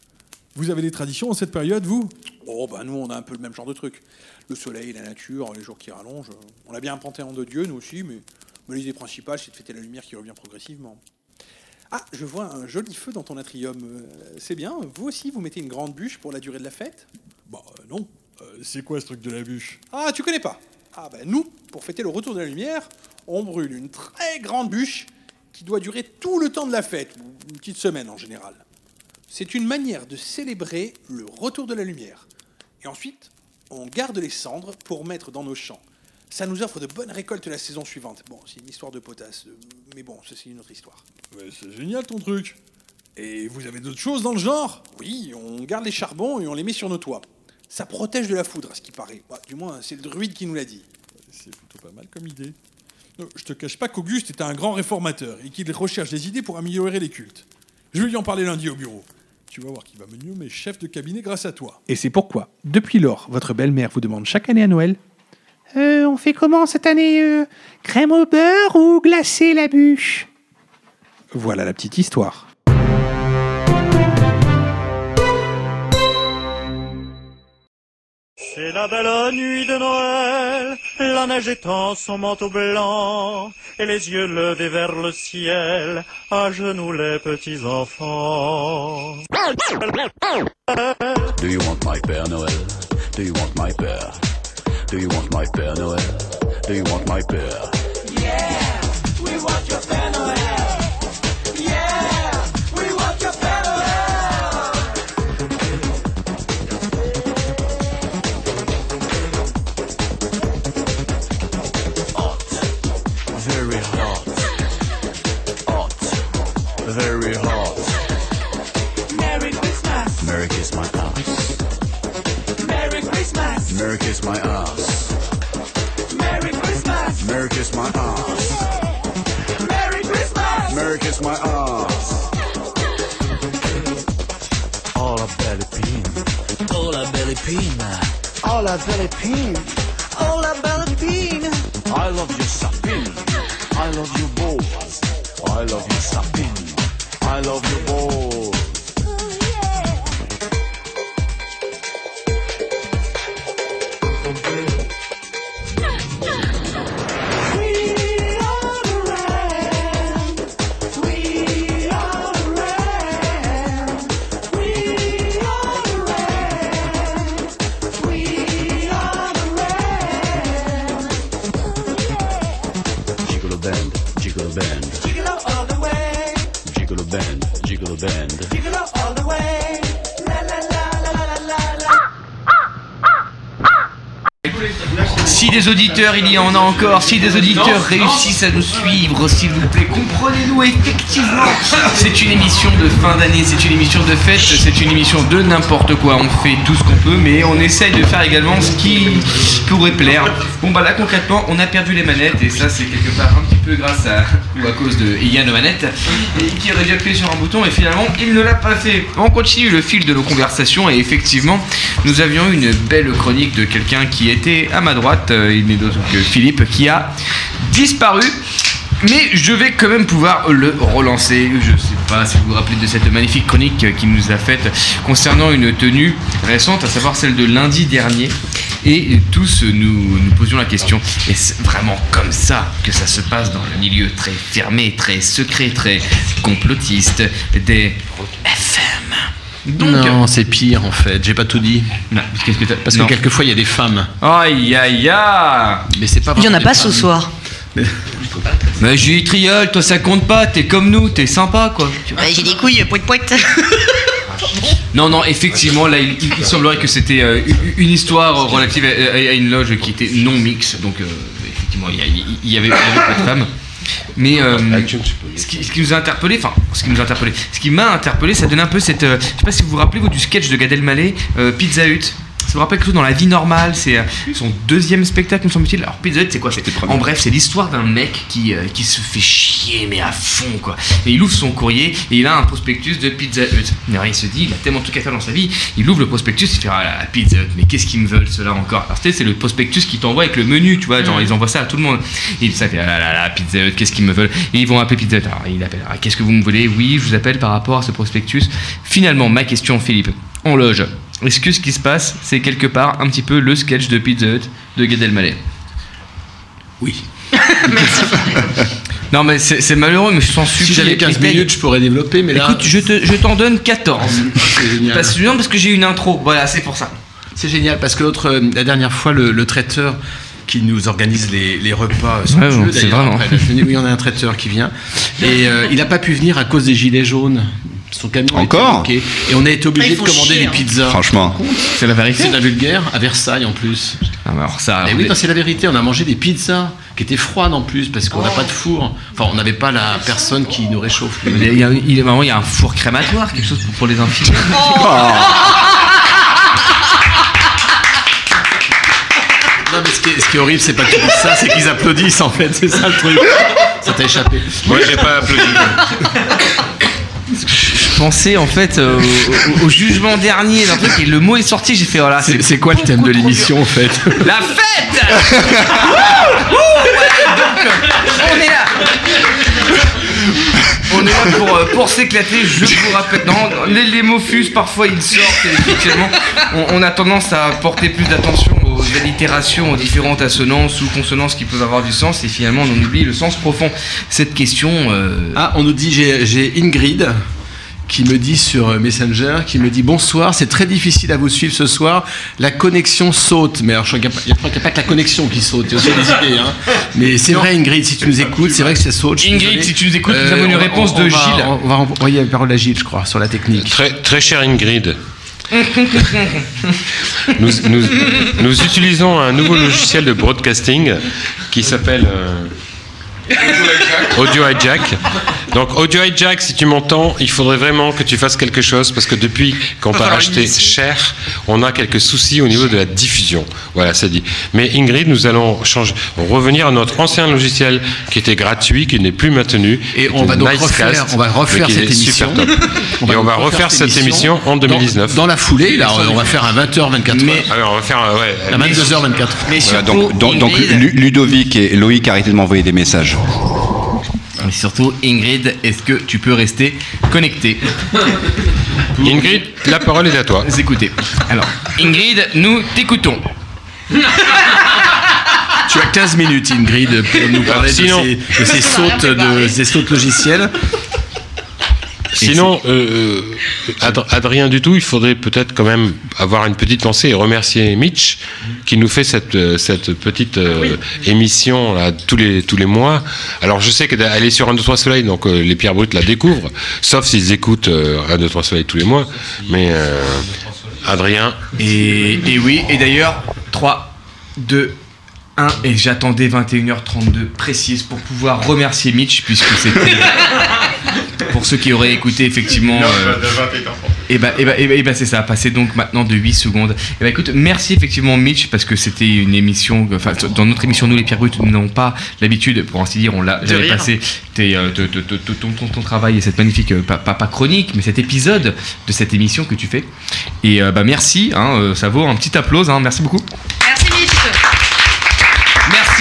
Vous avez des traditions en cette période, vous? Oh bah nous on a un peu le même genre de truc. Le soleil, la nature, les jours qui rallongent. On a bien un panthéon de dieux nous aussi, mais, mais l'idée principale c'est de fêter la lumière qui revient progressivement. Ah, je vois un joli feu dans ton atrium. Euh, C'est bien, vous aussi vous mettez une grande bûche pour la durée de la fête? Bah euh, non. Euh, c'est quoi ce truc de la bûche? Ah, tu connais pas Ah bah nous, pour fêter le retour de la lumière, on brûle une très grande bûche qui doit durer tout le temps de la fête, ou une petite semaine en général. C'est une manière de célébrer le retour de la lumière. Et ensuite, on garde les cendres pour mettre dans nos champs. Ça nous offre de bonnes récoltes la saison suivante. Bon, c'est une histoire de potasse, euh, mais bon, c'est une autre histoire. C'est génial ton truc. Et vous avez d'autres choses dans le genre? Oui, on garde les charbons et on les met sur nos toits. Ça protège de la foudre, à ce qui paraît. Bah, du moins, c'est le druide qui nous l'a dit. C'est plutôt pas mal comme idée. Je te cache pas qu'Auguste est un grand réformateur et qu'il recherche des idées pour améliorer les cultes. Je vais lui en parler lundi au bureau. Tu vas voir qu'il va me nommer chef de cabinet grâce à toi. Et c'est pourquoi, depuis lors, votre belle-mère vous demande chaque année à Noël Euh, on fait comment cette année euh, Crème au beurre ou glacé la bûche? Voilà la petite histoire. C'est la belle nuit de Noël, la neige étend son manteau blanc, et les yeux levés vers le ciel, à genoux les petits enfants. Do you want my Père Noël? Do you want my Père? Do you want my Père Noël? Do you want my Père? Yeah, we want your kiss my ass. Merry Christmas. Merry kiss my ass. Merry Christmas. Merry kiss my ass. Philippine. Oh la Philippine. Oh la Philippine. I love you Sapine. I love you balls. I love you Sapine. I love you balls. Si des auditeurs, il y en a encore, si des auditeurs réussissent à nous suivre, s'il vous plaît, comprenez-nous effectivement. C'est une émission de fin d'année, c'est une émission de fête, c'est une émission de n'importe quoi. On fait tout ce qu'on peut, mais on essaye de faire également ce qui pourrait plaire. Bon bah là concrètement, on a perdu les manettes et ça c'est quelque part un grâce à ou à cause de Yann aux manettes et qui aurait dû sur un bouton et finalement il ne l'a pas fait. On continue le fil de nos conversations et effectivement nous avions une belle chronique de quelqu'un qui était à ma droite, euh, il n'est d'autre que Philippe, qui a disparu. Mais je vais quand même pouvoir le relancer. Je sais pas si vous vous rappelez de cette magnifique chronique qu'il nous a faite concernant une tenue récente, à savoir celle de lundi dernier. Et tous nous nous posions la question est-ce vraiment comme ça que ça se passe dans le milieu très fermé, très secret, très complotiste des FM non, c'est pire en fait. J'ai pas tout dit. que t'as- Parce non. que quelquefois il y a des femmes. Aïe aïe aïe Mais c'est pas. Il y en a pas ce soir. Mais Julie Triol, toi ça compte pas, t'es comme nous, t'es sympa quoi. J'ai des couilles, poit poit. Non, non, effectivement, là, il, semblerait que c'était euh, une- histoire relative à, une loge qui était non mixte, donc euh, effectivement, il y, avait, il y avait pas de femmes. Mais euh, ce, qui, ce qui nous a interpellé, enfin, ce qui nous a interpellé, ce qui m'a interpellé, ça donne un peu cette. je sais pas si vous vous rappelez vous du sketch de Gad Elmaleh, Pizza Hut. Ça vous rappelle chose dans la vie normale C'est euh, son deuxième spectacle, me semble-t-il. Alors, Pizza Hut, c'est quoi? En bref, c'est l'histoire d'un mec qui, euh, qui se fait chier, mais à fond, quoi. Et il ouvre son courrier et il a un prospectus de Pizza Hut. Et alors, il se dit, il a tellement tout qu'à faire dans sa vie, il ouvre le prospectus, il fait Ah là là, Pizza Hut, mais qu'est-ce qu'ils me veulent, cela encore? Alors, tu sais, c'est le prospectus qui t'envoie avec le menu, tu vois, genre, Mm. ils envoient ça à tout le monde. Et ça fait Ah là là là, Pizza Hut, qu'est-ce qu'ils me veulent? Et ils vont appeler Pizza Hut. Alors, il appelle Ah, Qu'est-ce que vous me voulez? Oui, je vous appelle par rapport à ce prospectus. Finalement, ma question, Philippe, on loge. Est-ce que ce qui se passe, c'est quelque part un petit peu le sketch de Pizza Hut de Gad Elmaleh? Oui. Non mais c'est c'est malheureux, mais je s'en suis Si j'avais 15 minutes, je pourrais développer, mais là. Écoute, je te- je t'en donne 14. C'est génial. Parce, non, parce que j'ai une intro. Voilà, c'est pour ça. C'est génial parce que l'autre, euh, la dernière fois, le, le traiteur qui nous organise les, les repas, Ouais, bon, somptueux, c'est d'ailleurs, vraiment. après la déjeuner, oui, on a un traiteur qui vient et euh, il n'a pas pu venir à cause des gilets jaunes. Son camion a été Encore bloqué. et on a été obligé Ah, de commander chier, des hein. pizzas. Franchement. C'est la vérité. C'est de la vulgaire à Versailles en plus. Ah, alors ça. Et oui, non, c'est la vérité. On a mangé des pizzas qui étaient froides en plus parce qu'on n'a Oh. pas de four. Enfin, on n'avait pas la personne qui nous réchauffe. Il y a, il y a- vraiment, il y a un four crématoire, quelque chose pour, pour les infirmiers. Non, mais ce qui est, ce qui est horrible, c'est pas qu'ils disent ça, c'est qu'ils applaudissent en fait. C'est ça le truc. Ça t'a échappé. Moi, j'ai pas applaudi. Pensais en fait euh, au, jugement dernier d'un truc et le mot est sorti, j'ai fait voilà. C'est c'est quoi le thème de l'émission en fait? La fête Ouh, ouais, donc, On est là On est là pour, euh, pour s'éclater, je vous rappelle. Non, les, les mots fusent, parfois ils sortent, et effectivement, on, on a tendance à porter plus d'attention aux allitérations, aux différentes assonances ou consonances qui peuvent avoir du sens, et finalement on oublie le sens profond. Cette question. euh, Ah, on nous dit, j'ai Ingrid qui me dit sur euh, Messenger, qui me dit bonsoir, c'est très difficile à vous suivre ce soir, la connexion saute. Mais alors je crois qu'il n'y a, pas- que la connexion qui saute, il y a aussi des idées. Hein. Mais c'est vrai Ingrid, si tu nous écoutes, c'est vrai que ça saute. Ingrid, désolé. si tu nous écoutes, nous avons une réponse on de va- Gilles. On va envoyer la parole à Gilles, je crois, sur la technique. Très, très cher Ingrid. Nous, nous- nous utilisons un nouveau logiciel de broadcasting qui s'appelle euh, Audio Hijack. Donc Audio Hijack, si tu m'entends, il faudrait vraiment que tu fasses quelque chose parce que depuis qu'on t'a acheté cher, on a quelques soucis au niveau de la diffusion. Voilà, c'est dit. Mais Ingrid, nous allons changer, revenir à notre ancien logiciel qui était gratuit, qui n'est plus maintenu. Et on va donc refaire- on va refaire mais qui cette émission. Et on va refaire cette émission en 2019. Dans, dans la foulée, là, on va faire un 20h, 24 Mais, on va faire, euh, ouais. À 22h, 24 Voilà, donc, donc, donc, Lu- Ludovic et Loïc, arrêtez de m'envoyer des messages. Et surtout, Ingrid, est-ce que tu peux rester connecté Ingrid, la parole est à toi. Écoutez. Alors, Ingrid, nous t'écoutons. Tu as 15 minutes, Ingrid, pour nous parler Sinon- de, ces, de ces sautes, de, ces sautes logicielles. Sinon, euh, Ad- Adrien du tout, il faudrait peut-être quand même avoir une petite pensée et remercier Mitch qui nous fait cette, euh, cette petite euh, émission là, tous, les, tous les mois. Alors je sais qu'elle est sur 1, 2, 3 Soleil, donc euh, les Pierres Brutes la découvrent, sauf s'ils écoutent euh, 1, 2, 3 Soleil tous les mois. Mais euh, Adrien, Et, et oui, et d'ailleurs, 3, 2, 1, et j'attendais 21h32 précise pour pouvoir remercier Mitch, puisque c'était. pour ceux qui auraient écouté, effectivement. euh, et bah, et bah, et bah, et bah, c'est ça, passé donc maintenant de 8 secondes. Et bah écoute, merci effectivement Mitch, parce que c'était une émission, enfin dans notre émission, nous les Pierre Brutes, nous n'avons pas l'habitude, pour ainsi dire, on l'a, De j'avais rire. passé euh, ton, ton- ton travail et cette magnifique, euh, pas, pas, pas chronique, mais cet épisode de cette émission que tu fais. Et euh, bah merci, hein, euh, ça vaut un petit applause, hein, merci beaucoup. Merci Mitch.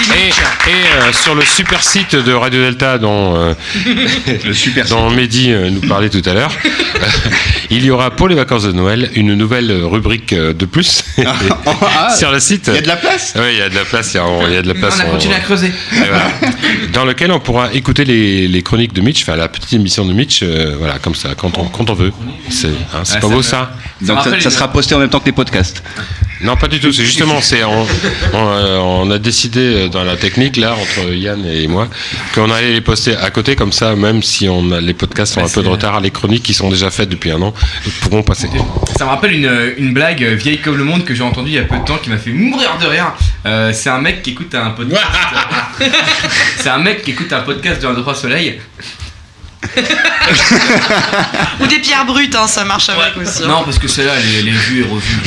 Et, et, euh, sur le super site de Radio Delta dont, euh, dont Mehdi euh, nous parlait tout à l'heure, euh, il y aura pour les vacances de Noël une nouvelle rubrique euh, de plus sur le site. Il y a de la place? Oui, il y a de la place. Il y a, il y a de la place. On a continué à creuser. Voilà. Dans lequel on pourra écouter les, les chroniques de Mitch, enfin la petite émission de Mitch, euh, voilà, comme ça, quand on, quand on veut. C'est hein, Ah, pas ça beau ça? Donc ça, ça sera posté en même temps que les podcasts. Non, pas du tout. C'est justement, c'est on, on, euh, on a décidé euh, dans la technique là entre Yann et moi qu'on allait les poster à côté comme ça, même si on a, les podcasts ont un peu de retard, les chroniques qui sont déjà faites depuis un an pourront passer. Ça me rappelle une, une blague euh, vieille comme le monde que j'ai entendue il y a peu de temps qui m'a fait mourir de rire. Euh, c'est un mec qui écoute un podcast. c'est un mec qui écoute un podcast de 1, 2, 3 Soleil. Ou des pierres brutes, hein, ça marche avec aussi. hein. Non, parce que celle-là, elle, est- elle est vue et revue.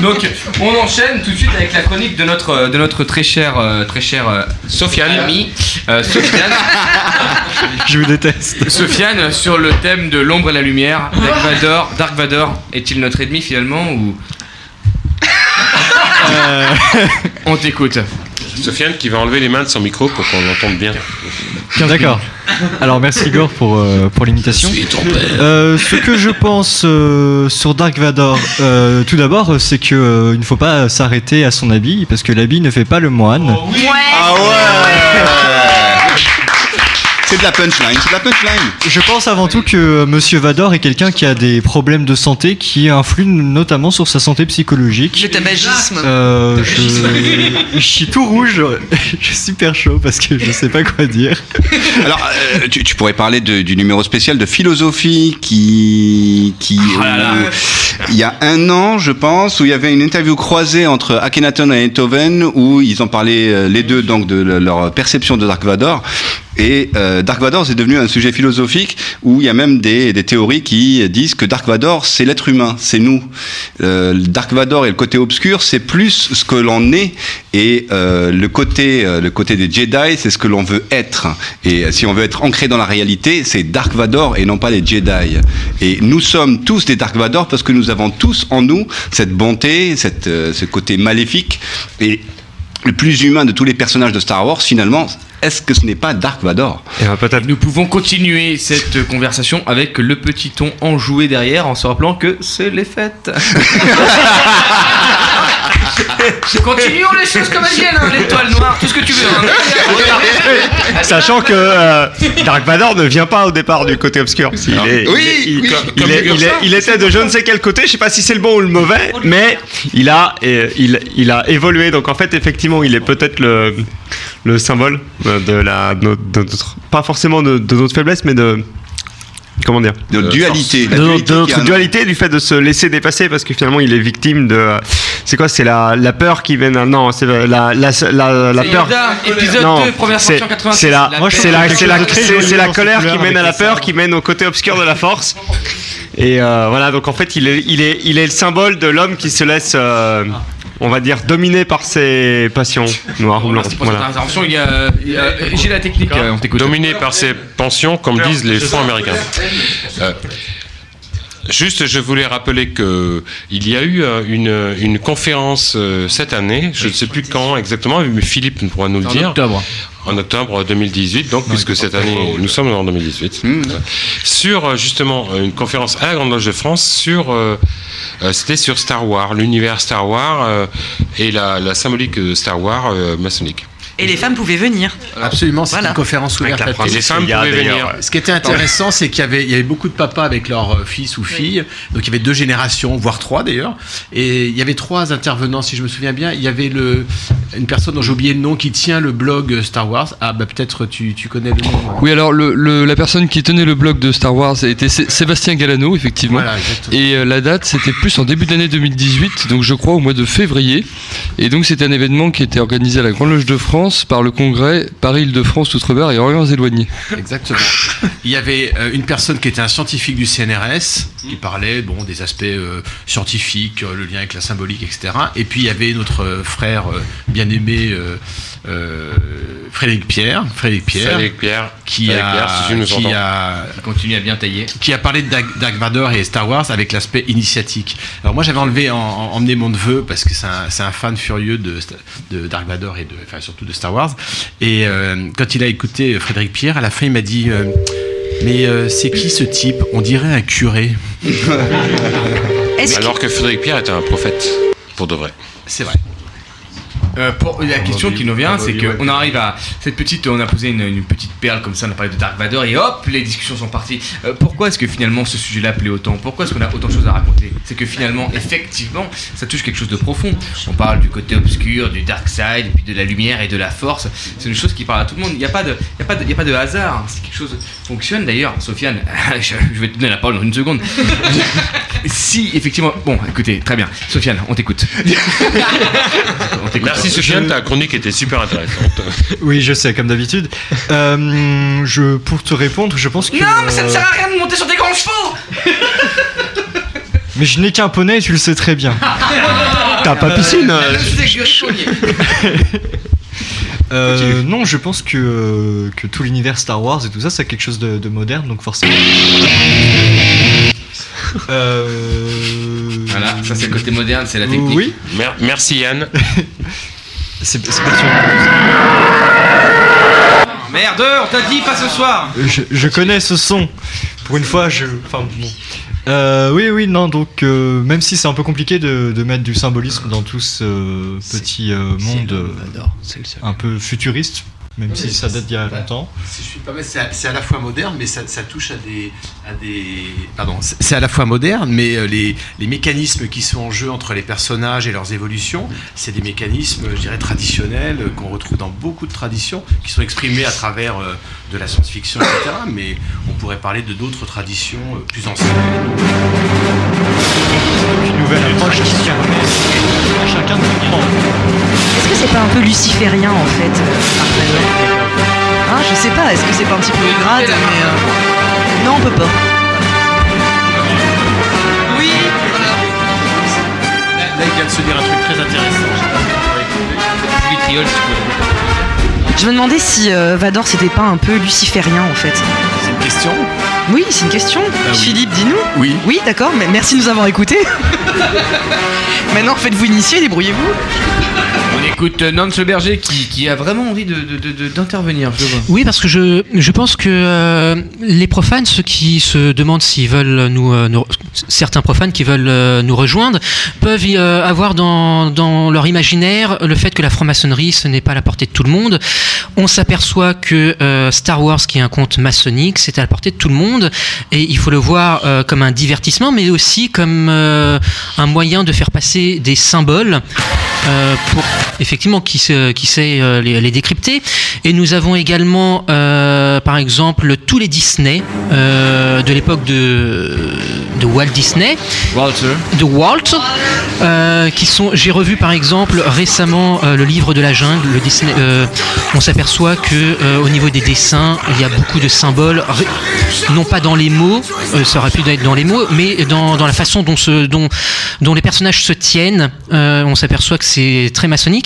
Donc, on enchaîne tout de suite avec la chronique de notre, de notre très cher, euh, très cher euh, Sofiane. euh, Sofiane. Je vous déteste. Sofiane, sur le thème de l'ombre et la lumière, Dark Vador, Dark Vador est-il notre ennemi finalement ou On t'écoute. Sofiane qui va enlever les mains de son micro pour qu'on l'entende bien. D'accord. Alors merci Igor pour, euh, pour l'imitation. Euh, ce que je pense euh, sur Dark Vador, euh, tout d'abord, c'est que euh, il ne faut pas s'arrêter à son habit parce que l'habit ne fait pas le moine. Ah ouais C'est de la punchline, c'est de la punchline. Je pense avant tout que euh, Monsieur Vador est quelqu'un qui a des problèmes de santé qui influent notamment sur sa santé psychologique. Le tabagisme. Euh, je... je suis tout rouge, je suis super chaud parce que je sais pas quoi dire. Alors, euh, tu, tu pourrais parler de- du numéro spécial de philosophie qui, qui Oh où- il y a un an, je pense, où il y avait une interview croisée entre Akhenaton et Beethoven où ils en parlaient euh, les deux donc de le- leur perception de Dark Vador. Et euh, Dark Vador, c'est devenu un sujet philosophique où il y a même des, théories qui disent que Dark Vador, c'est l'être humain, c'est nous. Euh, Dark Vador et le côté obscur, c'est plus ce que l'on est, et euh, le côté, le côté des Jedi, c'est ce que l'on veut être. Et si on veut être ancré dans la réalité, c'est Dark Vador et non pas les Jedi. Et nous sommes tous des Dark Vador parce que nous avons tous en nous cette bonté, cette, ce côté maléfique, et le plus humain de tous les personnages de Star Wars, finalement, est-ce que ce n'est pas Dark Vador? Nous pouvons continuer cette conversation avec le petit ton enjoué derrière en se rappelant que c'est les fêtes. Continuons les choses comme elles viennent, hein, l'étoile noire, tout ce que tu veux. hein. Sachant que euh, Dark Vador ne vient pas au départ du côté obscur. Il, est- Oui, il, il- oui, il comme est- Gursa. il est- il était de je ne sais quel côté, je sais pas si c'est le bon ou le mauvais, mais il a, euh, il, il a évolué. Donc en fait, effectivement, il est peut-être le, le symbole euh, de la, de notre- de notre- pas forcément de, de notre faiblesse, mais de comment dire De dualité. notre- dualité de qui notre dualité du fait de se laisser dépasser parce que finalement il est victime de euh, C'est quoi C'est la, la peur qui mène à. Non, c'est la, la, la, la, peur. Yoda, épisode non, 2, première c'est- sortie en 86, C'est la, c'est la, c'est la, c'est la colère qui mène à la peur, qui mène au côté obscur de la force. Et euh, voilà, donc en fait, il est, il est, il est le symbole de l'homme qui se laisse, euh, on va dire, dominer par ses passions noires ou blanches. Voilà. euh, j'ai la technique, euh, on t'écoute. Dominé par ses pensions, comme disent les francs américains. Euh, Juste, je voulais rappeler que il y a eu euh, une, une conférence euh, cette année, je ne sais plus quand exactement, mais Philippe pourra nous le En dire. octobre. En octobre 2018, donc, puisque cette année, nous sommes en 2018. Mmh. Euh, Sur, justement, une conférence à la Grande Loge de France sur. euh, C'était sur Star Wars, l'univers Star Wars euh, et la, la symbolique de Star Wars maçonnique. Et les femmes pouvaient venir. Absolument, c'est Voilà. une conférence ouverte à Les femmes Leia, pouvaient venir. d'ailleurs. Ce qui était intéressant, c'est qu'il y avait, il y avait beaucoup de papas avec leurs euh, fils ou filles. Donc il y avait deux générations, voire trois d'ailleurs. Et il y avait trois intervenants, si je me souviens bien. Il y avait le, une personne dont j'ai oublié le nom qui tient le blog Star Wars. Ah bah peut-être tu, tu connais le nom. Oui, alors le, le- la personne qui tenait le blog de Star Wars était Sé- Sébastien Galano, effectivement. Voilà, et euh, la date, c'était plus en début d'année 2018, donc je crois au mois de février. Et donc c'était un événement qui était organisé à la Grande Loge de France par le congrès Paris-Île-de-France, Outre-mer et Orient éloignés. Exactement. Il y avait euh, une personne qui était un scientifique du CNRS qui parlait bon des aspects euh, scientifiques, euh, le lien avec la symbolique, etc. Et puis il y avait notre euh, frère euh, bien-aimé euh, euh, Frédéric Pierre, Frédéric Pierre, Frédéric Pierre, qui Frédéric a, Pierre, si qui a Qui continue à bien tailler. qui a parlé de Dark, Vador et Star Wars avec l'aspect initiatique. Alors moi j'avais enlevé en, en- emmené mon neveu parce que c'est un, c'est un fan furieux de, de Dark Vador et de, enfin surtout de Star Wars. Et euh, quand il a écouté Frédéric Pierre, à la fin il m'a dit euh, mais euh, c'est qui ce type? On dirait un curé. Alors que Frédéric Pierre était un prophète, pour de vrai. C'est vrai. Euh, pour, la question qui nous vient, c'est qu'on arrive à cette petite, on a posé une, une petite perle comme ça, on a parlé de Dark Vador et hop, les discussions sont parties. Euh, pourquoi est-ce que finalement ce sujet-là plaît autant? Pourquoi est-ce qu'on a autant de choses à raconter? C'est que finalement, effectivement, ça touche quelque chose de profond. On parle du côté obscur, du dark side, et puis de la lumière et de la force. C'est une chose qui parle à tout le monde. Il n'y a pas de, il y a pas de, il y a pas de hasard. C'est quelque chose qui fonctionne d'ailleurs. Sofiane, je, je vais te donner la parole dans une seconde. si effectivement, bon, écoutez, très bien. Sofiane, on t'écoute. On t'écoute. Merci Sofiane, ta chronique était super intéressante. Oui, je sais, comme d'habitude. Euh, je, pour te répondre, je pense que. Non, mais ça ne euh, sert à rien de monter sur des grands chevaux Mais je n'ai qu'un poney, et tu le sais très bien. T'as pas piscine Euh, je je suis Euh, non, je pense que, euh, que tout l'univers Star Wars et tout ça, c'est quelque chose de, de moderne, donc forcément. Euh... Voilà, ça c'est le côté moderne, c'est la technique. Oui. Mer- merci Yann. C'est pas sûr. Merde, on t'a dit pas ce soir Je, je connais ce son. Pour une fois, je. Enfin, bon. Euh, oui, oui, non, donc euh, même si c'est un peu compliqué de, de mettre du symbolisme dans tout ce petit euh, monde euh, un peu futuriste, même si ça date d'il y a longtemps. Si je suis pas mal, c'est à, la fois moderne, mais ça, ça touche à des, à des. Pardon, c'est à la fois moderne, mais euh, les, les mécanismes qui sont en jeu entre les personnages et leurs évolutions, c'est des mécanismes, je dirais, traditionnels euh, qu'on retrouve dans beaucoup de traditions, qui sont exprimés à travers euh, de la science-fiction, etc. Mais on pourrait parler de d'autres traditions plus anciennes. Une nouvelle approche qui permet à chacun de comprendre. Est-ce que c'est pas un peu luciférien en fait Hein, Je sais pas, est-ce que c'est pas un petit peu grade mais euh, Non, on peut pas. Oui, Là, il vient de se dire un truc très intéressant. Je me demandais si euh, Vador c'était pas un peu luciférien en fait. C'est une question? Oui, c'est une question. oui. Philippe, dis-nous. Oui. Oui, d'accord, mais merci de nous avoir écoutés. Maintenant, faites-vous initier, débrouillez-vous. On écoute euh, Nance Berger qui, a vraiment envie de- de- de- d'intervenir. Oui, parce que je, je pense que euh, les profanes, ceux qui se demandent s'ils veulent nous, euh, certains profanes qui veulent nous rejoindre, peuvent y, avoir dans, dans leur imaginaire le fait que la franc-maçonnerie, ce n'est pas à la portée de tout le monde. On s'aperçoit que Star Wars, qui est un conte maçonnique, c'est à la portée de tout le monde, et il faut le voir comme un divertissement, mais aussi comme un moyen de faire passer des symboles pour effectivement qui, se- qui sait euh, les, les décrypter. Et nous avons également, euh, par exemple, tous les Disney euh, de l'époque de de Walt Disney. Walter. De Walt, qui sont. J'ai revu par exemple récemment le livre de la jungle, le Disney. on s'aperçoit que au niveau des dessins, il y a beaucoup de symboles, non pas dans les mots, ça aurait pu être dans les mots, mais dans, dans la façon dont, se, dont, dont les personnages se tiennent. On s'aperçoit que c'est très maçonnique.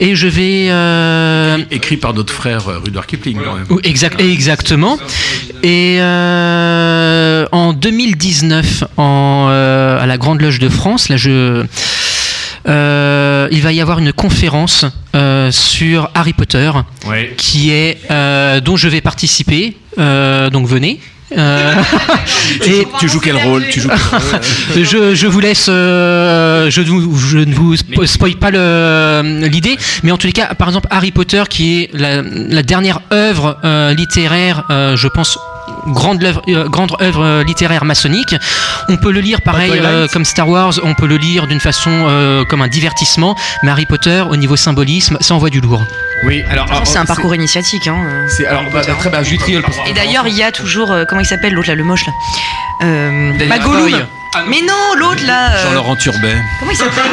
Et je vais. euh, Écrit par notre frère euh, Rudyard Kipling, quand même. Exact, exactement. Et euh, en 2019, en, euh, à la Grande Loge de France, là, je, euh, il va y avoir une conférence euh, sur Harry Potter, Ouais. qui est euh, dont je vais participer. Donc venez. Euh, et Tu joues quel rôle Tu joues quel rôle je, je vous laisse, euh, je, ne vous- je ne vous spo- spoil pas l'idée, mais en tous les cas, par exemple, Harry Potter, qui est la, la dernière œuvre euh, littéraire, euh, je pense, grande œuvre, euh, grande œuvre euh, littéraire maçonnique. On peut le lire pareil euh, comme Star Wars, on peut le lire d'une façon euh, comme un divertissement, mais Harry Potter, au niveau symbolisme, ça envoie du lourd. Oui, alors. Ah, C'est un parcours initiatique. Hein. C'est alors bah, très bien. Et d'ailleurs, il y a toujours. euh, comment il s'appelle l'autre là, le moche là euh, Magoloum. Mais non, l'autre là. euh, Jean-Laurent Turbet. Comment il s'appelle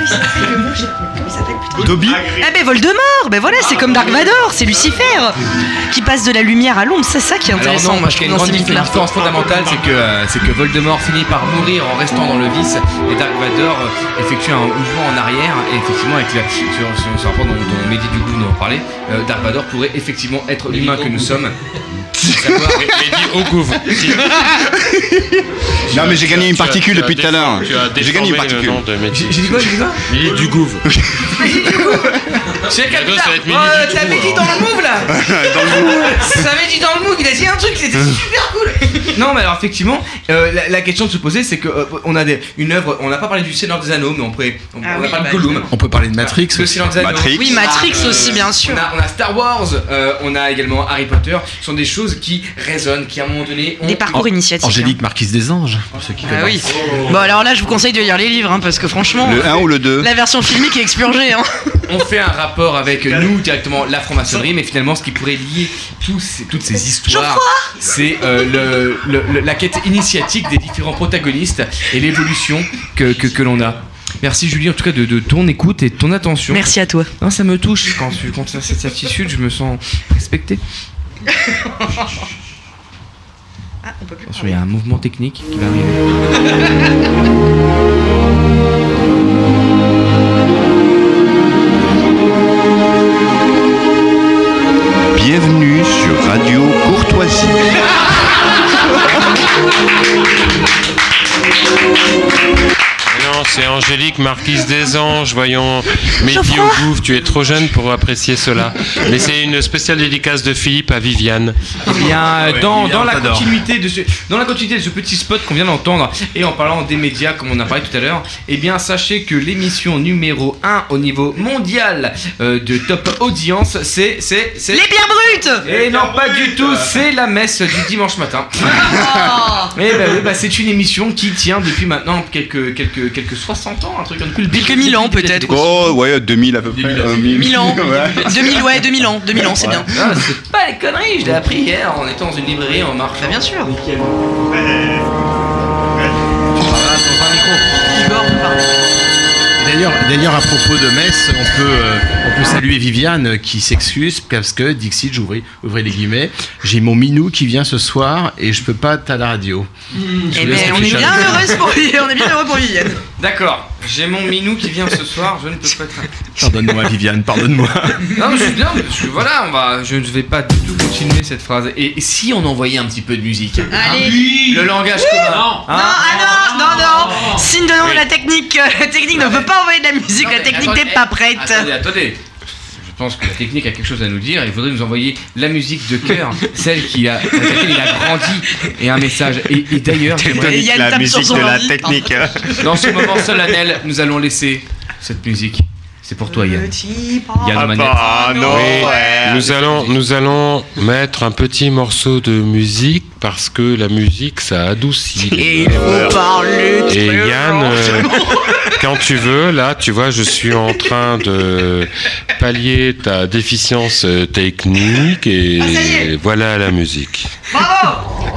il s'appelle putain Dobby Ah ben Voldemort, ben voilà, c'est comme Dark Vador, c'est Lucifer qui passe de la lumière à l'ombre, c'est ça qui est Alors intéressant. non, moi, parce je qu'il y a trouve, une grande différence fondamentale, c'est que, euh, c'est que Voldemort finit par mourir en restant dans le vice et Dark Vador euh, effectue un mouvement en arrière et effectivement avec la, sur, sur ce rapport dont, dont Mehdi Dugou nous en parlait, euh, Dark Vador pourrait effectivement être l'humain que nous sommes. Savoir- Mehdi au gouffre. Non, mais j'ai gagné une Tu particule tu depuis tout à l'heure. Tu J'ai gagné une le particule. J'ai dit quoi, j'ai dit quoi Mehdi du Gouve. C'est ça va être Mehdi Oh, Trou, dit dans le move là Ça avait dit dans le move, il a dit un truc, c'était super cool Non, mais alors effectivement, euh, la, la question de se poser, c'est que euh, on a des, une œuvre, on n'a pas parlé du Seigneur des Anneaux, mais on pourrait, on, Ah on oui, a parlé bah, de Gollum. On peut parler de Matrix. Le Seigneur des Anneaux. Matrix. Oui, Matrix On a, aussi, bien sûr. On a, on a Star Wars, euh, on a également Harry Potter. Ce sont des choses qui résonnent, qui à un moment donné ont Des parcours initiatiques. Angélique Marquise des Anges, pour ceux qui hein. Ah oui. Bon alors là, je vous conseille de lire les livres, hein, parce que franchement, Le 1 ou le 2 la version filmique est expurgée. Hein. on fait un rapport avec nous directement la franc-maçonnerie, mais finalement ce qui pourrait lier tous ces- toutes ces histoires, c'est euh, le- le- le- la quête initiatique des différents protagonistes et l'évolution que, que, que l'on a. Merci Julie en tout cas de, de ton écoute et de ton attention. Merci à toi. Non, ça me touche quand tu quand as cette certitude, je me sens respecté. Ah, on peut plus. Attention, il y a un mouvement technique qui va arriver. Bienvenue sur Radio Courtoisie. Thank you. C'est Angélique, Marquise des Anges, voyons. Mehdi au Gouffre, tu es trop jeune pour apprécier cela. Mais c'est une spéciale dédicace de Philippe à Viviane. Eh bien, dans, la continuité de ce, dans la continuité de ce petit spot qu'on vient d'entendre et en parlant des médias comme on a parlé tout à l'heure, eh bien sachez que l'émission numéro 1 au niveau mondial euh, de top audience, c'est c'est c'est Les pierres brutes et non pas du tout, c'est la messe du dimanche matin. Et ben oui, bah, c'est une émission qui tient depuis maintenant quelques quelques quelques 60 ans, un truc depuis le Quelques mille ans, peut-être. Oh, ouais, 2000 à peu près. euh, 1000 ans. Ouais. 2000, ouais, 2000 ans. 2000 ans, c'est bien. Ah, c'est pas les conneries, je l'ai appris hier en étant dans une librairie en marche. Bah, bien sûr. D'ailleurs, d'ailleurs, à propos de messe, on peut, euh, peut saluer Viviane qui s'excuse parce que, Dixit, j'ouvrais ouvrez les guillemets, j'ai mon minou qui vient ce soir et je peux pas être à la radio. Je Eh ben, on est bien heureuse pour on est bien heureux pour Viviane. D'accord, j'ai mon minou qui vient ce soir, je ne peux pas être. Pardonne-moi, Viviane, pardonne-moi. Non, mais je suis bien, parce que voilà, on va, je ne vais pas du tout continuer cette phrase. Et si on envoyait un petit peu de musique hein Allez. Le langage commun. Non, hein ah non, non, non. Signe de non de la technique. euh, La technique ne veut pas envoyer de la musique. La technique n'est pas prête. Attendez, attendez. Je pense que la technique a quelque chose à nous dire. Il faudrait nous envoyer la musique de cœur, celle qui a, avec laquelle il a grandi, et un message. Et, et d'ailleurs, j'aimerais- Yann tape sur son ordi. Dans ce moment solennel, nous allons laisser cette musique. C'est pour toi, Yann. Yann Ah Manette. bah, Oui, nous allons, nous allons mettre un petit morceau de musique parce que la musique ça adoucit. Et Et Yann, euh, quand tu veux, là, tu vois, je suis en train de pallier ta déficience euh, technique et voilà la musique. Bravo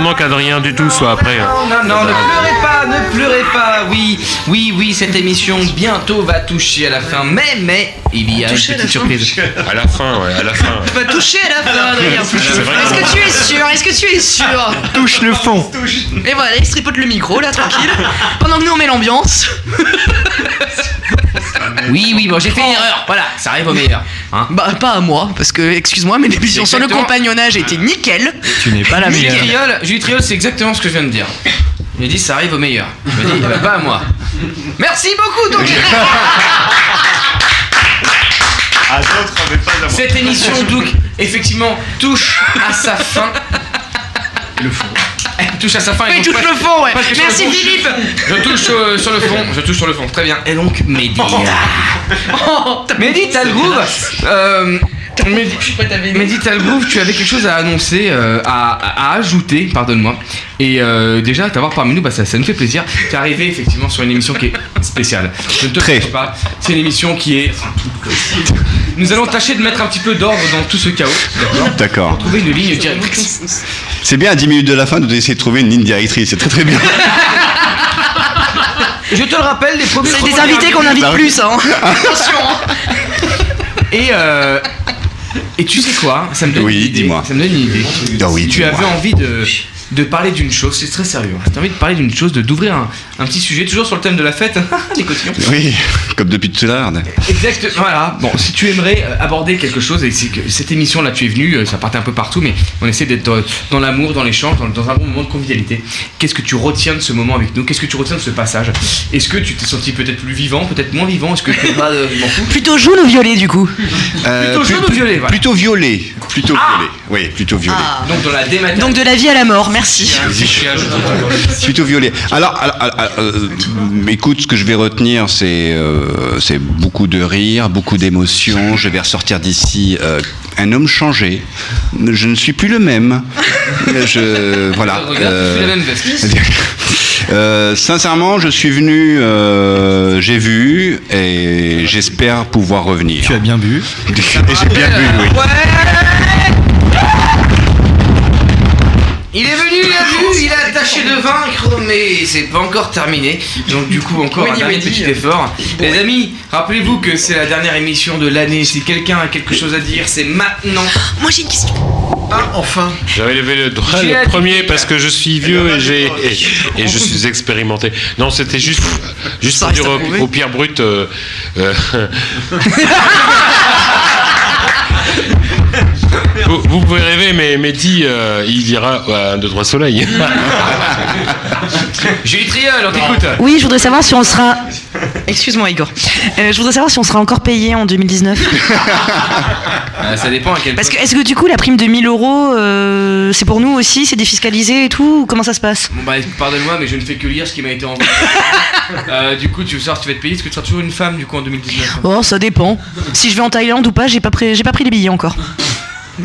Attendant qu'Adrien du tout soit après. hein. Non, non, ne pleurez pas, ne pleurez pas. Oui, oui, oui, cette émission bientôt va toucher à la fin. Mais, mais, il y a une petite fin surprise. À la fin, ouais, à la fin. Va toucher à la fin, Adrien. Est-ce que tu es sûr Est-ce que tu es sûr Touche le fond. Et voilà, il se tripote le micro là, tranquille. Pendant que nous on met l'ambiance. Oui, oui, bon, j'ai fait une erreur. Voilà, ça arrive au meilleur. Hein Bah, pas à moi, parce que, excuse-moi, mais l'émission sur le Exactement. compagnonnage était nickel. Tu n'es pas la Julie meilleure. Triol, Julie Triol, c'est exactement ce que je viens de dire. Il dit ça arrive au meilleur. Je me dis, ben, pas à moi. Merci beaucoup donc. À pas à. Cette émission donc effectivement touche à sa fin. Le fond. Touche à sa fin. et Il donc touche le fond, ouais. Merci, fond. Philippe. Je touche euh, sur le fond. Je touche sur le fond. Très bien. Et donc, Mehdi. Mehdi, t'as le groove. Euh, Mehdi, Mehdi, t'as le groove. Tu avais quelque chose à annoncer, euh, à, ajouter, pardonne-moi. Et euh, déjà, t'avoir parmi nous, bah, ça, ça nous fait plaisir. Tu es arrivé effectivement sur une émission qui est spéciale. Je ne te cache pas. C'est une émission qui est. Nous allons tâcher de mettre un petit peu d'ordre dans tout ce chaos. D'accord D'accord. Trouver une ligne directrice. C'est bien à 10 minutes de la fin d'essayer de trouver une ligne directrice. C'est très très bien. Je te le rappelle, les premiers. C'est des invités qu'on invite plus, hein. Attention. Et euh, et tu sais quoi? Ça me donne Oui, une idée. dis-moi. Ça me donne une idée. Ah oui, tu avais envie de de parler d'une chose, c'est très sérieux. As envie de parler d'une chose, de d'ouvrir un, un petit sujet, toujours sur le thème de la fête. Les cotillons. Oui, comme depuis tout à l'heure. Exact, voilà. Bon, si tu aimerais euh, aborder quelque chose, et c'est que cette émission-là, tu es venu, euh, ça partait un peu partout, mais on essaie d'être euh, dans l'amour, dans l'échange, dans, dans un bon moment de convivialité. Qu'est-ce que tu retiens de ce moment avec nous? Qu'est-ce que tu retiens de ce passage? Est-ce que tu t'es senti peut-être plus vivant, peut-être moins vivant? Est-ce que tu pas fous? Plutôt jaune ou violet du coup? Euh, Plutôt jaune ou violet, voilà. Plutôt violet. Plutôt violet. Oui, plutôt violet. Ah. Donc dans la dématérialisation. Donc de la vie à la mort, merci. Plutôt violet. Alors, alors, alors, euh, écoute, ce que je vais retenir, c'est euh, beaucoup de rire, beaucoup d'émotions. Je vais ressortir d'ici euh, un homme changé. Je ne suis plus le même. Je voilà. Regarde, la même veste. Euh, sincèrement, je suis venu, euh, j'ai vu et j'espère pouvoir revenir. Tu as bien bu Et j'ai bien bu, oui. Il est venu, vaincre, mais c'est pas encore terminé. Donc du coup encore Oui, un dernier petit effort. Les amis, rappelez-vous que c'est la dernière émission de l'année. Si quelqu'un a quelque chose à dire, c'est maintenant. Moi j'ai une question. Ah, enfin J'avais levé le doigt le premier parce que je suis vieux et, j'ai, et, et je suis expérimenté. Non, c'était juste, juste pour dire au, au Pierre Brut. euh, euh, vous, vous pouvez rêver, mais Mehdi, euh, il ira à un, deux, trois soleils. Julie Triol, on t'écoute. Oui, je voudrais savoir si on sera. Excuse-moi, Igor. Euh, je voudrais savoir si on sera encore payé en 2019. Euh, ça dépend à quel Parce que est-ce que du coup la prime de 1000 euros, euh, c'est pour nous aussi, c'est défiscalisé et tout ou Comment ça se passe? Bon bah pardonne-moi, mais je ne fais que lire ce qui m'a été envoyé. Euh, du coup, tu veux savoir si tu vas être payé Est-ce que tu seras toujours une femme du coup en 2019 Oh, ça dépend. Si je vais en Thaïlande ou pas, j'ai pas, pris- j'ai pas pris les billets encore.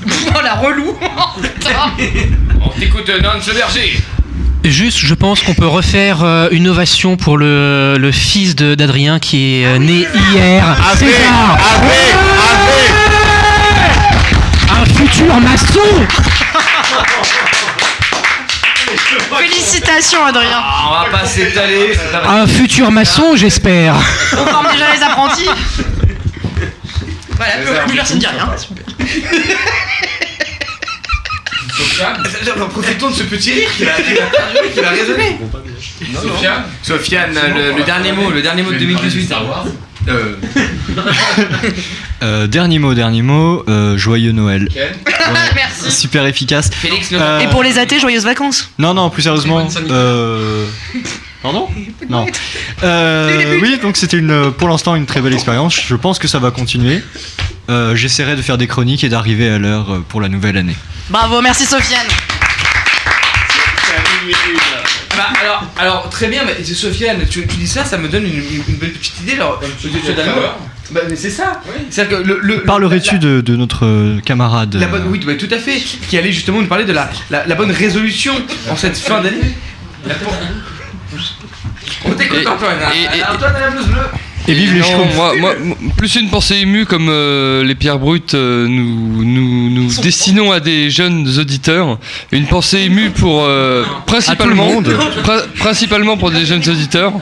Oh la relou On t'écoute, Nance Berger. Juste, je pense qu'on peut refaire euh, une ovation pour le, le fils de- d'Adrien qui est euh, né hier. César Un futur maçon Félicitations, Adrien. Ah, on va pas s'étaler. Un futur maçon, j'espère. On forme déjà les apprentis. Voilà, merci, ne dis rien. Sofiane Alors, Profitons de ce petit rire qui va, qui qui va résonner. Sofiane Sofiane, le, le dernier mot, le dernier mot de 2018. Euh, Euh, dernier mot, dernier mot, euh, joyeux Noël. Merci. Super efficace. Félix Euh, Et pour les athées, joyeuses vacances. Non, non, plus sérieusement. Pardon Non. Euh, oui, donc c'était une, pour l'instant une très belle expérience. Je pense que ça va continuer. Euh, J'essaierai de faire des chroniques et d'arriver à l'heure euh, pour la nouvelle année. Bravo, merci Sofiane. bah, alors, alors, très bien, mais Sofiane, tu, tu dis ça, ça me donne une, une- une belle petite idée. Alors, Bah, mais c'est ça. C'est-à-dire que le, le- Parlerais-tu de, de notre camarade La bonne, oui, bah, tout à fait. Qui allait justement nous parler de la, la, la bonne résolution en cette fin d'année. On t'écoute, Et- Antoine. et- et- Antoine à la blouse bleue. Et vive les Non, moi, moi, moi, plus une pensée émue comme euh, les pierres brutes euh, nous, nous, nous destinons à des jeunes auditeurs. Une pensée émue pour euh, principalement, monde. pri- principalement pour des jeunes auditeurs.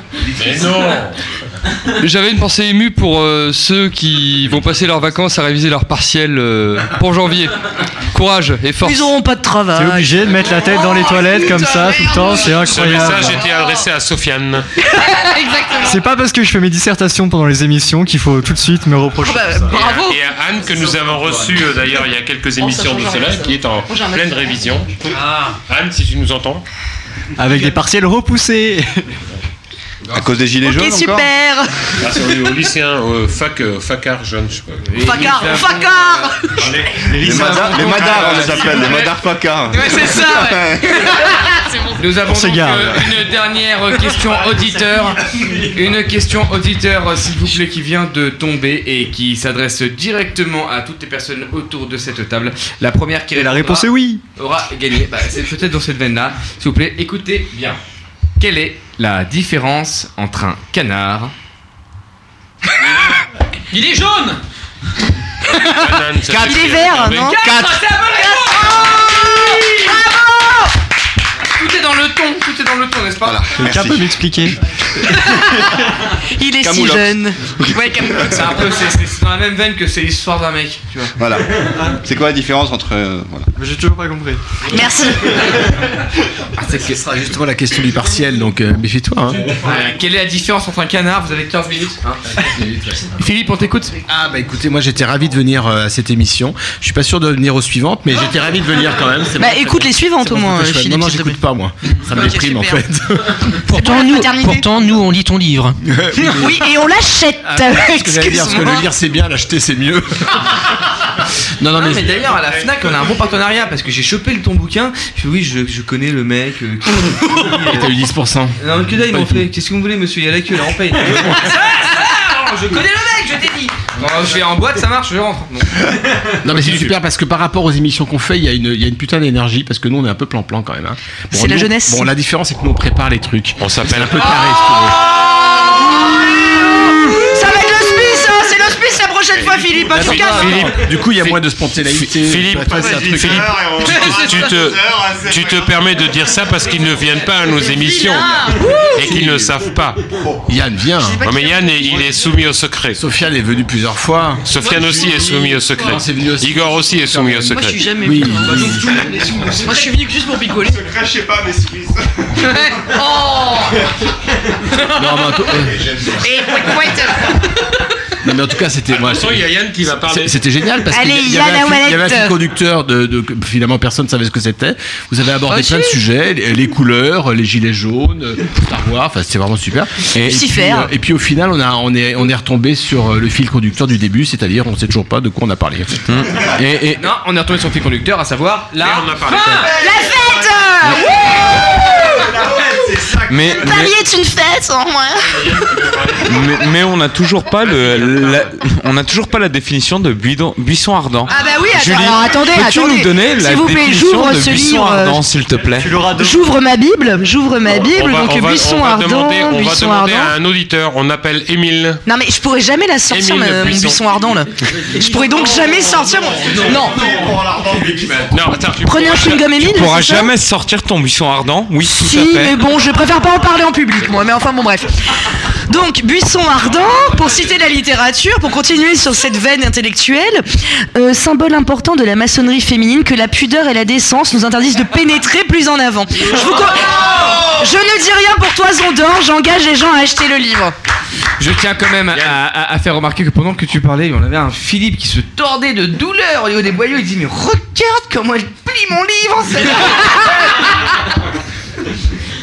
Mais non J'avais une pensée émue pour euh, ceux qui vont passer leurs vacances à réviser leur partiel euh, pour janvier. Courage et force. Ils auront pas de T'es travail. obligé de mettre la tête dans les toilettes comme ça tout le temps, c'est Ce incroyable. message était adressé à Sofiane. C'est pas parce que je fais mes dissertations pendant les émissions qu'il faut tout de suite me reprocher. Bah, ça. bravo. Et à Anne, que nous avons reçue euh, d'ailleurs il y a quelques émissions de cela, qui est en pleine révision. Anne, si tu nous entends. Avec des partiels repoussés. À cause des gilets Ok, jaunes encore super. Ah, c'est au, au lycéen, au fac, euh, facard jeune, je sais pas. Facard, facard. Les madars, les madars, on les appelle, les madars facards. Ouais, c'est ça, ouais. Nous avons On donc s'égare, euh, une dernière question auditeur. Une question auditeur, euh, s'il vous plaît, qui vient de tomber et qui s'adresse directement à toutes les personnes autour de cette table. La première qui Et la répondra réponse est oui. Aura gagné. Bah, c'est peut-être dans cette veine-là. S'il vous plaît, écoutez bien. Quelle est la différence entre un canard Il est jaune Il est vert, non Quatre, c'est la bonne réponse Bravo Tout est dans le ton, tout est dans le ton, n'est-ce pas Quelqu'un peut m'expliquer Il est si jeune. Ouais, Camoulox, c'est un peu, c'est- c'est c'est dans la même veine que c'est l'histoire d'un mec, tu vois. Voilà. C'est quoi la différence entre. euh, voilà. J'ai toujours pas compris. Merci. Ah, ce sera justement la question du partiel, donc euh, méfie-toi. hein. Ouais, quelle est la différence entre un canard Vous avez 15 minutes. hein. Philippe, on t'écoute. Ah bah écoutez, moi j'étais ravi de venir euh, à cette émission. Je suis pas sûr de venir aux suivantes, mais j'étais ravi de venir quand même. c'est Bah bon, écoute très les suivantes au bon, moins, c'est chouette. Philippe. Non, non, s'il te j'écoute pas moi. Ça me Ok, déprime en super. fait. Pourtant nous, pourtant, nous, on lit ton livre. Oui, et on l'achète. Ah, ce que j'allais dire, parce que le lire c'est bien, l'acheter c'est mieux. non, non, Ah, mais. mais d'ailleurs, à la Fnac, on a un bon partenariat parce que j'ai chopé le ton bouquin. Je oui, je, je connais le mec. euh, qui- Et t'as eu 10%. Non, que dalle, ils m'ont fait. Qu'est-ce que vous voulez, monsieur? Il y a la queue, là, on paye. Ah, je connais le mec, je t'ai dit. Bon, je vais en boîte, ça marche, je rentre. Bon. Non mais c'est super parce que par rapport aux émissions qu'on fait, il y, a une- il y a une putain d'énergie parce que nous on est un peu plan-plan quand même. hein. Bon, C'est la nous- jeunesse. Bon la différence c'est que nous on prépare les trucs. On s'appelle un peu carré. si tu veux. Prochaine fois, Philippe. En tout cas, Philippe, du coup il y a moins de spontanéité. Philippe, Tu vois, c'est un truc- Philippe, tu, tu te, tu te permets de dire ça parce qu'ils ne viennent pas à nos émissions et qu'ils ne savent pas. Yann vient. Non, mais Yann, est- il est soumis au secret. Sofiane est venu plusieurs fois. Sofiane aussi est soumis au secret. Igor aussi est soumis au moi je secret. suis jamais venu. Moi je suis venu juste pour picoler. Je sais pas, mais Suisse. Oh Et. Non, mais en tout cas, c'était moi. il y a Yann qui va parler. c'est- C'était génial parce qu'il Allez, y, avait un fil- il y avait un Aouelette. fil conducteur de, finalement personne ne savait ce que c'était. Vous avez abordé Ah, plein de sujets, les, les couleurs, les gilets jaunes, Star Wars. Enfin, c'était vraiment super. Et, puis, Lucifer. euh, et puis au final, on a on est on est retombé sur euh, le fil conducteur du début, c'est-à-dire on sait toujours pas de quoi on a parlé. Et, et- Non, on est retombé sur le fil conducteur, à savoir la. on a parlé. La fête Mais, mais, Paris est une fête en moi. mais, mais on n'a toujours pas le, la, on n'a toujours pas la définition de buidon- buisson ardent. Ah bah oui, attends, Julie, alors attendez, peux-tu attendez. nous donner la S'il vous plaît, définition j'ouvre de ce buisson livre. ardent, s'il te plaît J'ouvre ma Bible, j'ouvre ma Bible, donc buisson ardent, demander, on va buisson demander ardent. à un auditeur. On appelle Émile. Non mais je pourrais jamais la sortir Émile ma- mon Buisson. buisson ardent là. Je pourrais donc jamais sortir mon. Non. Non, attends, tu Prenez un chewing-gum Émile. Tu pourras c'est ça jamais sortir ton buisson ardent Oui, tout Si, à fait. mais bon, je préfère pas en parler en public, moi. Mais enfin, bon, bref. Donc, buisson ardent, pour citer la littérature, pour continuer sur cette veine intellectuelle, euh, symbole important de la maçonnerie féminine que la pudeur et la décence nous interdisent de pénétrer plus en avant. Je, vous co- je ne dis rien pour toison d'or, j'engage les gens à acheter le livre. Je tiens quand même à, à- à faire remarquer que pendant que tu parlais, on avait un Philippe qui se tordait de douleur au niveau des boyaux. Il dit Mais regarde comment elle plie mon livre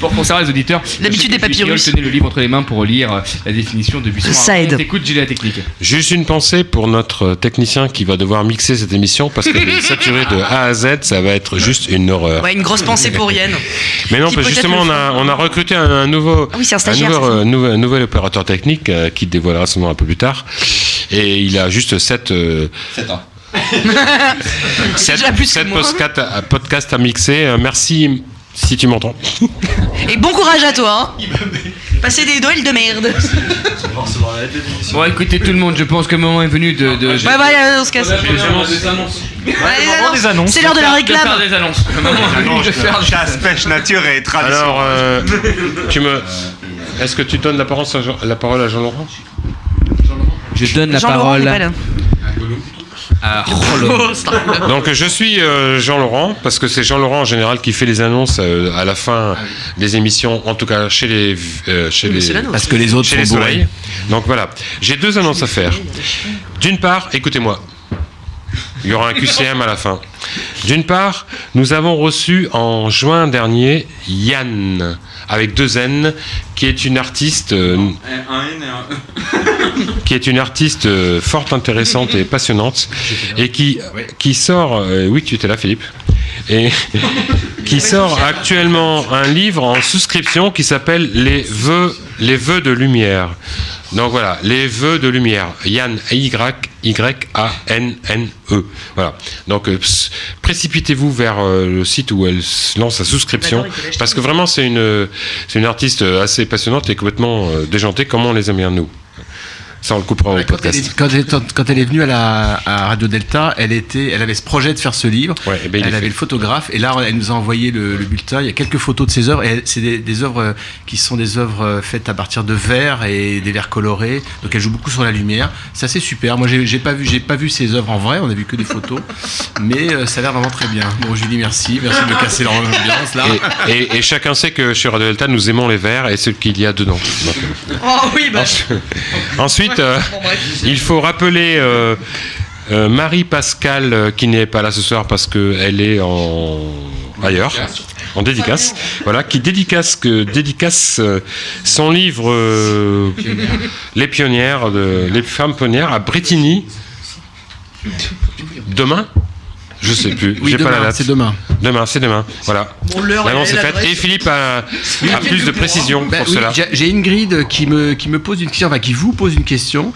Pour conserver les auditeurs, L'habitude des papyrus. Tenez le livre entre les mains pour lire euh, la définition de buisson. Ça aide. On t'écoute, Gilles, la technique. Juste une pensée pour notre technicien qui va devoir mixer cette émission parce que les saturés de A à Z, ça va être juste une horreur. Ouais, une grosse pensée pour Yann. Mais non, parce justement, on a, on a recruté un, un nouveau, Ah oui, un nouveau, euh, nouvel, un nouvel opérateur technique euh, qui dévoilera son nom un peu plus tard. Et il a juste 7 ans. C'est déjà plus que sept moi. podcasts à, mixer. Euh, merci si tu m'entends. Et bon courage à toi. Hein. Passez des Noëls de merde. Bon, écoutez tout le monde, je pense que le moment est venu de. de, Ouais, ouais, on se casse. des annonces. Ouais, les annonces. C'est l'heure de la De réclame. faire des annonces. Le moment est venu de faire des Chasse, pêche, nature et tradition. Alors, euh, tu me. Est-ce que tu donnes la parole à Jean- Jean-Laurent? Je donne la n'est parole pas là. à Rollo. Donc je suis euh, Jean-Laurent, parce que c'est Jean-Laurent en général qui fait les annonces euh, à la fin des émissions, en tout cas chez les... euh, chez les Parce que les autres chez sont les bourrés. soleils. Donc voilà, j'ai deux annonces à faire. D'une part, écoutez-moi, il y aura un QCM à la fin. D'une part, nous avons reçu en juin dernier Yann, avec deux N, qui est une artiste... euh, Un N et un E. qui est une artiste euh, fort intéressante et passionnante et qui, qui sort, euh, oui tu étais là Philippe, et qui sort actuellement un livre en souscription qui s'appelle Les vœux, les vœux de lumière. Donc voilà, les vœux de lumière. Yann Y Y A N N E. Voilà. Donc euh, précipitez-vous vers euh, le site où elle lance sa souscription parce que vraiment c'est une c'est une artiste assez passionnante et complètement euh, déjantée comme on les aime bien nous? Ça on le coupera au Quand elle, podcast. est, quand elle- quand elle est venue à, la, à Radio Delta, elle, était, elle avait ce projet de faire ce livre. ben, il est elle avait fait. le photographe et là, elle nous a envoyé le, le bulletin. Il y a quelques photos de ses œuvres. Et c'est des, des œuvres euh, qui sont des œuvres euh, faites à partir de verre et des verres colorés. Donc elle joue beaucoup sur la lumière. C'est assez super. Moi, j'ai j'ai pas vu, j'ai pas vu ses œuvres en vrai. On a vu que des photos, mais euh, ça a l'air vraiment très bien. Bon, Julie, merci, merci de me casser l'ambiance là. Et, et- et chacun sait que chez Radio Delta, nous aimons les verres et ce qu'il y a dedans. Donc, Oh oui, bah. Ensuite, euh, il faut rappeler euh, euh, Marie-Pascale, qui n'est pas là ce soir parce qu'elle est en ailleurs, en dédicace, voilà, qui dédicace, que, dédicace son livre euh, Les pionnières, de, les femmes pionnières à Bretigny. Demain? Je sais plus. Oui, J'ai pas la date. c'est demain. Demain, c'est demain. Voilà. Bon, l'heure L'annonce et est faite. Et Philippe a, a plus de précision Ben pour oui, cela. j'ai- Ingrid qui me, qui me pose une question, enfin qui vous pose une question.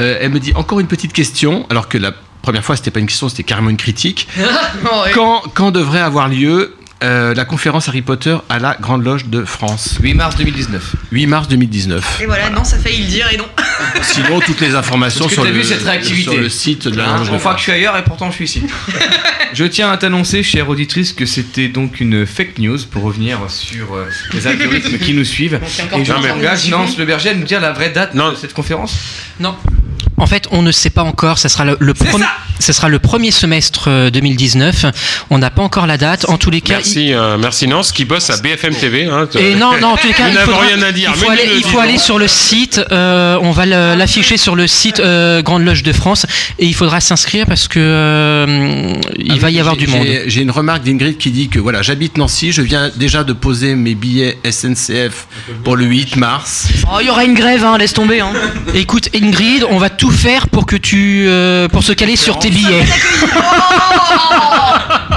Euh, elle me dit encore une petite question, alors que la première fois c'était pas une question, c'était carrément une critique. quand, quand devrait avoir lieu euh, la conférence Harry Potter à la Grande Loge de France 8 mars 2019. 8 mars 2019. Et voilà, non, ça failli le dire et non. Sinon, toutes les informations sur le, vu cette réactivité sur le site de la Hein, Loge Je de crois que je suis ailleurs et pourtant je suis ici. je tiens à t'annoncer, chère auditrice, que c'était donc une fake news pour revenir sur euh, les algorithmes qui nous suivent. Et je m'engage, en Nance Le Berger, à nous dire la vraie date de cette conférence. Non. En fait, on ne sait pas encore. Ça sera le, le premier. Ça sera le premier semestre euh, 2019. On n'a pas encore la date. En tous les cas, Merci, euh, merci Nance qui bosse à BFM TV. Hein, Et non, non, en tous les cas, il, faudra- rien à dire. il faut aller, il faut sur le site. euh, on va l'afficher sur le site euh, Grande Loge de France et il faudra s'inscrire parce que euh, il va y avoir du monde. j'ai- J'ai une remarque d'Ingrid qui dit que voilà, j'habite Nancy, je viens déjà de poser mes billets SNCF pour le 8 mars. Oh, il y aura une grève, hein, laisse tomber. Hein. Écoute, Ingrid, on va tout faire pour que tu euh, pour se caler sur tes billets.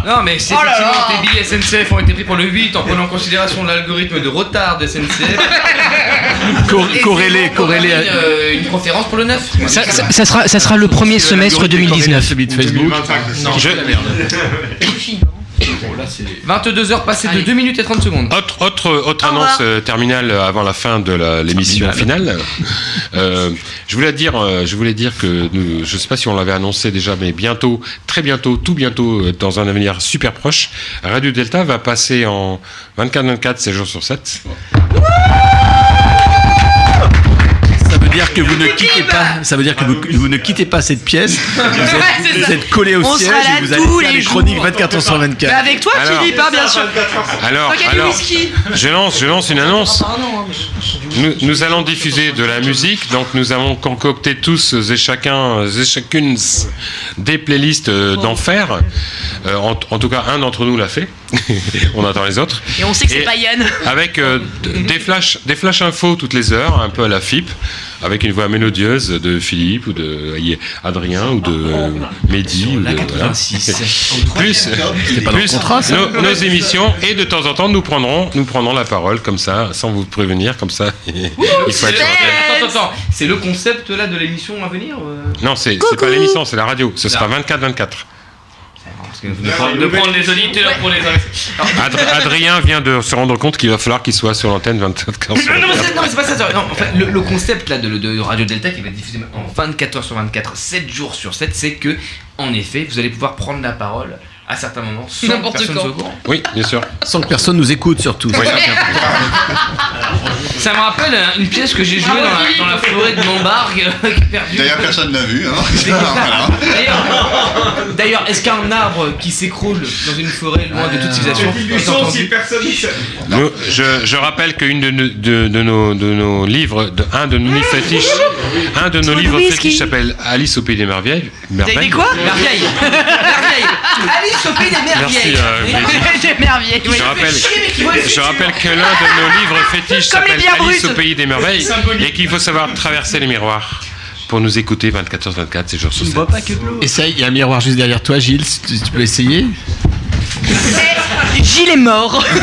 Non, mais c'est Oh là effectivement là. tes billets SNCF ont été pris pour le 8 en prenant en considération l'algorithme de retard de SNCF. Et corrélé, corrélé à- euh, une conférence pour le 9. Ça, ça- ça sera, ça sera le premier semestre 2019. Celui de Facebook. Non, Je- la merde. 22h passées de 2 minutes et 30 secondes. Autre, autre, autre annonce euh, terminale avant la fin de l'émission finale. Euh, je voulais dire, euh, je voulais dire que nous, je sais pas si on l'avait annoncé déjà, mais bientôt, très bientôt, tout bientôt, euh, dans un avenir super proche, Radio Delta va passer en 24-24, 7 jours sur 7. Ça veut dire que vous ne quittez pas. Ça veut dire que vous, vous ne quittez pas cette pièce. Vous êtes, vous collé au On siège sera là et vous allez tous faire les les chroniques jours. 24 heures sur 24. Mais avec toi, Alors- Philippe, hein, bien sûr. Alors, du alors, whisky. je lance, je lance une annonce. Nous, nous allons diffuser de la musique, donc nous avons concocté tous et chacun et chacune des playlists euh, d'enfer. Euh, en, en tout cas, un d'entre nous l'a fait. On attend les autres. Et on sait que c'est pas Yann. Avec euh, d- des flashs, des flash infos toutes les heures, un peu à la FIP, avec une voix mélodieuse de Philippe ou de Adrien ou de euh, Mehdi ou de voilà. plus, plus contrat, ça nos, nos émissions et de temps en temps nous prendrons nous prendrons la parole comme ça sans vous prévenir comme ça il faut être Attends, attends, attends. C'est le concept là de l'émission à venir euh non c'est c'est pas l'émission c'est la radio. Ce sera 24 24 Parce que de prendre, de prendre les auditeurs pour les Adr- Adrien vient de se rendre compte qu'il va falloir qu'il soit sur l'antenne 24 heures sur Non, non, mais 24. c'est- non, mais c'est pas ça. ça. Non, en fait, le, le concept là de, de Radio Delta qui va être diffusé en 24 heures sur 24, 7 jours sur 7, c'est que, en effet, vous allez pouvoir prendre la parole à certains moments sans que N'importe personne courant. oui bien sûr Sans que personne nous écoute surtout. ça me rappelle euh, une pièce que j'ai jouée dans, la, dans la forêt de Montbargue. euh, qui est perdue. D'ailleurs, personne n'a vu. Hein. D'ailleurs- D'ailleurs, est-ce qu'un arbre qui s'écroule dans une forêt loin de toute civilisation est entendu Nous- je, je rappelle qu'une de, nos- de, de nos, de nos livres, de, un de nos livres fétiches, un de nos livres fétiches s'appelle Alice au pays des merveilles. T'as dit merveilles. quoi Merveille Merveille Alice au pays des merveilles Merci, euh, Mehdi. Des merveilles. oui. Je rappelle, je rappelle que l'un de nos livres fétiches s'appelle Alice au pays des merveilles et qu'il faut savoir traverser les miroirs pour nous écouter 24 h 24, c'est jours sur 7. Essaye, il y a un miroir juste derrière toi, Gilles, si tu, tu peux essayer. Gilles est mort.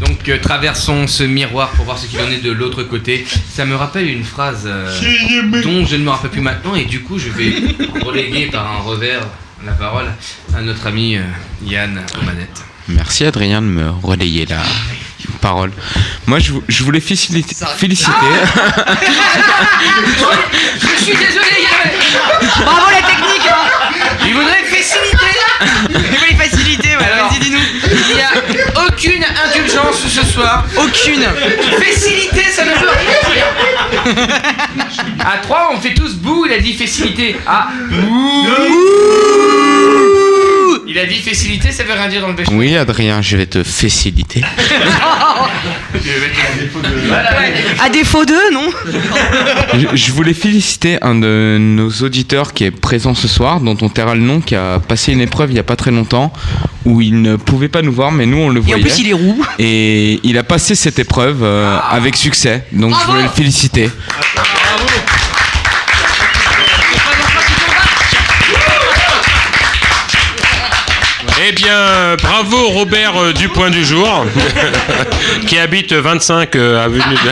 Donc euh, traversons ce miroir pour voir ce qu'il en est de l'autre côté. Ça me rappelle une phrase euh, dont je ne me rappelle plus maintenant et du coup je vais reléguer par un revers la parole à notre ami euh, Yann aux manettes. Merci Adrien de me relayer la parole. Moi, je, vou- je voulais féliciter. féliciter. Je suis désolé, Yann. Bravo la technique hein. Il voudrait faciliter. Il voulait faciliter, ouais, Alors, vas-y dis-nous. Il n'y a aucune indulgence ce soir. Aucune. Facilité, ça ne veut rien dire. À 3, on fait tous bouh, il a dit facilité. Ah, bouh. Il a dit facilité, ça veut rien dire dans le péché. Oui, Adrien, je vais te faciliter. À défaut d'eux, non Je, je voulais féliciter un de nos auditeurs qui est présent ce soir, dont on taira le nom, qui a passé une épreuve il n'y a pas très longtemps, où il ne pouvait pas nous voir, mais nous on le Et en voyait. plus, il est roux. Et il a passé cette épreuve euh, avec succès, donc je voulais le féliciter. Eh bien, bravo Robert euh, du point du jour, qui habite 25 euh, avenue de...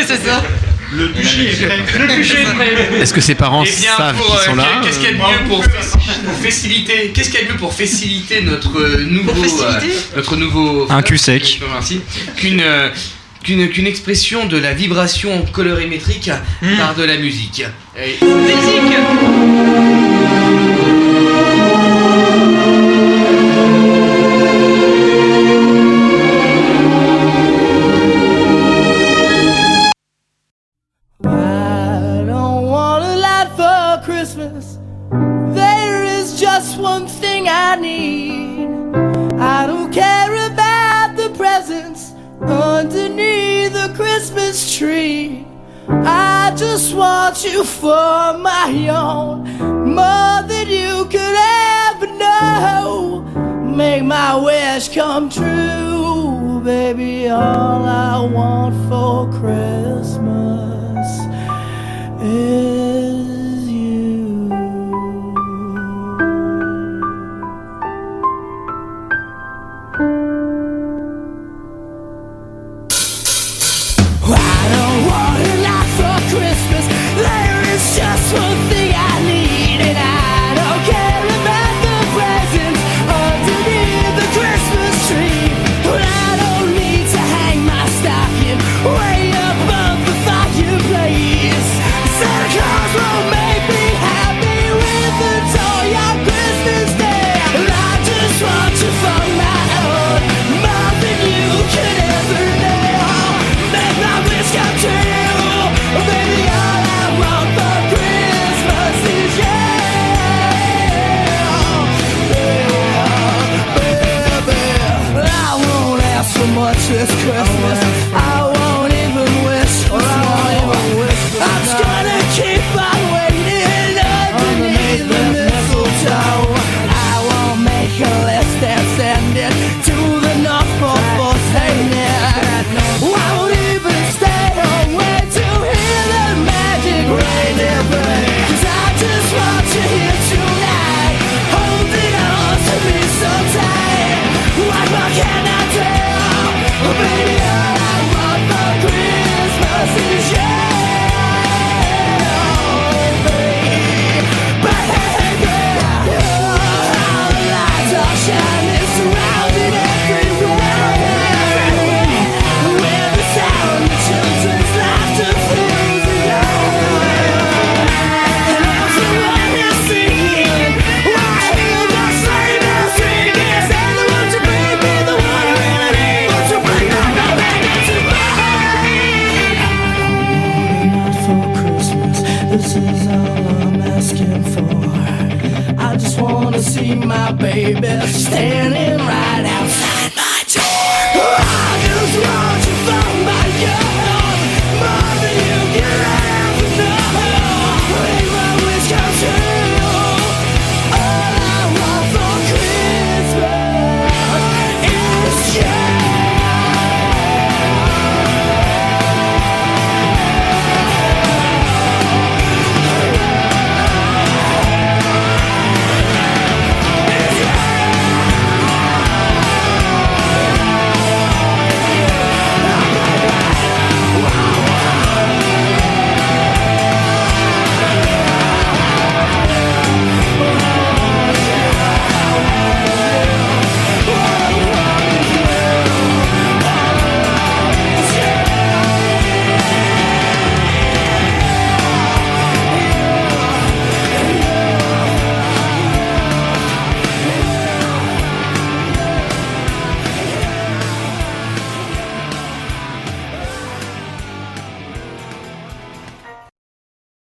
c'est ça. Le bûcher est prêt. Le bûcher est prêt. Est-ce que ses parents Eh bien, savent qu'ils euh, sont là Qu'est-ce qu'il y a de mieux pour, pour faciliter Qu'est-ce qu'il y a de mieux pour faciliter notre euh, nouveau, faciliter euh, notre nouveau Un cul sec. Merci. Qu'une euh, qu'une qu'une expression de la vibration colorimétrique Hmm. par de la musique. Et- I